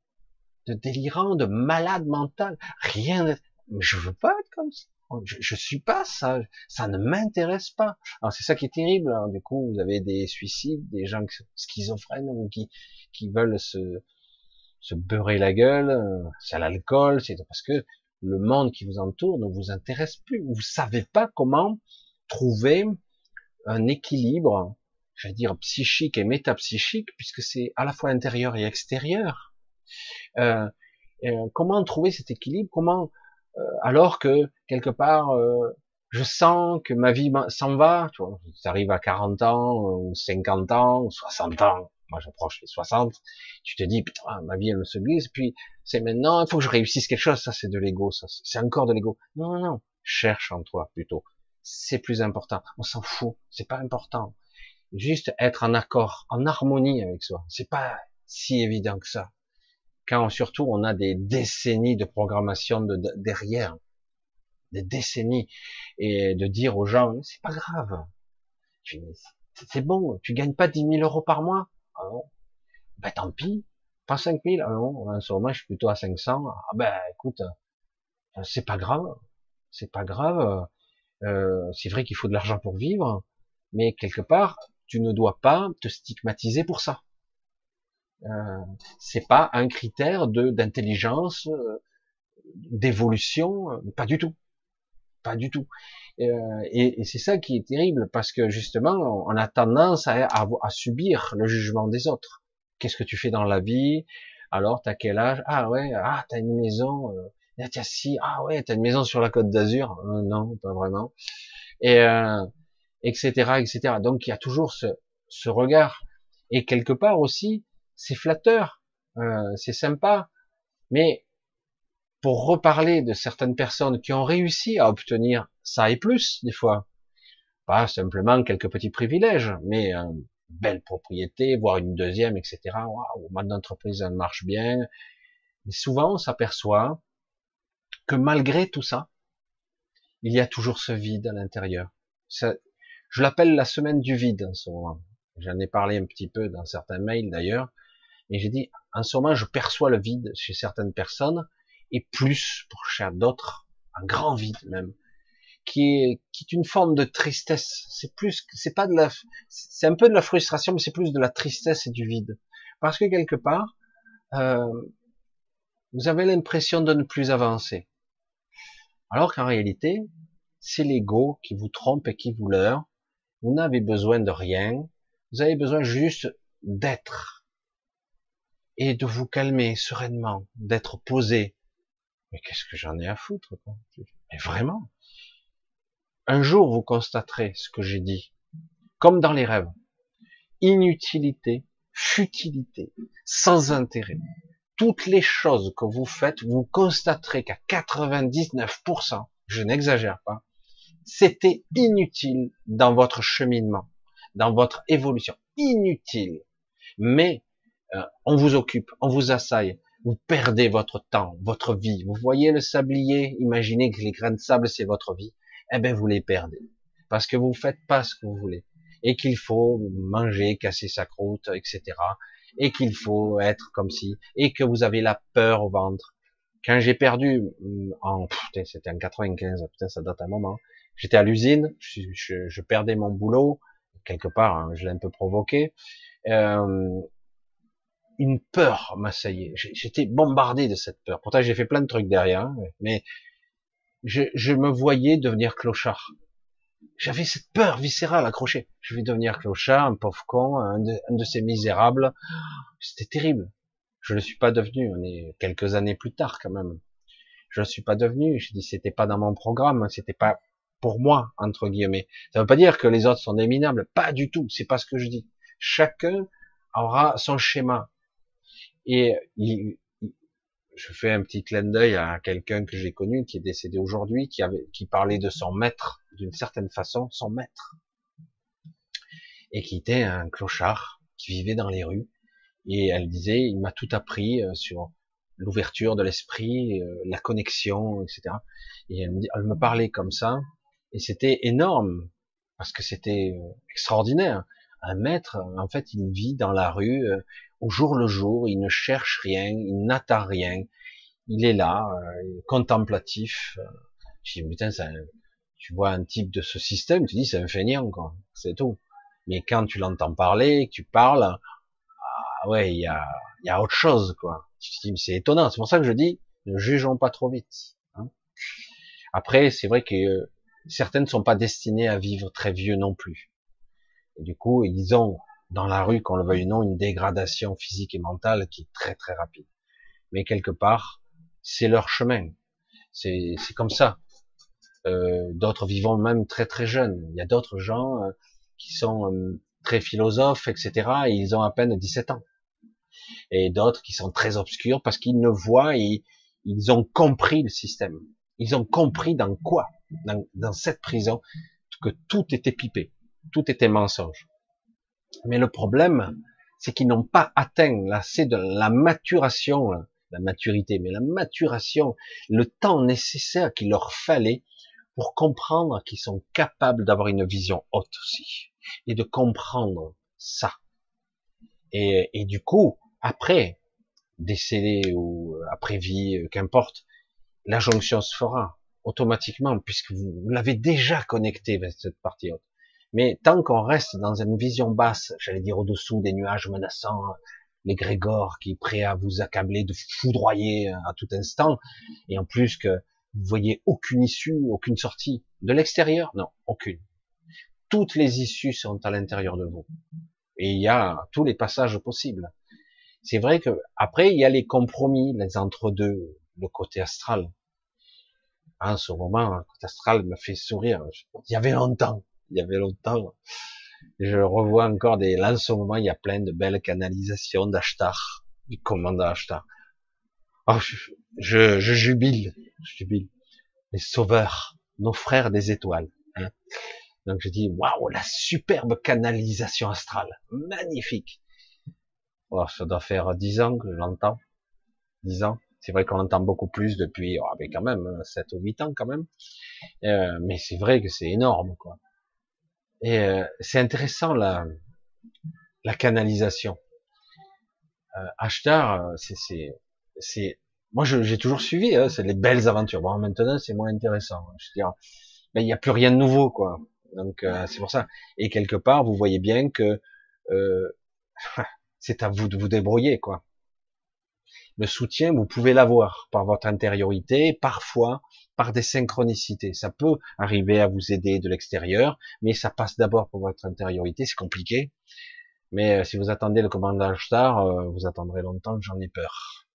de délirant, de malade mental? Rien. De... Je veux pas être comme ça. Je, je suis pas ça, ça ne m'intéresse pas. Alors c'est ça qui est terrible. Hein. Du coup, vous avez des suicides, des gens schizophrènes ou qui qui veulent se se beurrer la gueule. C'est l'alcool, c'est parce que le monde qui vous entoure ne vous intéresse plus. Vous savez pas comment trouver un équilibre, je vais dire psychique et métapsychique, puisque c'est à la fois intérieur et extérieur. Euh, euh, comment trouver cet équilibre? Comment euh, alors que quelque part euh, je sens que ma vie s'en va, tu vois, ça arrive à 40 ans, ou 50 ans, ou 60 ans, moi j'approche les 60, tu te dis, putain, ma vie elle se glisse, puis c'est maintenant, il faut que je réussisse quelque chose, ça c'est de l'ego, ça c'est encore de l'ego. Non, non, non, cherche en toi plutôt, c'est plus important, on s'en fout, c'est pas important. Juste être en accord, en harmonie avec soi, c'est pas si évident que ça. Quand surtout on a des décennies de programmation de, derrière, des décennies, et de dire aux gens, c'est pas grave, c'est bon, tu gagnes pas 10 000 euros par mois, ah non, ben tant pis, pas 5 000, ah non, en ce moment je suis plutôt à 500, ah ben écoute, euh, c'est pas grave, c'est pas grave, euh, c'est vrai qu'il faut de l'argent pour vivre, mais quelque part, tu ne dois pas te stigmatiser pour ça. Euh, c'est pas un critère de d'intelligence, euh, d'évolution, euh, pas du tout, pas du tout. et, et c'est ça qui est terrible parce que justement, on a tendance à, à, subir le jugement des autres. Qu'est-ce que tu fais dans la vie? Alors, t'as quel âge? Ah ouais, ah t'as une maison. Euh, ah, si, ah ouais, t'as une maison sur la Côte d'Azur Non, pas vraiment. Et etc., etc. Donc il y a toujours ce, ce regard. Et quelque part aussi, c'est flatteur, euh, c'est sympa, mais pour reparler de certaines personnes qui ont réussi à obtenir ça et plus, des fois, pas simplement quelques petits privilèges, mais une belle propriété, voire une deuxième, etc. Waouh, mon entreprise elle marche bien. Mais souvent, on s'aperçoit que malgré tout ça, il y a toujours ce vide à l'intérieur. Je l'appelle la semaine du vide en ce moment. J'en ai parlé un petit peu dans certains mails d'ailleurs. Et j'ai dit, en ce moment, je perçois le vide chez certaines personnes, et plus pour chez d'autres, un grand vide même, qui est, qui est une forme de tristesse. C'est plus, c'est pas de la, c'est un peu de la frustration, mais c'est plus de la tristesse et du vide. Parce que quelque part, euh, vous avez l'impression de ne plus avancer. Alors qu'en réalité, c'est l'ego qui vous trompe et qui vous leurre. Vous n'avez besoin de rien. Vous avez besoin juste d'être et de vous calmer sereinement, d'être posé. Mais qu'est-ce que j'en ai à foutre quoi? Mais vraiment. Un jour, vous constaterez ce que j'ai dit, comme dans les rêves. Inutilité, futilité, sans intérêt. Toutes les choses que vous faites, vous constaterez qu'à 99%, je n'exagère pas, c'était inutile dans votre cheminement, dans votre évolution. Inutile. Mais euh, on vous occupe, on vous assaille, vous perdez votre temps, votre vie. Vous voyez le sablier, imaginez que les grains de sable c'est votre vie. Eh ben vous les perdez parce que vous faites pas ce que vous voulez. et qu'il faut manger, casser sa croûte, etc. Et qu'il faut être comme si, et que vous avez la peur au ventre. Quand j'ai perdu mm, en, c'était en 95, putain, ça date un moment. J'étais à l'usine, je, je, je, perdais mon boulot quelque part, hein, je l'ai un peu provoqué. Euh, une peur m'assaillait. J'étais bombardé de cette peur. Pourtant, j'ai fait plein de trucs derrière, hein, mais je, je me voyais devenir clochard. J'avais cette peur viscérale accrochée. Je vais devenir clochard, un pauvre con, un de, ces misérables. C'était terrible. Je ne le suis pas devenu. On est quelques années plus tard quand même. Je ne suis pas devenu. Je dis c'était pas dans mon programme, c'était pas pour moi entre guillemets. Ça veut pas dire que les autres sont des. Pas du tout. C'est pas ce que je dis. Chacun aura son schéma. Et il, je fais un petit clin d'œil à quelqu'un que j'ai connu, qui est décédé aujourd'hui, qui avait, qui parlait de son maître, d'une certaine façon, son maître. Et qui était un clochard, qui vivait dans les rues. Et elle disait, il m'a tout appris euh, sur l'ouverture de l'esprit, euh, la connexion, etc. Et elle me, elle me parlait comme ça, et c'était énorme, parce que c'était euh, extraordinaire. Un maître, en fait, il vit dans la rue, au jour le jour, il ne cherche rien, il n'attend rien, il est là, euh, contemplatif. Je dis, putain, tu vois un type de ce système, tu dis, c'est un feignant, quoi, c'est tout. Mais quand tu l'entends parler, que tu parles, ah ouais, il y a, y a autre chose, quoi. Tu te dis, c'est étonnant, c'est pour ça que je dis, ne jugeons pas trop vite. Hein. Après, c'est vrai que euh, certaines ne sont pas destinées à vivre très vieux non plus. Et du coup, ils ont dans la rue, qu'on le veuille ou non, une dégradation physique et mentale qui est très très rapide. Mais quelque part, c'est leur chemin. C'est comme ça. Euh, d'autres vivant même très très jeunes. Il y a d'autres gens euh, qui sont euh, très philosophes, etc. Et ils ont à peine 17 ans. Et d'autres qui sont très obscurs parce qu'ils ne voient et ils ont compris le système. Ils ont compris dans quoi, dans, dans cette prison, que tout était pipé, tout était mensonge. Mais le problème, c'est qu'ils n'ont pas atteint c'est de la maturation, la maturité, mais la maturation, le temps nécessaire qu'il leur fallait pour comprendre qu'ils sont capables d'avoir une vision haute aussi, et de comprendre ça. Et, et du coup, après, décédé ou après vie, qu'importe, la jonction se fera automatiquement, puisque vous, l'avez déjà connecté avec cette partie haute. Mais tant qu'on reste dans une vision basse, j'allais dire au-dessous des nuages menaçants, les Grégor qui est prêt à vous accabler, de foudroyer à tout instant, et en plus que vous voyez aucune issue, aucune sortie de l'extérieur, non, aucune. Toutes les issues sont à l'intérieur de vous, et il y a tous les passages possibles. C'est vrai que après il y a les compromis, les entre-deux, le côté astral. En ce moment, astral me fait sourire. Il y avait longtemps il y avait longtemps. Je revois encore des, là en ce moment, il y a plein de belles canalisations d'Ashtar, du commandant Ashtar. Oh, je, je, jubile, je jubile. Les sauveurs, nos frères des étoiles. Hein. Donc je dis, waouh, la superbe canalisation astrale, magnifique. Oh, ça doit faire dix ans que je l'entends. Dix ans. C'est vrai qu'on entend beaucoup plus depuis, oh, mais quand même, sept ou huit ans quand même. Euh, mais c'est vrai que c'est énorme, quoi. Et euh, c'est intéressant la, la canalisation. Euh, Ashtar, euh, c'est, c'est, moi j'ai toujours suivi, hein, c'est les belles aventures. Bon, maintenant c'est moins intéressant. Je veux dire, il n'y a plus rien de nouveau, quoi. Donc euh, c'est pour ça. Et quelque part, vous voyez bien que c'est à vous de vous débrouiller, quoi. Le soutien, vous pouvez l'avoir par votre intériorité, parfois par des synchronicités. Ça peut arriver à vous aider de l'extérieur, mais ça passe d'abord pour votre intériorité, c'est compliqué. Mais euh, si vous attendez le commandage star, euh, vous attendrez longtemps, j'en ai peur.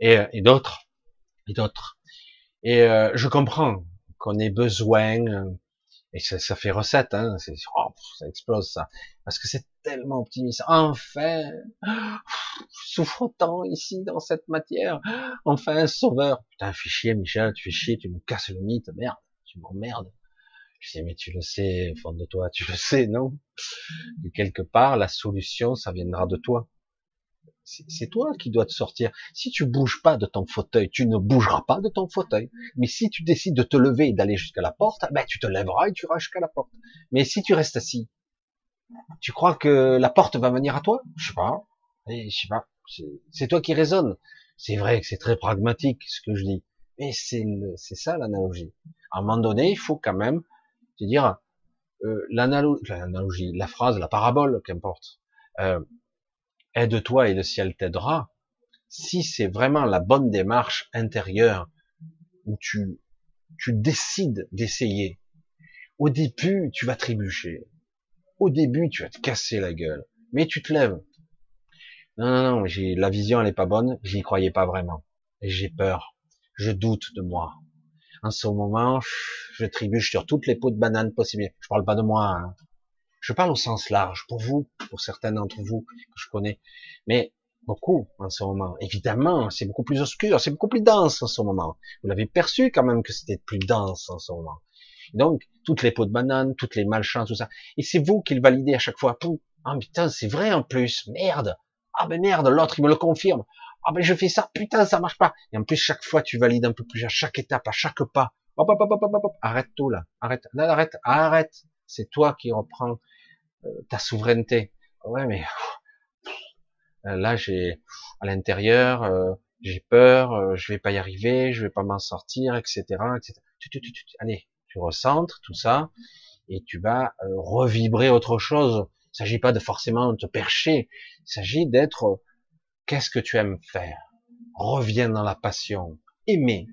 Et, euh, et d'autres, et d'autres. Et je comprends qu'on ait besoin et ça, fait recette, hein, oh, ça explose ça, parce que c'est tellement optimiste. Enfin, souffre tant ici dans cette matière? Enfin, un sauveur. Putain, fais chier, Michel, tu fais chier, tu me casses le mythe, merde, tu m'emmerdes. Je dis, mais tu le sais, au fond de toi, tu le sais, non? Que quelque part, la solution, ça viendra de toi. C'est toi qui dois te sortir. Si tu bouges pas de ton fauteuil, tu ne bougeras pas de ton fauteuil. Mais si tu décides de te lever et d'aller jusqu'à la porte, ben tu te lèveras et tu iras jusqu'à la porte. Mais si tu restes assis, tu crois que la porte va venir à toi? Je sais pas. Eh, je sais pas. C'est toi qui raisonnes. C'est vrai que c'est très pragmatique ce que je dis, mais c'est c'est ça l'analogie. À un moment donné, il faut quand même te dire euh, l'analogie, la phrase, la parabole, qu'importe. Euh, aide-toi et le ciel t'aidera. Si c'est vraiment la bonne démarche intérieure où tu, tu décides d'essayer, au début, tu vas trébucher. Au début, tu vas te casser la gueule. Mais tu te lèves. Non, non, non, j'ai, la vision, elle est pas bonne. J'y croyais pas vraiment. J'ai peur. Je doute de moi. En ce moment, je trébuche sur toutes les pots de banane possibles. Je parle pas de moi. Hein. Je parle au sens large, pour vous, pour certains d'entre vous que je connais, mais beaucoup en ce moment. Évidemment, c'est beaucoup plus obscur, c'est beaucoup plus dense en ce moment. Vous l'avez perçu quand même que c'était plus dense en ce moment. Donc, toutes les pots de banane, toutes les malchances, tout ça. Et c'est vous qui le validez à chaque fois. Ah putain, c'est vrai en plus. Merde. Ah ben merde, l'autre il me le confirme. Ah ben je fais ça, putain, ça marche pas. Et en plus, chaque fois, tu valides un peu plus à chaque étape, à chaque pas. Hop, hop, hop, hop, hop, hop. Arrête tout là. Arrête. arrête, arrête. C'est toi qui reprends ta souveraineté. Ouais, mais euh, là, j'ai à l'intérieur, euh, j'ai peur, je vais pas y arriver, je vais pas m'en sortir, etc., etc. Allez, tu recentres tout ça et tu vas revibrer autre chose. Il s'agit pas de forcément te percher. Il s'agit d'être qu'est-ce que tu aimes faire? Reviens dans la passion, aimer.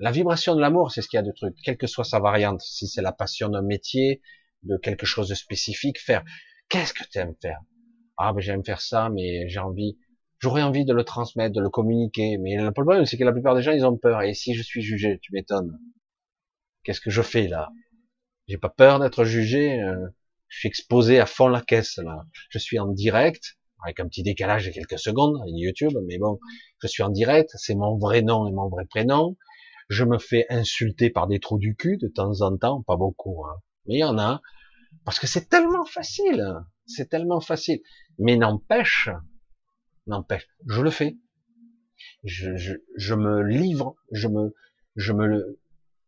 la vibration de l'amour, c'est ce qu'il y a de truc, quelle que soit sa variante. Si c'est la passion d'un métier, de quelque chose de spécifique, faire. Qu'est-ce que tu aimes faire? Ah, ben j'aime faire ça, mais j'ai envie, j'aurais envie de le transmettre, de le communiquer. Mais le problème, c'est que la plupart des gens, ils ont peur. Et si je suis jugé, tu m'étonnes. Qu'est-ce que je fais là? J'ai pas peur d'être jugé. Euh, je suis exposé à fond la caisse là. Je suis en direct avec un petit décalage de quelques secondes avec YouTube, mais bon, je suis en direct. C'est mon vrai nom et mon vrai prénom. Je me fais insulter par des trous du cul de temps en temps, pas beaucoup, hein. Mais il y en a. Parce que c'est tellement facile, c'est tellement facile. Mais n'empêche, n'empêche, je le fais. Je, me livre, je me, je me,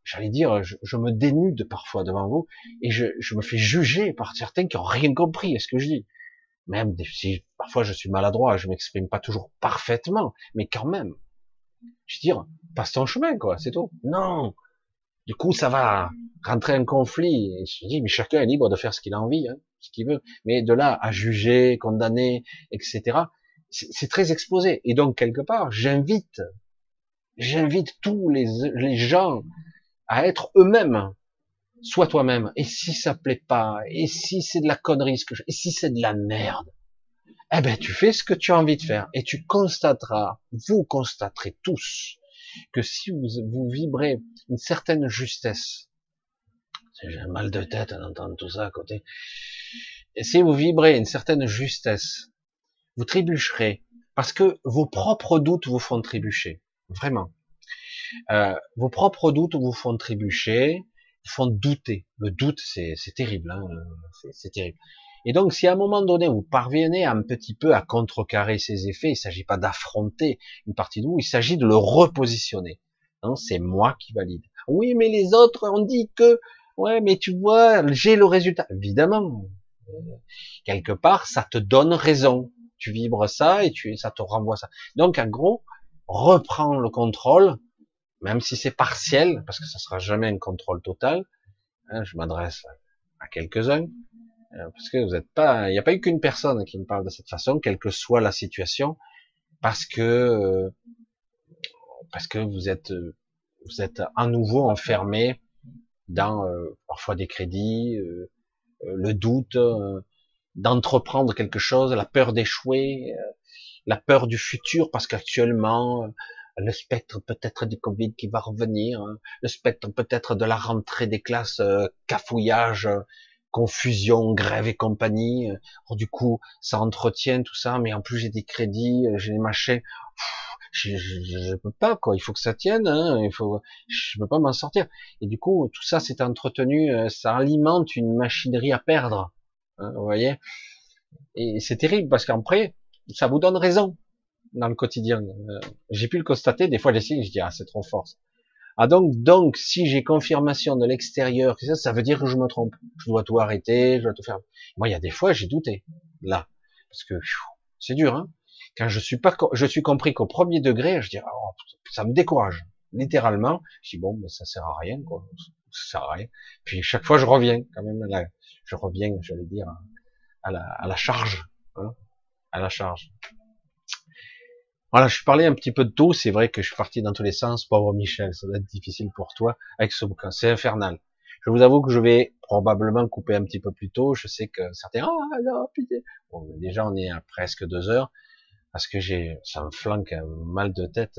j'allais dire, je, me dénude parfois devant vous et je, me fais juger par certains qui ont rien compris à ce que je dis. Même si parfois je suis maladroit, je m'exprime pas toujours parfaitement, mais quand même. Je veux dire, passe ton chemin, quoi, c'est tout. Non, du coup, ça va rentrer en conflit. Et je dis, mais chacun est libre de faire ce qu'il a envie, hein, ce qu'il veut. Mais de là à juger, condamner, etc., c'est très exposé. Et donc, quelque part, j'invite, j'invite tous les, gens à être eux-mêmes. Sois toi-même. Et si ça plaît pas, et si c'est de la connerie, et si c'est de la merde, eh ben, tu fais ce que tu as envie de faire. Et tu constateras, vous constaterez tous, que si vous, vous vibrez une certaine justesse, j'ai un mal de tête en entendant tout ça à côté, et si vous vibrez une certaine justesse, vous trébucherez, parce que vos propres doutes vous font trébucher, vraiment. Euh, vos propres doutes vous font trébucher, vous font douter. Le doute, c'est terrible, hein c'est terrible. Et donc, si à un moment donné, vous parvenez un petit peu à contrecarrer ces effets, il ne s'agit pas d'affronter une partie de vous, il s'agit de le repositionner. Non, c'est moi qui valide. Oui, mais les autres ont dit que, ouais, mais tu vois, j'ai le résultat. Évidemment, quelque part, ça te donne raison. Tu vibres ça et tu, ça te renvoie ça. Donc, en gros, reprends le contrôle, même si c'est partiel, parce que ça sera jamais un contrôle total. Hein, je m'adresse à quelques-uns. Euh, parce que vous n'êtes pas, il n'y a pas eu qu'une personne qui me parle de cette façon, quelle que soit la situation, parce que euh, parce que vous êtes vous êtes à nouveau enfermé dans euh, parfois des crédits, le doute d'entreprendre quelque chose, la peur d'échouer, la peur du futur, parce qu'actuellement le spectre peut-être du Covid qui va revenir, hein, le spectre peut-être de la rentrée des classes, cafouillage, confusion, grève et compagnie. Alors, du coup, ça entretient tout ça, mais en plus j'ai des crédits, euh, j'ai des machins. Je, je, je, peux pas quoi. Il faut que ça tienne. Hein, il faut, je peux pas m'en sortir. Et du coup, tout ça c'est entretenu, euh, ça alimente une machinerie à perdre. Hein, vous voyez. Et c'est terrible parce qu'après, ça vous donne raison dans le quotidien. Euh, j'ai pu le constater, des fois j'essaie, je dis ah c'est trop fort. Ah donc donc si j'ai confirmation de l'extérieur, ça veut dire que je me trompe. Je dois tout arrêter, je dois tout faire. Moi il y a des fois j'ai douté là parce que c'est dur hein. Quand je suis pas je suis compris qu'au premier degré, je dis oh, ça me décourage littéralement. Je dis bon mais ça sert à rien quoi, ça sert à rien. Puis chaque fois je reviens quand même je reviens, j'allais dire à la, charge, hein, à la charge. Voilà, je parlais un petit peu de tout. C'est vrai que je suis parti dans tous les sens. Pauvre Michel, ça va être difficile pour toi avec ce bouquin. C'est infernal. Je vous avoue que je vais probablement couper un petit peu plus tôt. Je sais que certains, ah non, putain. Bon, déjà, on est à presque deux heures parce que j'ai, ça me flanque un mal de tête.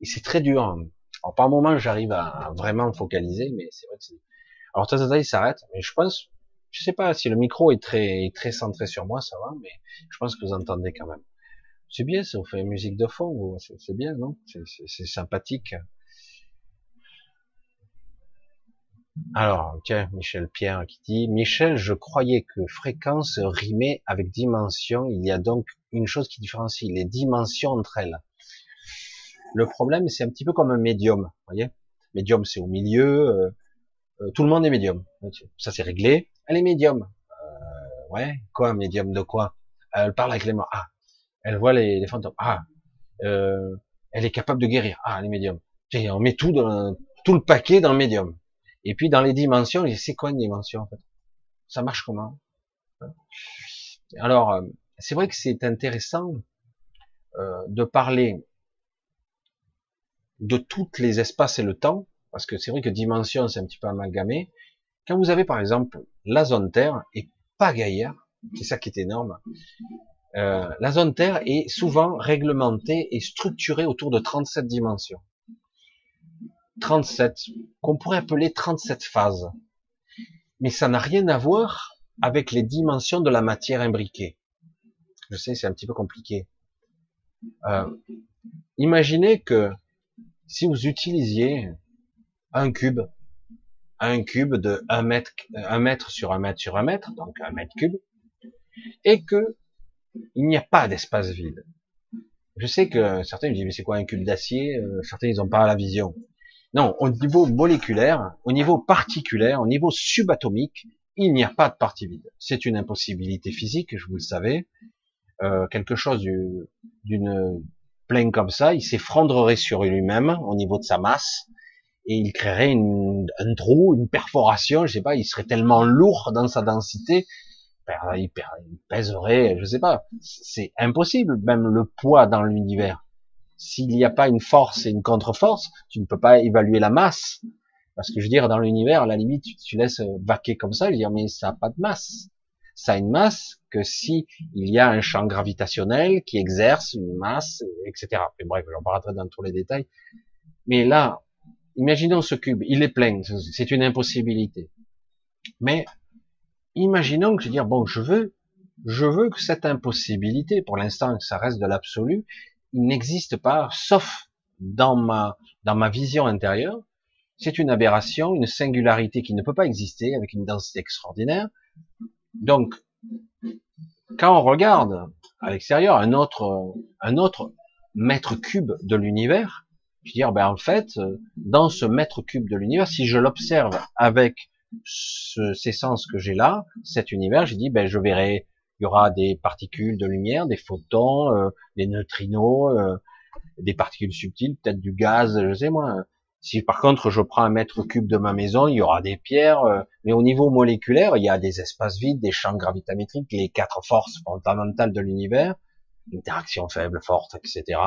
Et c'est très dur. Alors, par moment, j'arrive à vraiment me focaliser, mais c'est vrai que c'est, alors, ça, il s'arrête, mais je pense, je sais pas si le micro est très, très centré sur moi, ça va, mais je pense que vous entendez quand même. C'est bien, ça vous fait une musique de fond, c'est bien, non? C'est sympathique. Alors, tiens, Michel Pierre qui dit, Michel, je croyais que fréquence rimait avec dimension. Il y a donc une chose qui différencie les dimensions entre elles. Le problème, c'est un petit peu comme un médium, voyez? Médium, c'est au milieu. Euh, euh, tout le monde est médium. Ça, c'est réglé. Elle est médium. Euh, ouais, quoi, médium de quoi? Elle parle avec les morts. Ah, elle voit les, fantômes. Ah, euh, elle est capable de guérir. Ah, les médiums. on met tout dans, tout le paquet dans le médium. Et puis dans les dimensions, c'est quoi une dimension en fait? Ça marche comment? Alors, euh, c'est vrai que c'est intéressant euh, de parler de toutes les espaces et le temps, parce que c'est vrai que dimension, c'est un petit peu amalgamé. Quand vous avez par exemple la zone Terre et pas Gaïa, c'est ça qui est énorme, euh, la zone Terre est souvent réglementée et structurée autour de 37 dimensions. 37, qu'on pourrait appeler 37 phases. Mais ça n'a rien à voir avec les dimensions de la matière imbriquée. Je sais, c'est un petit peu compliqué. Euh, imaginez que si vous utilisiez un cube, un cube de 1 mètre, 1 mètre sur 1 mètre sur 1 mètre, donc 1 mètre cube, et que il n'y a pas d'espace vide. Je sais que certains me disent, mais c'est quoi un cube d'acier euh, Certains, ils n'ont pas la vision. Non, au niveau moléculaire, au niveau particulaire, au niveau subatomique, il n'y a pas de partie vide. C'est une impossibilité physique, je vous le savez. Euh, quelque chose d'une pleine comme ça, il s'effondrerait sur lui-même au niveau de sa masse et il créerait un trou, une perforation, je sais pas, il serait tellement lourd dans sa densité il, pèserait, je sais pas. C'est impossible, même le poids dans l'univers. S'il n'y a pas une force et une contre-force, tu ne peux pas évaluer la masse. Parce que je veux dire, dans l'univers, à la limite, tu, laisses vaquer comme ça, je veux dire, mais ça n'a pas de masse. Ça a une masse que si il y a un champ gravitationnel qui exerce une masse, etc. Mais bref, j'en parlerai dans tous les détails. Mais là, imaginons ce cube, il est plein, c'est une impossibilité. Mais imaginons que je dis, bon, je veux, je veux que cette impossibilité, pour l'instant, que ça reste de l'absolu, il n'existe pas, sauf dans ma, dans ma vision intérieure. C'est une aberration, une singularité qui ne peut pas exister avec une densité extraordinaire. Donc, quand on regarde à l'extérieur un autre, un autre mètre cube de l'univers, je veux dire, ben en fait, dans ce mètre cube de l'univers, si je l'observe avec ce, ces sens que j'ai là, cet univers, j'ai dit, ben, je verrai, il y aura des particules de lumière, des photons, euh, des neutrinos, euh, des particules subtiles, peut-être du gaz, je sais moi. Si par contre je prends un mètre cube de ma maison, il y aura des pierres, euh, mais au niveau moléculaire, il y a des espaces vides, des champs gravitamétriques, les quatre forces fondamentales de l'univers, interaction faible, forte, etc.,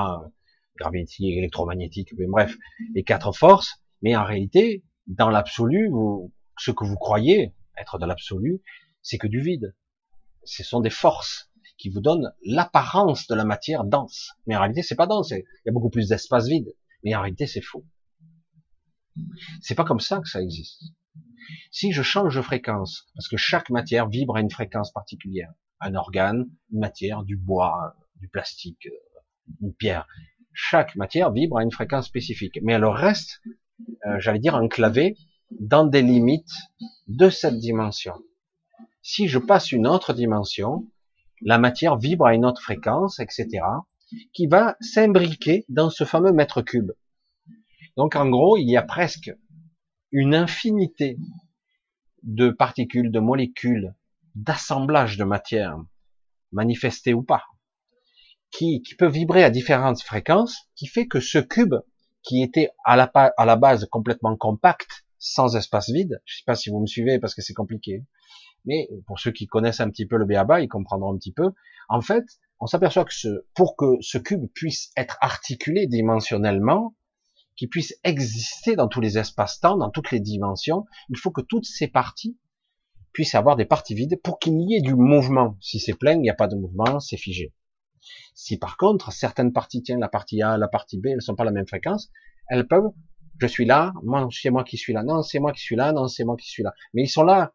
gravité, électromagnétique, mais bref, les quatre forces, mais en réalité, dans l'absolu, vous, ce que vous croyez être de l'absolu, c'est que du vide. Ce sont des forces qui vous donnent l'apparence de la matière dense. Mais en réalité, c'est pas dense. Il y a beaucoup plus d'espace vide. Mais en réalité, c'est faux. C'est pas comme ça que ça existe. Si je change de fréquence, parce que chaque matière vibre à une fréquence particulière, un organe, une matière, du bois, du plastique, une pierre, chaque matière vibre à une fréquence spécifique. Mais elle reste, euh, j'allais dire, enclavée dans des limites de cette dimension. Si je passe une autre dimension, la matière vibre à une autre fréquence, etc., qui va s'imbriquer dans ce fameux mètre cube. Donc en gros, il y a presque une infinité de particules, de molécules, d'assemblage de matière, manifestées ou pas, qui, qui peut vibrer à différentes fréquences, qui fait que ce cube, qui était à la base complètement compact, sans espace vide, je sais pas si vous me suivez parce que c'est compliqué, mais pour ceux qui connaissent un petit peu le BABA, ils comprendront un petit peu. En fait, on s'aperçoit que pour que ce cube puisse être articulé dimensionnellement, qu'il puisse exister dans tous les espaces-temps, dans toutes les dimensions, il faut que toutes ces parties puissent avoir des parties vides pour qu'il y ait du mouvement. Si c'est plein, il n'y a pas de mouvement, c'est figé. Si par contre, certaines parties, tiennent la partie A, la partie B, elles ne sont pas la même fréquence, elles peuvent, je suis là, moi, c'est moi qui suis là, non, c'est moi qui suis là, non, c'est moi qui suis là. Mais ils sont là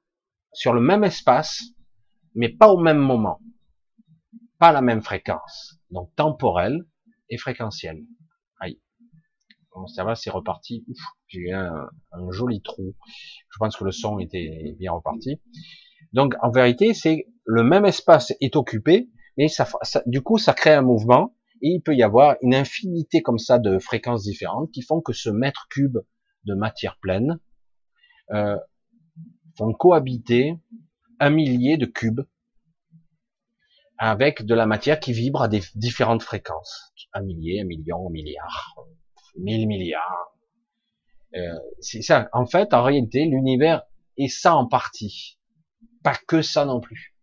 sur le même espace, mais pas au même moment, pas la même fréquence, donc temporelle et fréquentielle. Aïe. Bon, ça va, c'est reparti. J'ai eu un, joli trou. Je pense que le son était bien reparti. Donc, en vérité, c'est le même espace est occupé, mais ça, du coup, ça crée un mouvement, et il peut y avoir une infinité comme ça de fréquences différentes qui font que ce mètre cube de matière pleine euh, font cohabiter un millier de cubes avec de la matière qui vibre à des différentes fréquences. Un millier, un million, un milliard, mille milliards. Euh, c'est ça. En fait, en réalité, l'univers est ça en partie. Pas que ça non plus.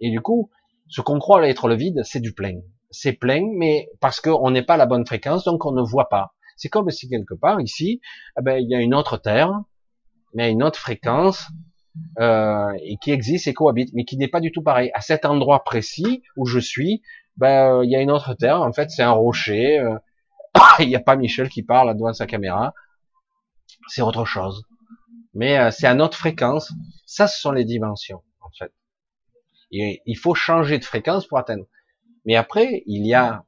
Et du coup, ce qu'on croit être le vide, c'est du plein. C'est plein, mais parce qu'on n'est pas à la bonne fréquence, donc on ne voit pas. C'est comme si quelque part, ici, eh ben, il y a une autre Terre, mais une autre fréquence, euh, et qui existe et cohabite, mais qui n'est pas du tout pareil. À cet endroit précis où je suis, ben il y a une autre terre. En fait, c'est un rocher. Euh, il n'y a pas Michel qui parle devant sa caméra. C'est autre chose. Mais euh, c'est à notre fréquence. Ça, ce sont les dimensions, en fait. Il faut changer de fréquence pour atteindre. Mais après, il y a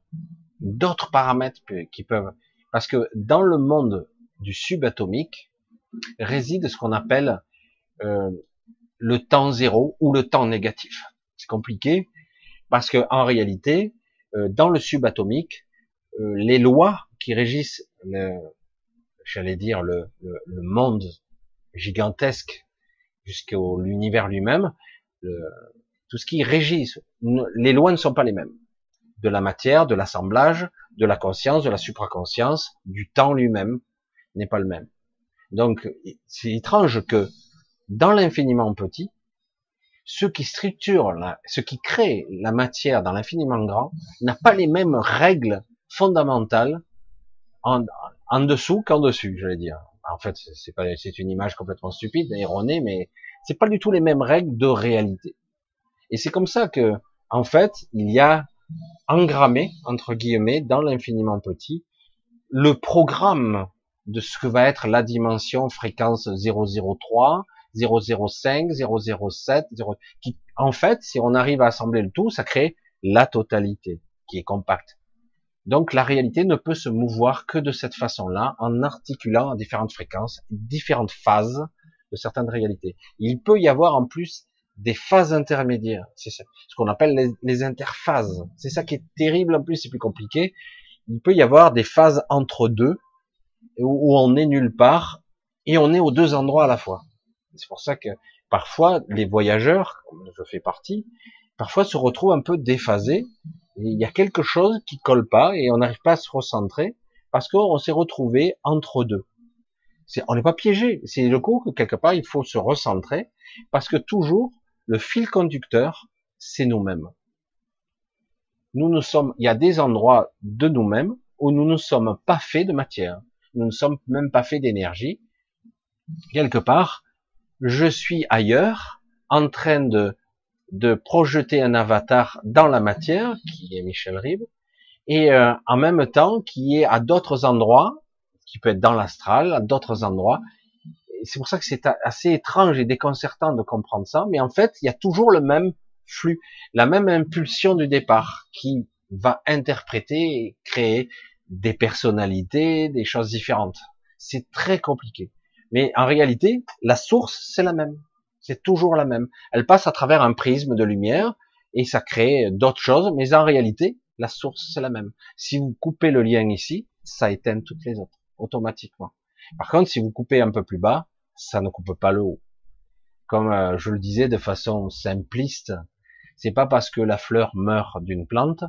d'autres paramètres qui peuvent, parce que dans le monde du subatomique, réside ce qu'on appelle euh, le temps zéro ou le temps négatif. C'est compliqué parce que en réalité, euh, dans le subatomique, euh, les lois qui régissent, j'allais dire le, le, monde gigantesque jusqu'au l'univers lui-même, tout ce qui régit, les lois ne sont pas les mêmes. De la matière, de l'assemblage, de la conscience, de la supraconscience, du temps lui-même n'est pas le même. Donc, c'est étrange que dans l'infiniment petit, ce qui structure, ce qui crée la matière dans l'infiniment grand, n'a pas les mêmes règles fondamentales en, en dessous qu'en dessus, je vais dire. En fait, c'est pas, c'est une image complètement stupide, erronée, mais c'est pas du tout les mêmes règles de réalité. Et c'est comme ça que, en fait, il y a engrammé, entre guillemets, dans l'infiniment petit, le programme de ce que va être la dimension fréquence 003, 005, 007, 0... qui, en fait, si on arrive à assembler le tout, ça crée la totalité, qui est compacte. Donc la réalité ne peut se mouvoir que de cette façon-là, en articulant différentes fréquences, différentes phases de certaines réalités. Il peut y avoir en plus des phases intermédiaires, c'est ce qu'on appelle les, les interphases. C'est ça qui est terrible en plus, c'est plus compliqué. Il peut y avoir des phases entre deux, où on est nulle part, et on est aux deux endroits à la fois. C'est pour ça que parfois les voyageurs, comme je fais partie, parfois se retrouvent un peu déphasés. Il y a quelque chose qui colle pas et on n'arrive pas à se recentrer parce qu'on s'est retrouvé entre deux. on n'est pas piégé. C'est le coup que quelque part il faut se recentrer parce que toujours le fil conducteur, c'est nous-mêmes. Nous nous sommes, il y a des endroits de nous-mêmes où nous ne sommes pas faits de matière. Nous ne sommes même pas faits d'énergie. Quelque part, je suis ailleurs, en train de, projeter un avatar dans la matière, qui est Michel Ribes, et euh, en même temps qui est à d'autres endroits, qui peut être dans l'astral, à d'autres endroits. C'est pour ça que c'est assez étrange et déconcertant de comprendre ça, mais en fait, il y a toujours le même flux, la même impulsion du départ qui va interpréter et créer des personnalités, des choses différentes. C'est très compliqué. Mais en réalité, la source, c'est la même. C'est toujours la même. Elle passe à travers un prisme de lumière, et ça crée d'autres choses, mais en réalité, la source c'est la même. Si vous coupez le lien ici, ça éteint toutes les autres automatiquement. Par contre, si vous coupez un peu plus bas, ça ne coupe pas le haut. Comme euh, je le disais de façon simpliste, c'est pas parce que la fleur meurt d'une plante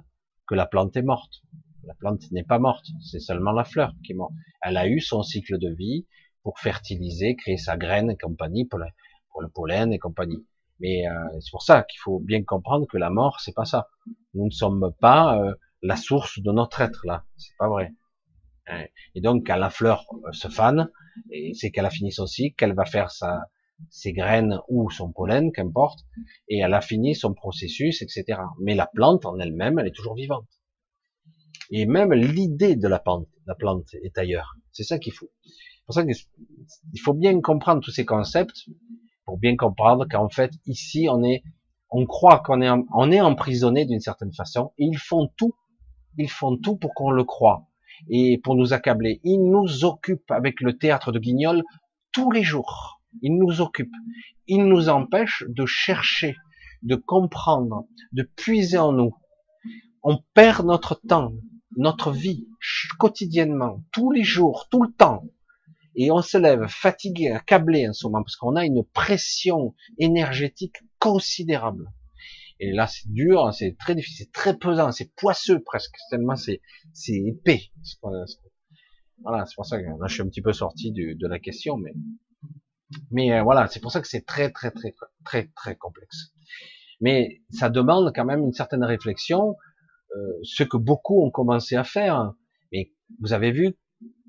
que la plante est morte. La plante n'est pas morte, c'est seulement la fleur qui est morte. Elle a eu son cycle de vie pour fertiliser, créer sa graine et compagnie, pour le, pour le pollen et compagnie. Mais euh, c'est pour ça qu'il faut bien comprendre que la mort, c'est pas ça. Nous ne sommes pas euh, la source de notre être là, c'est pas vrai. Hein. Et donc, quand la fleur euh, se fane, c'est qu'elle a fini son cycle, qu'elle va faire sa, ses graines ou son pollen, qu'importe, et elle a fini son processus, etc. Mais la plante en elle-même, elle est toujours vivante. Et même l'idée de la plante, la plante est ailleurs. C'est ça qu'il faut. C'est pour ça qu'il faut bien comprendre tous ces concepts pour bien comprendre qu'en fait ici on est, on croit qu'on est, on est emprisonné d'une certaine façon. Et ils font tout, ils font tout pour qu'on le croit et pour nous accabler. Ils nous occupent avec le théâtre de Guignol tous les jours. Ils nous occupent. Ils nous empêchent de chercher, de comprendre, de puiser en nous. On perd notre temps, notre vie quotidiennement, tous les jours, tout le temps. Et on se lève fatigué, accablé en ce moment, parce qu'on a une pression énergétique considérable. Et là, c'est dur, c'est très difficile, c'est très pesant, c'est poisseux presque, tellement c'est, c'est épais. Voilà, c'est pour ça que là, je suis un petit peu sorti de la question, mais, mais euh, voilà, c'est pour ça que c'est très, très, très, très, très complexe. Mais ça demande quand même une certaine réflexion, euh, ce que beaucoup ont commencé à faire. Mais vous avez vu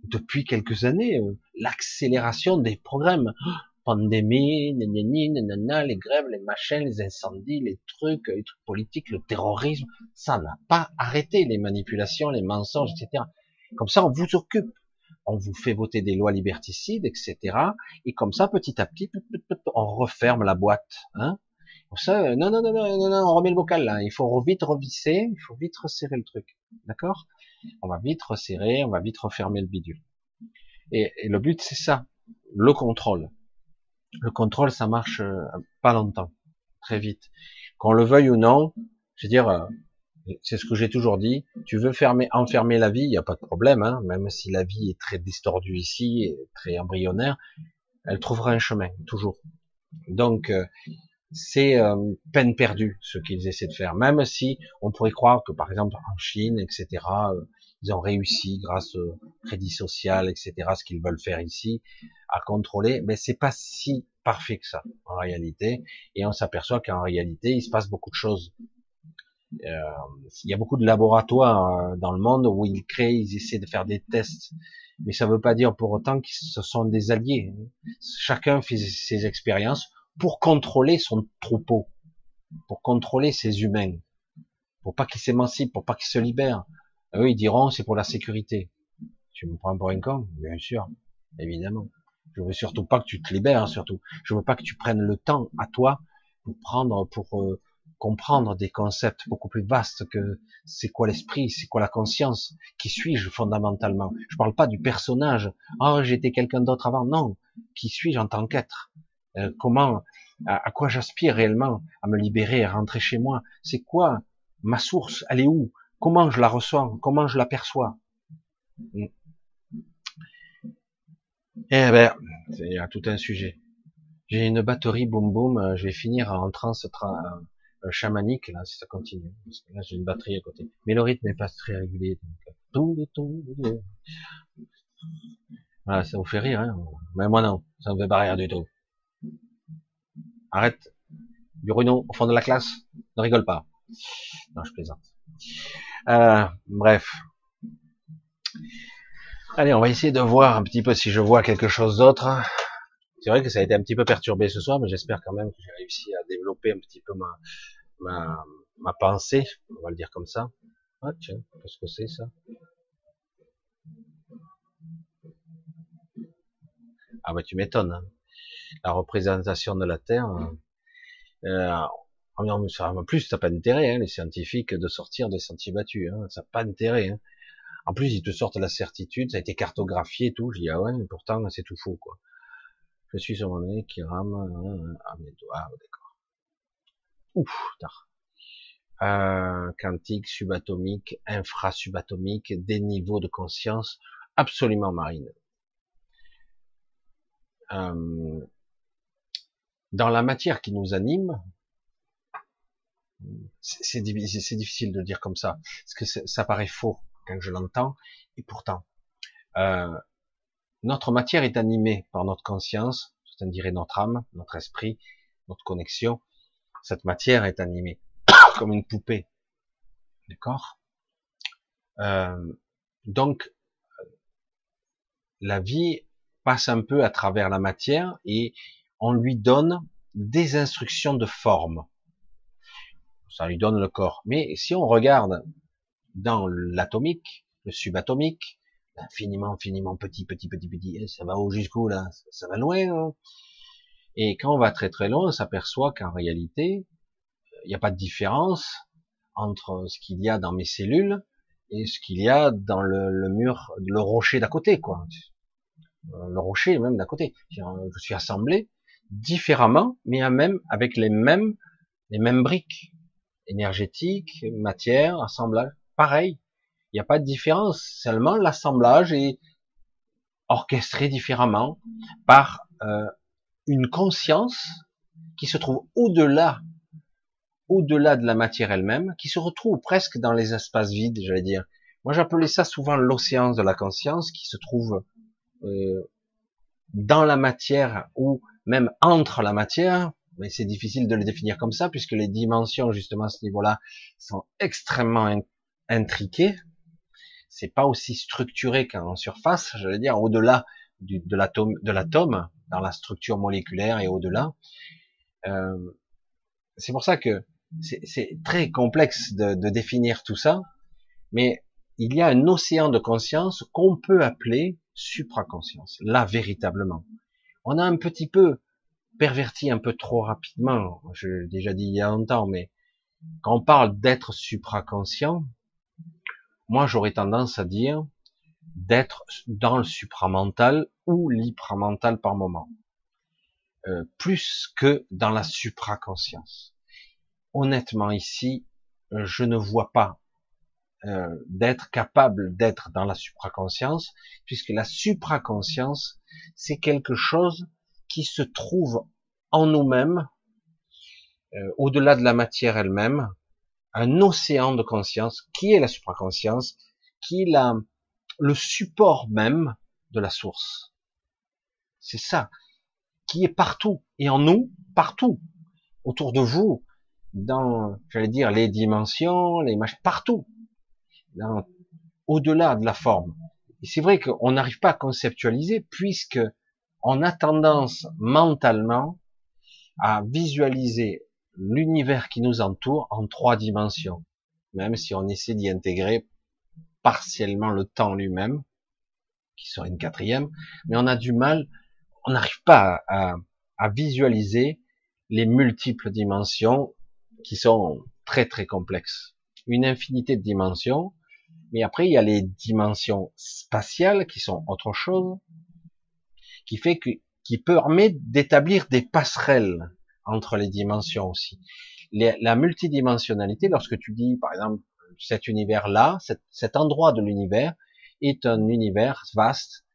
depuis quelques années euh, l'accélération des programmes pandémie, nanana, les grèves, les machins, les incendies, les trucs, les trucs politiques, le terrorisme, ça n'a pas arrêté les manipulations, les mensonges, etc. Comme ça, on vous occupe, on vous fait voter des lois liberticides, etc. Et comme ça, petit à petit, on referme la boîte. Hein ça, non, non, non, non, non, on remet le bocal là. Il faut vite revisser, il faut vite resserrer le truc, d'accord? On va vite resserrer, on va vite refermer le bidule. Et, et le but, c'est ça, le contrôle. Le contrôle, ça marche euh, pas longtemps, très vite. Qu'on le veuille ou non, je veux dire, euh, c'est ce que j'ai toujours dit. Tu veux fermer, enfermer la vie, il n'y a pas de problème, hein, même si la vie est très distordue ici, et très embryonnaire, elle trouvera un chemin, toujours. Donc, euh, c'est peine perdue ce qu'ils essaient de faire. Même si on pourrait croire que, par exemple, en Chine, etc., ils ont réussi grâce au crédit social, etc., ce qu'ils veulent faire ici, à contrôler, mais c'est pas si parfait que ça, en réalité, et on s'aperçoit qu'en réalité, il se passe beaucoup de choses. Euh, il y a beaucoup de laboratoires euh, dans le monde où ils créent, ils essaient de faire des tests, mais ça ne veut pas dire pour autant que ce sont des alliés. Chacun fait ses expériences pour contrôler son troupeau, pour contrôler ses humains, pour pas qu'ils s'émancipent, pour pas qu'ils se libèrent, eux, ils diront, c'est pour la sécurité. Tu me prends pour un con Bien sûr, évidemment. Je veux surtout pas que tu te libères, hein, surtout. Je veux pas que tu prennes le temps à toi pour prendre, pour euh, comprendre des concepts beaucoup plus vastes que c'est quoi l'esprit, c'est quoi la conscience, qui suis-je fondamentalement. Je parle pas du personnage. Oh, j'étais quelqu'un d'autre avant. Non. Qui suis-je en tant qu'être? Euh, Comment, à, à quoi j'aspire réellement à me libérer, à rentrer chez moi? C'est quoi ma source? Elle est où? Comment je la reçois Comment je l'aperçois? Mm. Eh ben, a tout un sujet. J'ai une batterie boum boum, euh, je vais finir en transe euh, chamanique là si ça continue. Parce que là j'ai une batterie à côté. Mais le rythme n'est pas très régulier. Euh, voilà, ça vous fait rire, hein Mais moi non, ça me fait pas rire du tout. Arrête. Bruno, au fond de la classe, ne rigole pas. Non, je plaisante. Euh, bref. Allez, on va essayer de voir un petit peu si je vois quelque chose d'autre. C'est vrai que ça a été un petit peu perturbé ce soir, mais j'espère quand même que j'ai réussi à développer un petit peu ma, pensée, on va le dire comme ça. Ah tiens, qu'est-ce que c'est ça? Ah bah tu m'étonnes. Hein. La représentation de la Terre, euh, en plus, ça n'a pas d'intérêt, hein, les scientifiques, de sortir des sentiers battus. Hein, ça n'a pas d'intérêt. Hein. En plus, ils te sortent la certitude, ça a été cartographié et tout. Je dis, ah ouais, mais pourtant, c'est tout faux, quoi. Je suis sur mon nez qui rame. Hein, ah d'accord. Ouf, tard. euh, quantique, subatomique, infra-subatomique, des niveaux de conscience absolument marines. Euh, dans la matière qui nous anime, c'est difficile de dire comme ça, parce que ça paraît faux quand je l'entends, et pourtant, euh, notre matière est animée par notre conscience, certains diraient notre âme, notre esprit, notre connexion. Cette matière est animée comme une poupée, d'accord? Euh, Donc, la vie passe un peu à travers la matière et on lui donne des instructions de forme. Ça lui donne le corps. Mais si on regarde dans l'atomique, le subatomique, infiniment, infiniment petit, petit, petit, petit. Hein, ça va où jusqu'où là? Ça, va loin. Hein? Et quand on va très très loin, on s'aperçoit qu'en réalité, il n'y a pas de différence entre ce qu'il y a dans mes cellules et ce qu'il y a dans le, mur, le rocher d'à côté, quoi. Le rocher même d'à côté. Je suis assemblé différemment, mais même avec les mêmes, les mêmes briques énergétiques, matière, assemblage, pareil. Il n'y a pas de différence, seulement l'assemblage est orchestré différemment par euh, une conscience qui se trouve au-delà, au-delà de la matière elle-même, qui se retrouve presque dans les espaces vides, j'allais dire. Moi, j'appelais ça souvent l'océan de la conscience, qui se trouve euh, dans la matière ou même entre la matière, mais c'est difficile de le définir comme ça, puisque les dimensions, justement, à ce niveau-là, sont extrêmement intriquées c'est pas aussi structuré qu'en surface, j'allais dire, au-delà de l'atome, dans la structure moléculaire et au-delà. Euh, c'est pour ça que c'est très complexe de, définir tout ça, mais il y a un océan de conscience qu'on peut appeler supraconscience, là véritablement. On a un petit peu perverti un peu trop rapidement, je l'ai déjà dit il y a longtemps, mais quand on parle d'être supraconscient, moi, j'aurais tendance à dire d'être dans le supramental ou l'hypramental par moment, euh, plus que dans la supraconscience. Honnêtement, ici, je ne vois pas euh, d'être capable d'être dans la supraconscience, puisque la supraconscience, c'est quelque chose qui se trouve en nous-mêmes, euh, au-delà de la matière elle-même, un océan de conscience. Qui est la supraconscience, qui est la, le support même de la source? C'est ça, qui est partout et en nous, partout, autour de vous, dans, j'allais dire, les dimensions, les machins, partout, au-delà de la forme. Et c'est vrai qu'on n'arrive pas à conceptualiser puisque on a tendance mentalement à visualiser l'univers qui nous entoure en trois dimensions, même si on essaie d'y intégrer partiellement le temps lui-même, qui serait une quatrième, mais on a du mal, on n'arrive pas à, visualiser les multiples dimensions qui sont très très complexes. Une infinité de dimensions, mais après il y a les dimensions spatiales qui sont autre chose, qui fait que, qui permet d'établir des passerelles entre les dimensions aussi. la multidimensionnalité, lorsque tu dis, par exemple, cet univers-là, cet, endroit de l'univers est un univers vaste,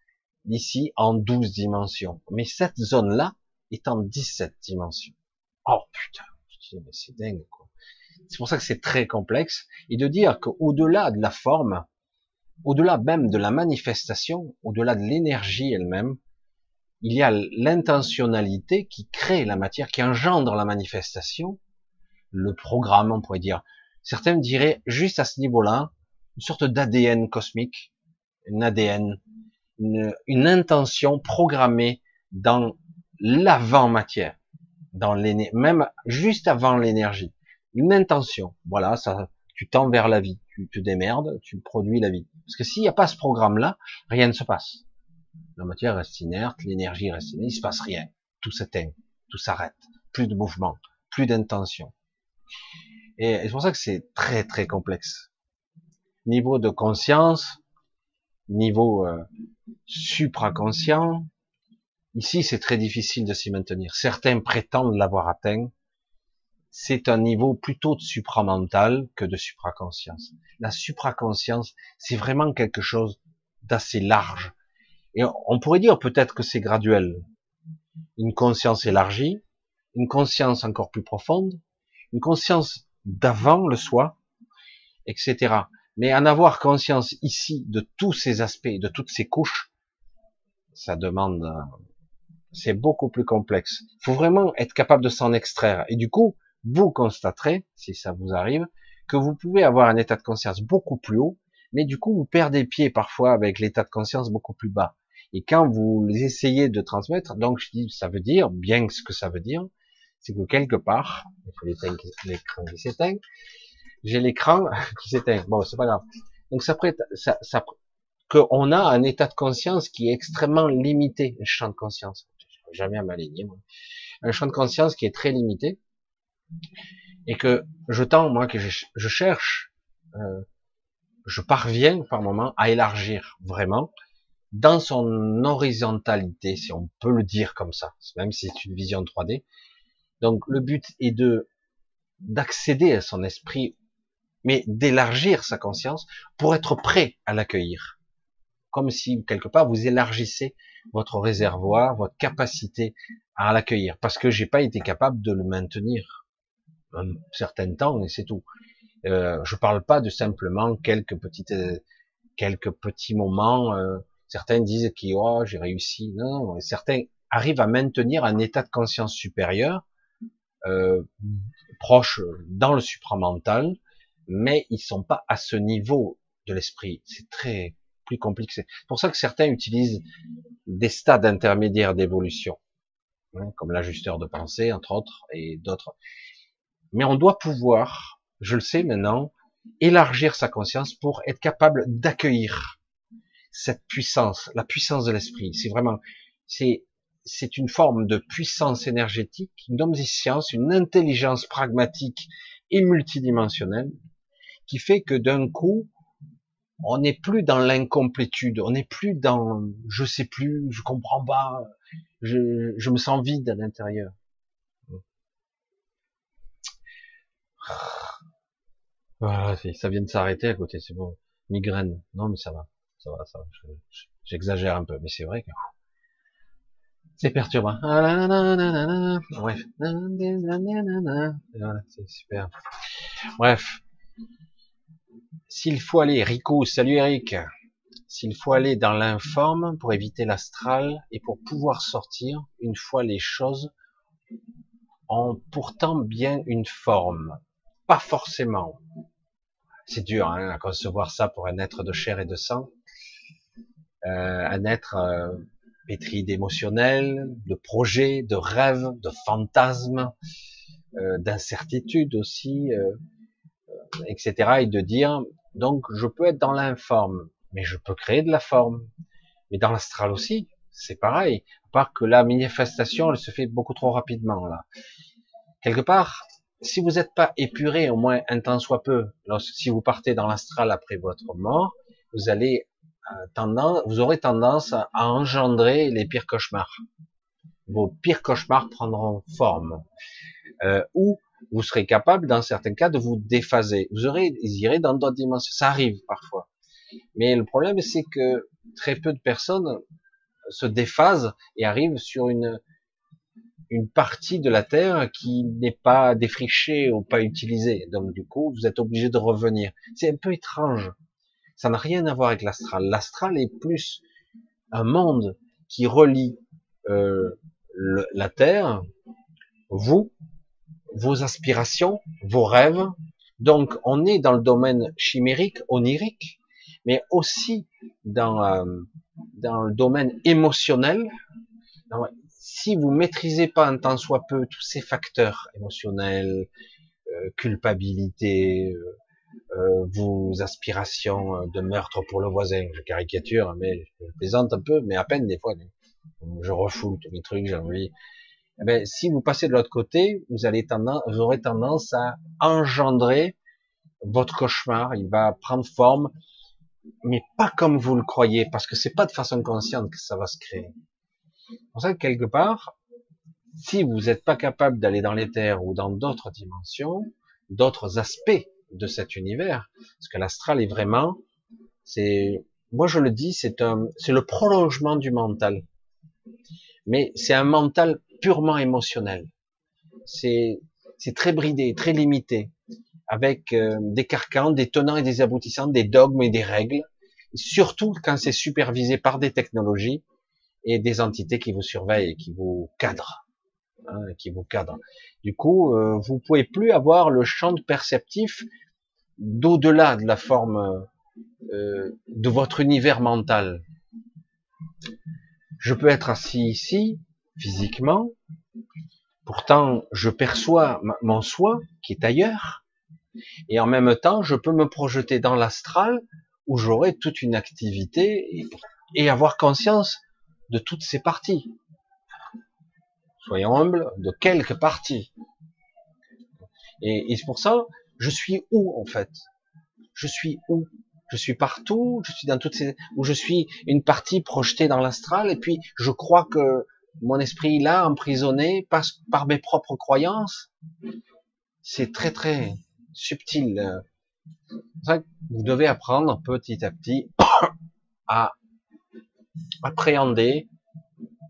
ici en 12 dimensions. Mais cette zone-là est en 17 dimensions. Oh putain, c'est dingue quoi. C'est pour ça que c'est très complexe. Et de dire qu'au-delà de la forme, au-delà même de la manifestation, au-delà de l'énergie elle-même, il y a l'intentionnalité qui crée la matière, qui engendre la manifestation, le programme, on pourrait dire. Certains diraient juste à ce niveau-là, une sorte d'ADN cosmique, une ADN, une, intention programmée dans l'avant-matière, dans même juste avant l'énergie. Une intention. Voilà, ça, tu tends vers la vie, tu te démerdes, tu produis la vie. Parce que s'il n'y a pas ce programme-là, rien ne se passe. La matière reste inerte, l'énergie reste inerte, il se passe rien. Tout s'éteint, tout s'arrête. Plus de mouvement, plus d'intention. Et c'est pour ça que c'est très très complexe. Niveau de conscience, niveau euh, supraconscient, ici c'est très difficile de s'y maintenir. Certains prétendent l'avoir atteint, c'est un niveau plutôt de supramental que de supraconscience. La supraconscience, c'est vraiment quelque chose d'assez large. Et on pourrait dire peut-être que c'est graduel. Une conscience élargie, une conscience encore plus profonde, une conscience d'avant le soi, etc. Mais en avoir conscience ici de tous ces aspects, de toutes ces couches, ça demande, c'est beaucoup plus complexe. Il faut vraiment être capable de s'en extraire. Et du coup, vous constaterez, si ça vous arrive, que vous pouvez avoir un état de conscience beaucoup plus haut, mais du coup, vous perdez pied parfois avec l'état de conscience beaucoup plus bas. Et quand vous essayez de transmettre, donc je dis, ça veut dire, bien ce que ça veut dire, c'est que quelque part, l'écran qui s'éteint, j'ai l'écran qui s'éteint. Bon, c'est pas grave. Donc ça prête, ça, ça qu'on a un état de conscience qui est extrêmement limité, un champ de conscience. Jamais à m'aligner. Un champ de conscience qui est très limité et que je tends, moi, que je, je cherche, euh, je parviens par moment à élargir vraiment dans son horizontalité, si on peut le dire comme ça, même si c'est une vision 3D. Donc le but est de d'accéder à son esprit mais d'élargir sa conscience pour être prêt à l'accueillir. Comme si, quelque part, vous élargissez votre réservoir, votre capacité à l'accueillir. Parce que j'ai pas été capable de le maintenir un certain temps, et c'est tout. Euh, je parle pas de simplement quelques petites, quelques petits moments. Euh, certains disent qu'ils, oh, j'ai réussi. Non, non, certains arrivent à maintenir un état de conscience supérieur, euh, proche dans le supramental, mais ils sont pas à ce niveau de l'esprit. C'est très plus compliqué. C'est pour ça que certains utilisent des stades intermédiaires d'évolution, hein, comme l'ajusteur de pensée, entre autres, et d'autres. Mais on doit pouvoir, je le sais maintenant, élargir sa conscience pour être capable d'accueillir cette puissance, la puissance de l'esprit. C'est vraiment, c'est, c'est une forme de puissance énergétique, une omniscience, une intelligence pragmatique et multidimensionnelle qui fait que d'un coup, on n'est plus dans l'incomplétude, on n'est plus dans je sais plus, je comprends pas, je, je me sens vide à l'intérieur. Voilà, ça vient de s'arrêter à côté, c'est bon. Migraine. Non, mais ça va, ça va, ça va. J'exagère un peu, mais c'est vrai que c'est perturbant. Bref. C'est super. Bref. S'il faut aller, Rico, salut Eric, s'il faut aller dans l'informe pour éviter l'astral et pour pouvoir sortir une fois les choses ont pourtant bien une forme, pas forcément. C'est dur hein, à concevoir ça pour un être de chair et de sang, euh, un être euh, pétri d'émotionnel, de projets, de rêves, de fantasmes, euh, d'incertitudes aussi, euh, etc. Et de dire donc, je peux être dans l'informe, mais je peux créer de la forme. Mais dans l'astral aussi, c'est pareil. À part que la manifestation, elle se fait beaucoup trop rapidement, là. Quelque part, si vous n'êtes pas épuré, au moins un temps soit peu, si vous partez dans l'astral après votre mort, vous allez tendance, vous aurez tendance à engendrer les pires cauchemars. Vos pires cauchemars prendront forme. Euh, ou vous serez capable, dans certains cas, de vous déphaser. Vous aurez, irez dans d'autres dimensions. Ça arrive parfois. Mais le problème, c'est que très peu de personnes se déphasent et arrivent sur une, une partie de la Terre qui n'est pas défrichée ou pas utilisée. Donc, du coup, vous êtes obligé de revenir. C'est un peu étrange. Ça n'a rien à voir avec l'astral. L'astral est plus un monde qui relie euh, la Terre, vous, vos aspirations, vos rêves. Donc, on est dans le domaine chimérique, onirique, mais aussi dans, euh, dans le domaine émotionnel. si vous maîtrisez pas un tant soit peu tous ces facteurs émotionnels, euh, culpabilité, euh, vos aspirations de meurtre pour le voisin, je caricature, mais je plaisante un peu, mais à peine des fois. Je refoule tous mes trucs, j'ai envie eh ben, si vous passez de l'autre côté, vous allez tendance, vous aurez tendance à engendrer votre cauchemar. Il va prendre forme, mais pas comme vous le croyez, parce que c'est pas de façon consciente que ça va se créer. C'est pour ça que quelque part, si vous n'êtes pas capable d'aller dans l'éther ou dans d'autres dimensions, d'autres aspects de cet univers, parce que l'astral est vraiment, c'est, moi je le dis, c'est un, c'est le prolongement du mental, mais c'est un mental purement émotionnel. C'est, très bridé, très limité, avec euh, des carcans, des tenants et des aboutissants, des dogmes et des règles, surtout quand c'est supervisé par des technologies et des entités qui vous surveillent et qui vous cadrent, hein, qui vous cadrent. Du coup, euh, vous pouvez plus avoir le champ de perceptif d'au-delà de la forme euh, de votre univers mental. Je peux être assis ici, physiquement, pourtant je perçois mon soi qui est ailleurs, et en même temps je peux me projeter dans l'astral où j'aurai toute une activité et, avoir conscience de toutes ces parties. Soyons humbles, de quelques parties. Et, et c'est pour ça, je suis où en fait? Je suis où? Je suis partout, je suis dans toutes ces, où je suis une partie projetée dans l'astral, et puis je crois que mon esprit là, emprisonné, passe par mes propres croyances? C'est très très subtil vous devez apprendre petit à petit à appréhender,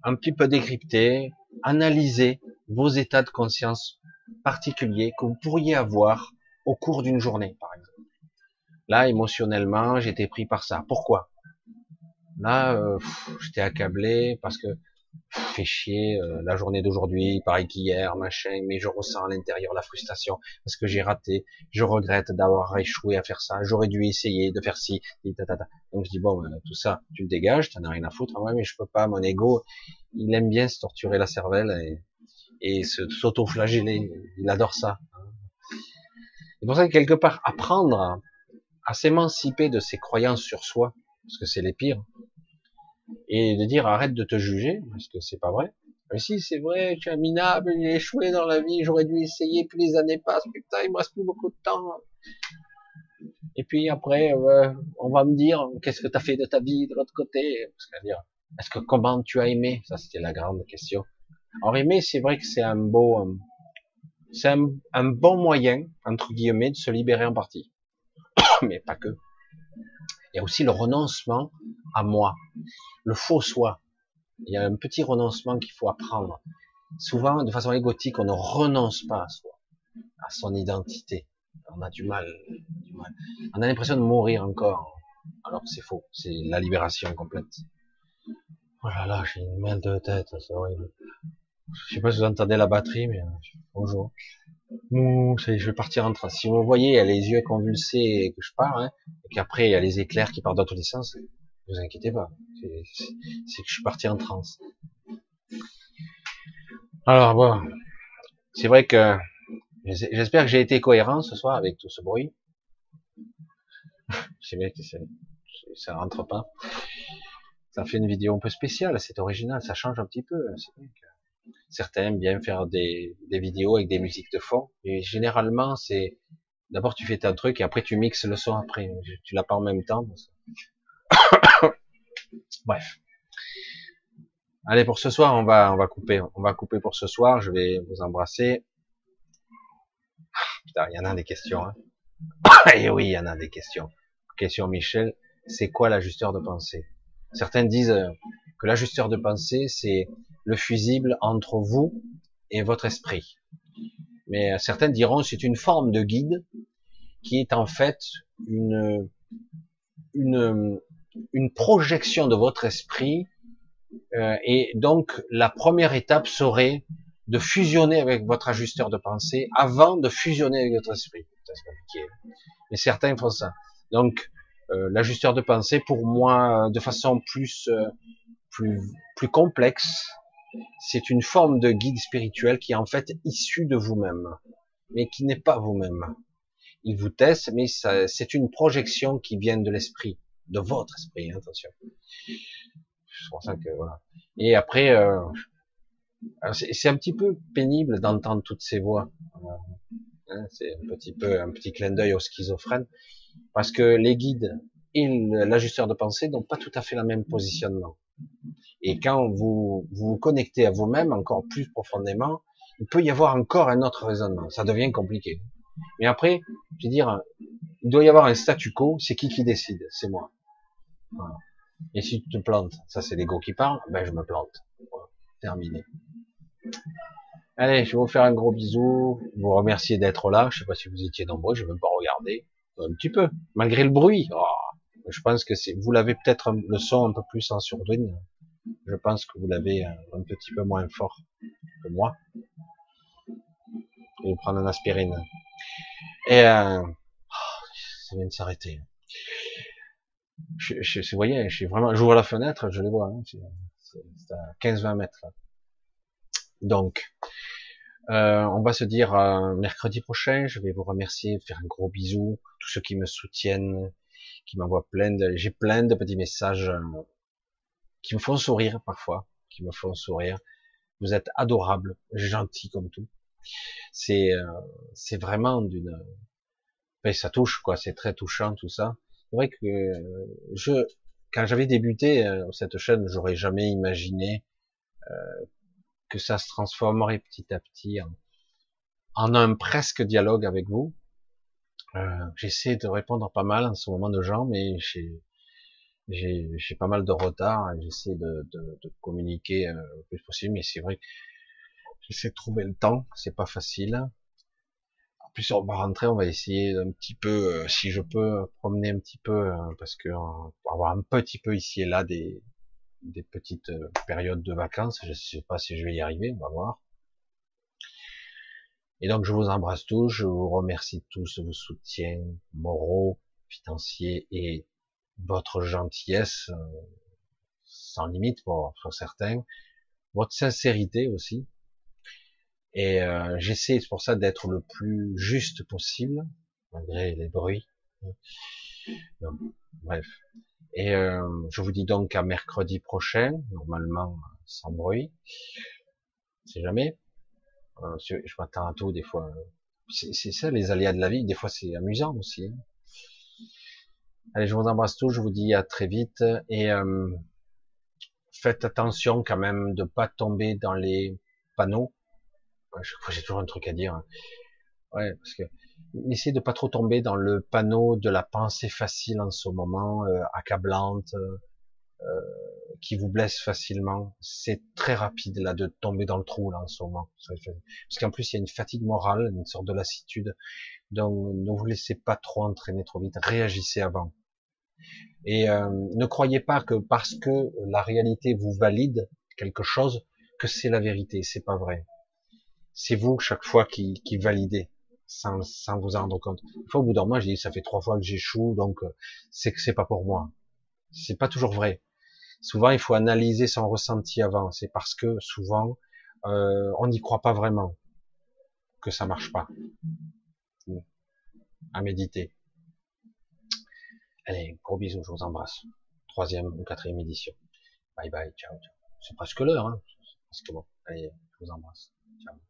un petit peu décrypter, analyser vos états de conscience particuliers que vous pourriez avoir au cours d'une journée, par exemple. Là, émotionnellement, j'étais pris par ça. Pourquoi? Là, euh, j'étais accablé parce que fait chier euh, la journée d'aujourd'hui, pareil qu'hier, machin, mais je ressens à l'intérieur la frustration parce que j'ai raté, je regrette d'avoir échoué à faire ça, j'aurais dû essayer de faire ci, donc je dis bon, ben, tout ça, tu le dégages, t'en as rien à foutre, ouais, mais je peux pas, mon ego, il aime bien se torturer la cervelle et, et s'auto-flageller, il adore ça. C'est pour ça que quelque part, apprendre à s'émanciper de ses croyances sur soi, parce que c'est les pires, et de dire arrête de te juger parce que c'est pas vrai. Mais si c'est vrai, tu es minable, j'ai échoué dans la vie, j'aurais dû essayer, puis les années passent, putain, il me reste plus beaucoup de temps. Et puis après, euh, on va me dire qu'est-ce que tu as fait de ta vie de l'autre côté, parce dire, est-ce que comment tu as aimé? Ça, c'était la grande question. Alors aimer, c'est vrai que c'est un beau, euh, c'est un, un bon moyen entre guillemets de se libérer en partie, mais pas que. Il y a aussi le renoncement à moi le faux soi. Il y a un petit renoncement qu'il faut apprendre. Souvent, de façon égotique, on ne renonce pas à soi, à son identité. On a du mal, mal. On a l'impression de mourir encore, alors c'est faux. C'est la libération complète. Oh là là, j'ai une main de tête, c'est horrible. Je sais pas si vous entendez la batterie, mais je vais partir en train. Si vous voyez, il y a les yeux convulsés que je pars, hein, et qu'après il y a les éclairs qui partent dans tous les sens, vous inquiétez pas. C'est que je suis parti en transe. Alors bon, c'est vrai que j'espère que j'ai été cohérent ce soir avec tout ce bruit. C'est bien que ça rentre pas. Ça fait une vidéo un peu spéciale, c'est original, ça change un petit peu. Certains aiment bien faire des, vidéos avec des musiques de fond, et généralement c'est d'abord tu fais un truc et après tu mixes le son après. Tu l'as pas en même temps. Bref. Allez, pour ce soir, on va, on va couper. On va couper pour ce soir. Je vais vous embrasser. Putain, il y en a des questions. Hein. Et eh oui, il y en a des questions. Question Michel, c'est quoi l'ajusteur de pensée? Certains disent que l'ajusteur de pensée, c'est le fusible entre vous et votre esprit. Mais certains diront c'est une forme de guide qui est en fait une, une, une projection de votre esprit euh, et donc la première étape serait de fusionner avec votre ajusteur de pensée avant de fusionner avec votre esprit. C'est compliqué. Mais certains font ça. Donc euh, l'ajusteur de pensée, pour moi, de façon plus euh, plus plus complexe, c'est une forme de guide spirituel qui est en fait issu de vous-même, mais qui n'est pas vous-même. Il vous teste, mais c'est une projection qui vient de l'esprit de votre esprit, hein, attention. C'est pour ça que voilà. Et après, euh, c'est un petit peu pénible d'entendre toutes ces voix. Hein, c'est un petit peu un petit clin d'œil au schizophrène, parce que les guides et l'ajusteur de pensée n'ont pas tout à fait le même positionnement. Et quand vous vous, connectez à vous-même encore plus profondément, il peut y avoir encore un autre raisonnement. Ça devient compliqué. Mais après, je veux dire, il doit y avoir un statu quo. C'est qui qui décide C'est moi. Et si tu te plantes, ça c'est l'ego qui parle, ben je me plante. Terminé. Allez, je vais vous faire un gros bisou, vous remercier d'être là. Je sais pas si vous étiez nombreux, je vais même pas regarder. Un petit peu, malgré le bruit. Oh, je pense que c'est, vous l'avez peut-être le son un peu plus en surdouine. Je pense que vous l'avez un petit peu moins fort que moi. Je vais prendre un aspirine. Et euh, oh, ça vient de s'arrêter. Je, je, vous voyez, je suis vraiment, j'ouvre la fenêtre, je les vois. Hein, c'est à 15-20 mètres. Donc, euh, on va se dire euh, mercredi prochain. Je vais vous remercier, faire un gros bisou, tous ceux qui me soutiennent, qui m'envoient plein de, j'ai plein de petits messages euh, qui me font sourire parfois, qui me font sourire. Vous êtes adorables, gentils comme tout. C'est, c'est vraiment d'une, ben, ça touche quoi. C'est très touchant tout ça. C'est vrai que je, quand j'avais débuté cette chaîne, j'aurais jamais imaginé que ça se transformerait petit à petit en, un presque dialogue avec vous. Euh, J'essaie de répondre pas mal en ce moment de gens, mais j'ai pas mal de retard. J'essaie de, de, de, communiquer euh, le plus possible, mais c'est vrai que j'essaie de trouver le temps. C'est pas facile. En plus, on va rentrer, on va essayer un petit peu, euh, si je peux, promener un petit peu, parce que pour avoir un petit peu ici et là des, des petites périodes de vacances. Je sais pas si je vais y arriver, on va voir. Et donc je vous embrasse tous, je vous remercie tous vos soutiens moraux, financiers et votre gentillesse euh, sans limite pour, certains, votre sincérité aussi. Et euh, j'essaie pour ça d'être le plus juste possible, malgré les bruits. bref. Et euh, je vous dis donc à mercredi prochain, normalement sans bruit. C'est jamais. Euh, je m'attends à tout des fois. C'est ça les aléas de la vie. Des fois c'est amusant aussi. Hein. Allez, je vous embrasse tous. Je vous dis à très vite et euh, faites attention quand même de pas tomber dans les panneaux. J'ai toujours un truc à dire. Hein. Ouais, parce que essayez de pas trop tomber dans le panneau de la pensée facile en ce moment, euh, accablante, euh, qui vous blesse facilement. C'est très rapide là de tomber dans le trou là en ce moment, parce qu'en plus il y a une fatigue morale, une sorte de lassitude. Donc ne vous laissez pas trop entraîner trop vite, réagissez avant. Et euh, ne croyez pas que parce que la réalité vous valide quelque chose, que c'est la vérité. C'est pas vrai. C'est vous chaque fois qui, qui validez sans, sans vous en rendre compte. Une fois au bout d'un mois, j'ai dit ça fait trois fois que j'échoue, donc euh, c'est que c'est pas pour moi. C'est pas toujours vrai. Souvent, il faut analyser son ressenti avant. C'est parce que souvent, euh, on n'y croit pas vraiment que ça marche pas. À méditer. Allez, gros bisous, je vous embrasse. Troisième ou quatrième édition. Bye bye, ciao, ciao. C'est presque l'heure, hein. C'est presque bon. Allez, je vous embrasse. Ciao.